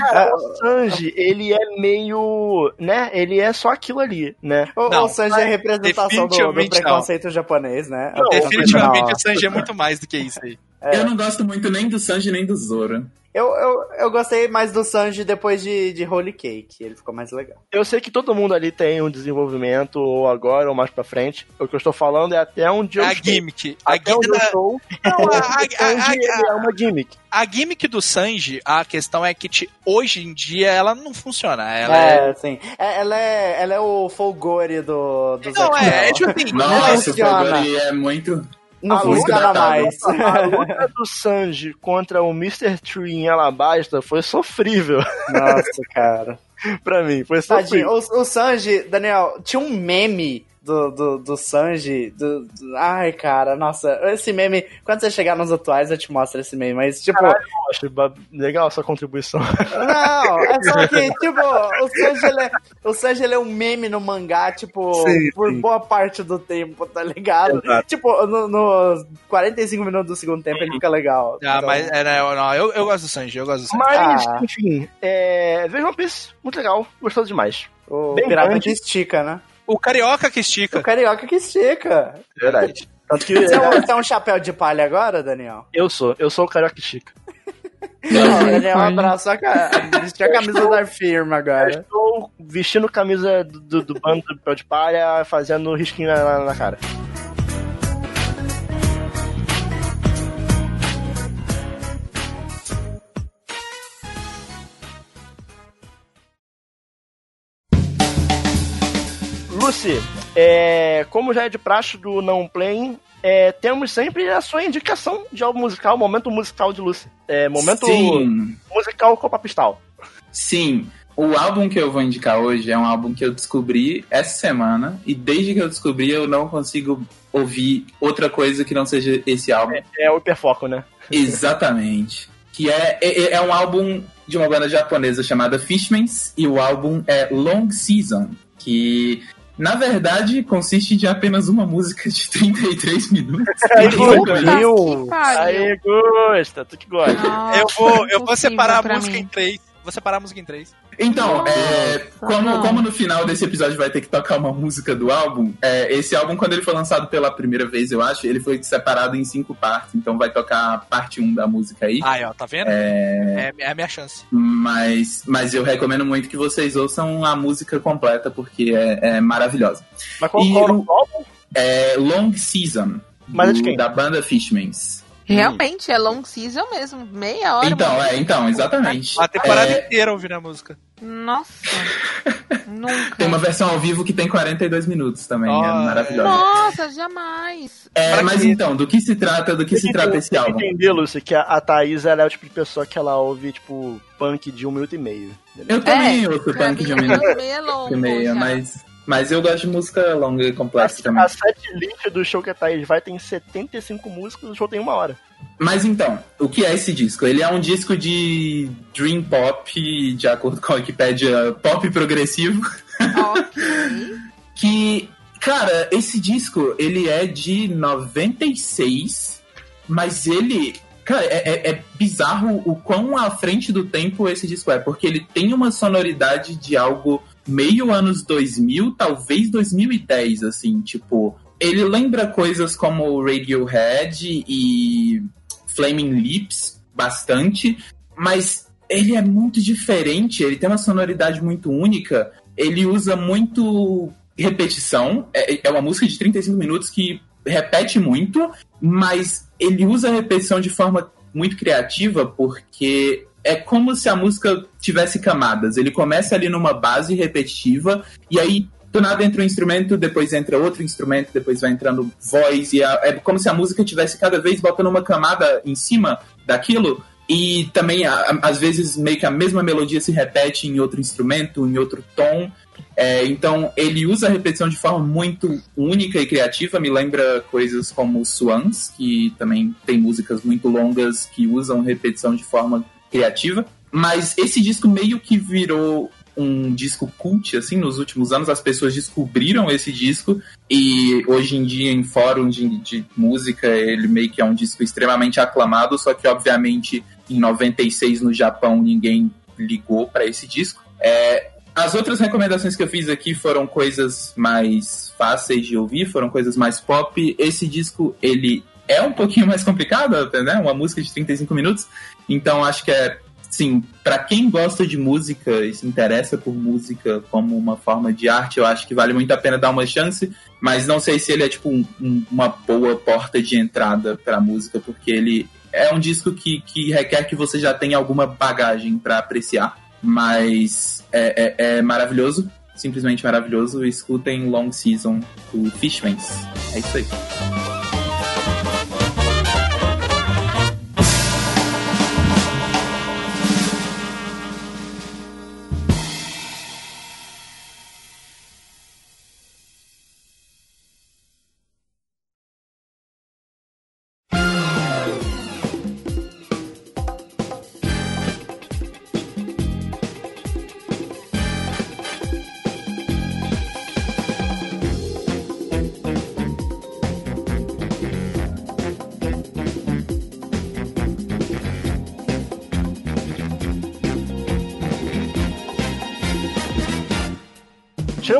Cara, o Sanji, ele é meio, né, ele é só aquilo ali, né? O, Não, o Sanji é a representação do, do preconceito japonês, né? Não, Definitivamente Não. o Sanji é muito mais do que isso aí. É. Eu não gosto muito nem do Sanji nem do Zoro. Eu, eu, eu gostei mais do Sanji depois de, de Holy Cake. Ele ficou mais legal. Eu sei que todo mundo ali tem um desenvolvimento, ou agora, ou mais pra frente. O que eu estou falando é até onde eu A estou. gimmick. A, eu gimmick estou. Não, a- o a- Sanji, a- ele é uma gimmick. a gimmick do Sanji, a questão é que te- hoje em dia ela não funciona. Ela é. É, sim. É, ela, é, ela é o Folgore do, do Não, é, é tipo assim, Nossa, o funciona. Fogori é muito. Não a funciona luta- mais. <laughs> A luta do Sanji contra o Mr. Tree em Alabasta foi sofrível Nossa, cara. <laughs> pra mim. Foi Tadinho. sofrível. O, o Sanji, Daniel, tinha um meme do, do, do Sanji. Do, do- ai, cara, nossa. Esse meme, quando você chegar nos atuais, eu te mostro esse meme. Mas, tipo, Acho ba- legal a sua contribuição. não, é só que, <laughs> tipo, o Sanji, ele é, o Sanji, ele é um meme no mangá, tipo, Sim, por sim. boa parte do tempo, tá ligado? Exato. Tipo, no- nos 45 minutos do segundo tempo ele fica legal. Ah, Então, mas é, não, não, eu, eu gosto do Sanji, eu gosto do Sanji. Mas, Ah. enfim, é... veja One Piece, muito legal, gostoso demais. O Bem pirata grande. que estica, né? O carioca que O estica. carioca que estica. Verdade. Tanto que Você é, um, <laughs> você é um chapéu de palha agora, Daniel? eu sou, eu sou o Carioca Chica. <laughs> Não, o Daniel olha. abraçou a, ca- vestiu a camisa da firma Eu agora. estou vestindo camisa do, do, do bando do Pé de Palha, fazendo risquinho na- na cara. Lucy, é, como já é de praxe do Não Play, é, temos sempre a sua indicação de álbum musical, momento musical de Lucy. É, momento Sim, musical Copa Pistal. sim. O álbum que eu vou indicar hoje é um álbum que eu descobri essa semana. E desde que eu descobri, eu não consigo ouvir outra coisa que não seja esse álbum. É o hiperfoco, né? Exatamente. Que é, é, é um álbum de uma banda japonesa chamada Fishmans. E o álbum é Long Season. Que, na verdade, consiste de apenas uma música de 33 minutos. <laughs> Meu. pariu. Aí, gosta, tu que gosta. Nossa, Eu vou, eu vou separar a música mim. em três. Vou separar a música em três. Então, é, como, como no final desse episódio vai ter que tocar uma música do álbum, é, esse álbum, quando ele foi lançado pela primeira vez, eu acho, ele foi separado em cinco partes. Então vai tocar a parte 1 da música aí. Aí, ó, tá vendo? É, É, é a minha chance. mas, mas eu recomendo muito que vocês ouçam a música completa, porque é, é maravilhosa. Mas qual, E qual o- o álbum? É Long Season, Mas é de do- quem? da banda Fishmans. Realmente, é long season mesmo. Meia hora. Então, mano. é, então, exatamente. A temporada É, inteira ouvindo a música. Nossa. <laughs> Nunca. tem uma versão ao vivo que tem 42 minutos também, é Ah, maravilhosa. Nossa, jamais. É, Pra mas quê? então, do que se trata, do que se trata esse álbum? entender, Lúcio, que a, a Thaís ela é o tipo de pessoa que ela ouve, tipo, punk de um minuto e meio. Eu também É, ouço punk mim, de um é minuto meio longo. e meio, já. mas, mas eu gosto de música longa e complexa A, também. a set list do show que a Thaís vai tem 75 músicas, o show tem uma hora. Mas então, o que é esse disco? Ele é um disco de Dream Pop, de acordo com a Wikipedia, pop progressivo, Ok. <laughs> que, cara, esse disco, ele é de 96, mas ele... Cara, é, é- é bizarro o quão à frente do tempo esse disco é, porque ele tem uma sonoridade de algo meio anos 2000, talvez 2010, assim, tipo... Ele lembra coisas como Radiohead e Flaming Lips bastante, mas ele é muito diferente, ele tem uma sonoridade muito única, ele usa muito repetição, é, é uma música de 35 minutos que repete muito, mas ele usa a repetição de forma muito criativa, porque é como se a música tivesse camadas. Ele começa ali numa base repetitiva, e aí do nada entra um instrumento, depois entra outro instrumento, depois vai entrando voz, e a- é como se a música tivesse cada vez botando uma camada em cima daquilo, e também a- a- às vezes meio que a mesma melodia se repete em outro instrumento, em outro tom. É, então ele usa a repetição de forma muito única e criativa, me lembra coisas como Swans, que também tem músicas muito longas que usam repetição de forma criativa. Mas esse disco meio que virou um disco cult, assim, nos últimos anos as pessoas descobriram esse disco e hoje em dia em fóruns de, de música ele meio que é um disco extremamente aclamado, só que obviamente em 96 no Japão ninguém ligou para esse disco. É, as outras recomendações que eu fiz aqui foram coisas mais fáceis de ouvir, foram coisas mais pop. Esse disco, ele é um pouquinho mais complicado, né? Uma música de 35 minutos. Então acho que é, sim, para quem gosta de música e se interessa por música como uma forma de arte, eu acho que vale muito a pena dar uma chance. Mas não sei se ele é tipo um- um- uma boa porta de entrada pra música, porque ele é um disco que, que requer que você já tenha alguma bagagem para apreciar. Mas é, é- é maravilhoso, simplesmente maravilhoso. Escutem Long Season do Fishmans. É isso aí.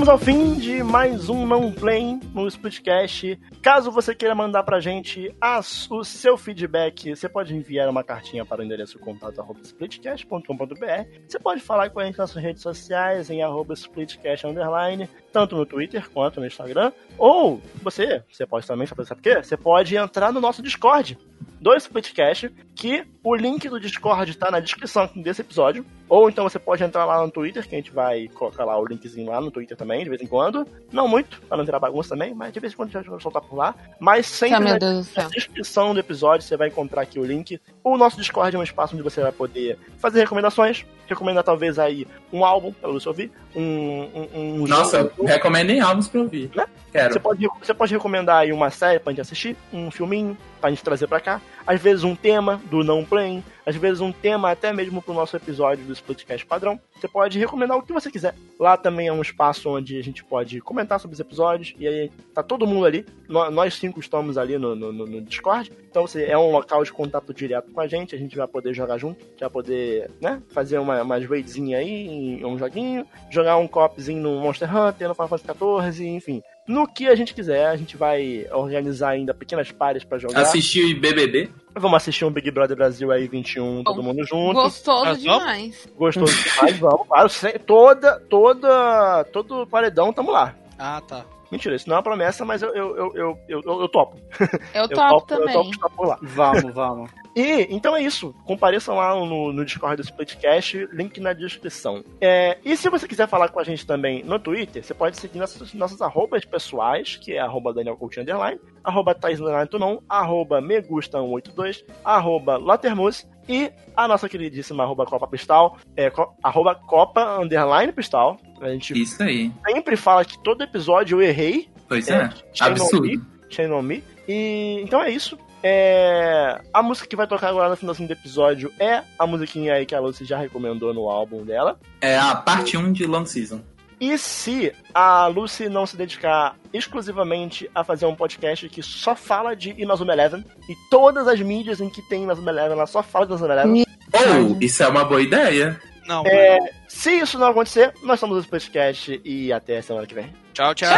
Chegamos ao fim de mais um Não Play no Splitcast. Caso você queira mandar pra gente as- o seu feedback, você pode enviar uma cartinha para o endereço contato.splitcast.com.br. Você pode falar com a gente nas suas redes sociais em arroba splitcast underline, tanto no Twitter quanto no Instagram. Ou você, você pode também, sabe sabe por quê? Você pode entrar no nosso Discord do Splitcast, que o link do Discord tá na descrição desse episódio. Ou então você pode entrar lá no Twitter, que a gente vai colocar lá o linkzinho lá no Twitter também, de vez em quando. Não muito, pra não virar bagunça também, mas de vez em quando a gente vai soltar por lá. Mas sempre Ah, na na descrição do episódio você vai encontrar aqui o link. O nosso Discord é um espaço onde você vai poder fazer recomendações. Recomendar talvez aí um álbum pra você ouvir. Um, um, um Nossa, jogo. recomendem álbuns pra ouvir. Né? Quero. Você pode, você pode recomendar aí uma série pra gente assistir, um filminho pra gente trazer pra cá. Às vezes um tema do não playing, às vezes um tema até mesmo pro nosso episódio do Splitcast padrão. Você pode recomendar o que você quiser. Lá também é um espaço onde a gente pode comentar sobre os episódios. E aí tá todo mundo ali. Nó- Nós cinco estamos ali no, no, no- Discord. Então você é um local de contato direto com a gente. A gente vai poder jogar junto. Vai poder, né? Fazer uma, umas raidzinhas aí um joguinho. Jogar um copzinho no Monster Hunter, no Final Fantasy XIV, enfim. No que a gente quiser, a gente vai organizar ainda pequenas pares pra jogar. Assistir BBB. Vamos assistir um Big Brother Brasil aí 21, todo mundo junto. Gostoso vamos? demais. Gostoso demais, vamos, claro. Toda, toda, todo paredão, tamo lá. Ah, tá. Mentira, isso não é uma promessa, mas eu, eu, eu, eu, eu, eu- <laughs> eu topo. Eu Eu topo Eu também. topo estar por lá. Vamos, vamos. E, então é isso. Compareçam lá no, no Discord do Splitcast, link na descrição. É, e se você quiser falar com a gente também no Twitter, você pode seguir nossas, nossas arrobas pessoais, que é arroba Daniel Coutinho Underline, arroba Thais Leonardo Tunon, arroba Megusta182, arroba Latermus e a nossa queridíssima arroba Copa Pistal, é, co- arroba Copa Underline Pistal. A gente Isso aí. sempre fala que todo episódio eu errei, Pois É, é. Absurdo. Me, Me. E então é isso. É, a música que vai tocar agora no finalzinho do episódio é a musiquinha aí que a Lucy já recomendou no álbum dela. É a parte 1 de Long Season. E se a Lucy não se dedicar exclusivamente a fazer um podcast que só fala de Inazuma Eleven, e todas as mídias em que tem Inazuma Eleven, ela só fala de Inazuma Eleven. Ou, isso é uma boa ideia. Não, É, se isso não acontecer, nós somos o podcast e até semana que vem. tchau, tchau.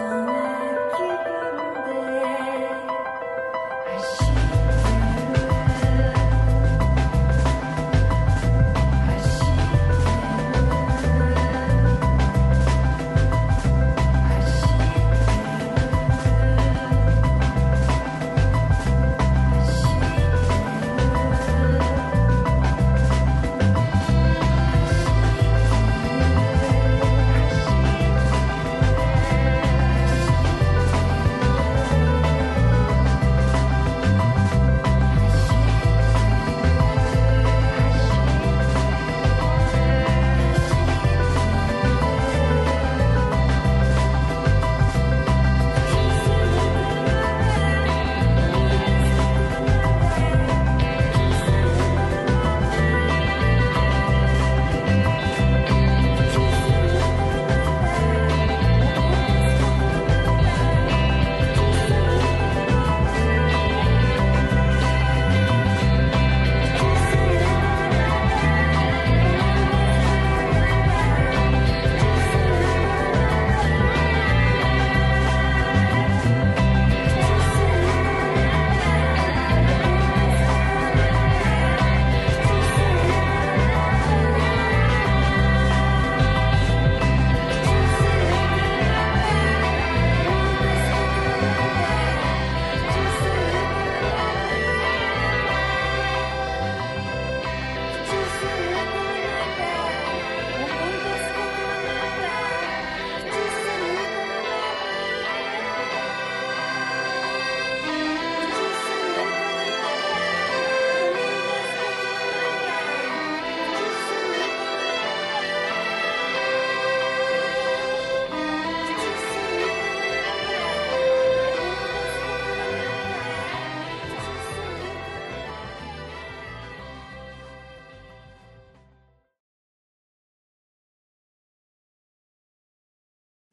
sun.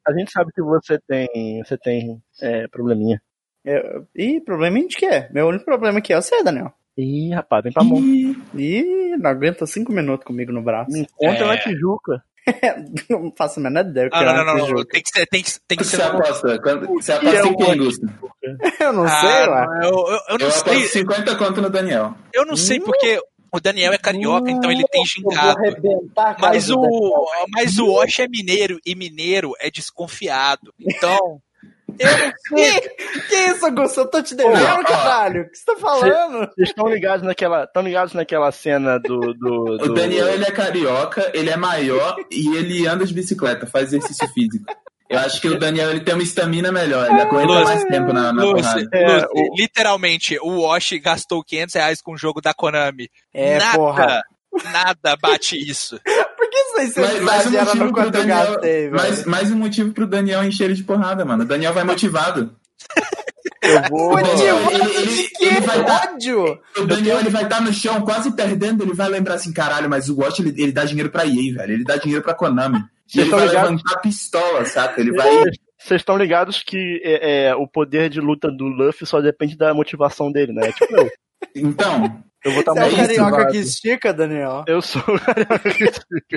A gente sabe que você tem, você tem é, probleminha. Eu... Ih, probleminha de quê? Meu único problema aqui é você, Daniel. Ih, rapaz, vem pra mão. Ih, ih, não aguenta cinco minutos comigo no braço. Me encontra É. na Tijuca. <laughs> não faço a menor ideia Ah, é não, não, não. Tem que ser, tem que, tem que Você ser. aposta? Quando- Você aposta é em o quem? Gusto? <laughs> Eu não Ah, sei, não, eu, eu, eu não Eu sei. aposto 50 conto no Daniel. Eu não sei porque o Daniel é carioca, então ele tem cara Mas o, mas o Osh é mineiro e mineiro é desconfiado. Então, <laughs> eu não sei. Que, que isso, Augusto? Eu tô te devendo, caralho. O que você tá falando? Vocês estão ligados naquela, estão ligados naquela cena do, do, O do- Daniel, ele é carioca, ele é maior e ele anda de bicicleta, faz exercício físico. Eu acho que o Daniel, ele tem uma estamina melhor, ele aguenta Lúcio, mais tempo na, na porrada. É, o- literalmente, o Osh gastou 500 reais com o jogo da Konami. É, nada, porra. nada bate isso. <laughs> Por que vocês Mas, mais, um motivo pro Daniel, gastei, mais, mais um motivo pro Daniel encher ele de porrada, mano. O Daniel vai motivado. Eu vou. Motivado Ele- ele- ele vai! O Daniel ele vai estar no chão quase perdendo, ele vai lembrar assim, caralho, mas o Watch ele, ele dá dinheiro pra EA, velho. Ele dá dinheiro pra Konami. Vocês ele vai ligados? levantar a pistola, saca? Ele vai. Vocês estão ligados que é, é, o poder de luta do Luffy só depende da motivação dele, né? Tipo, eu, Então, eu vou estar Você é o carioca que estica, Daniel? Eu sou o carioca que estica.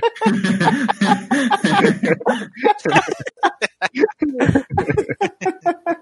<laughs>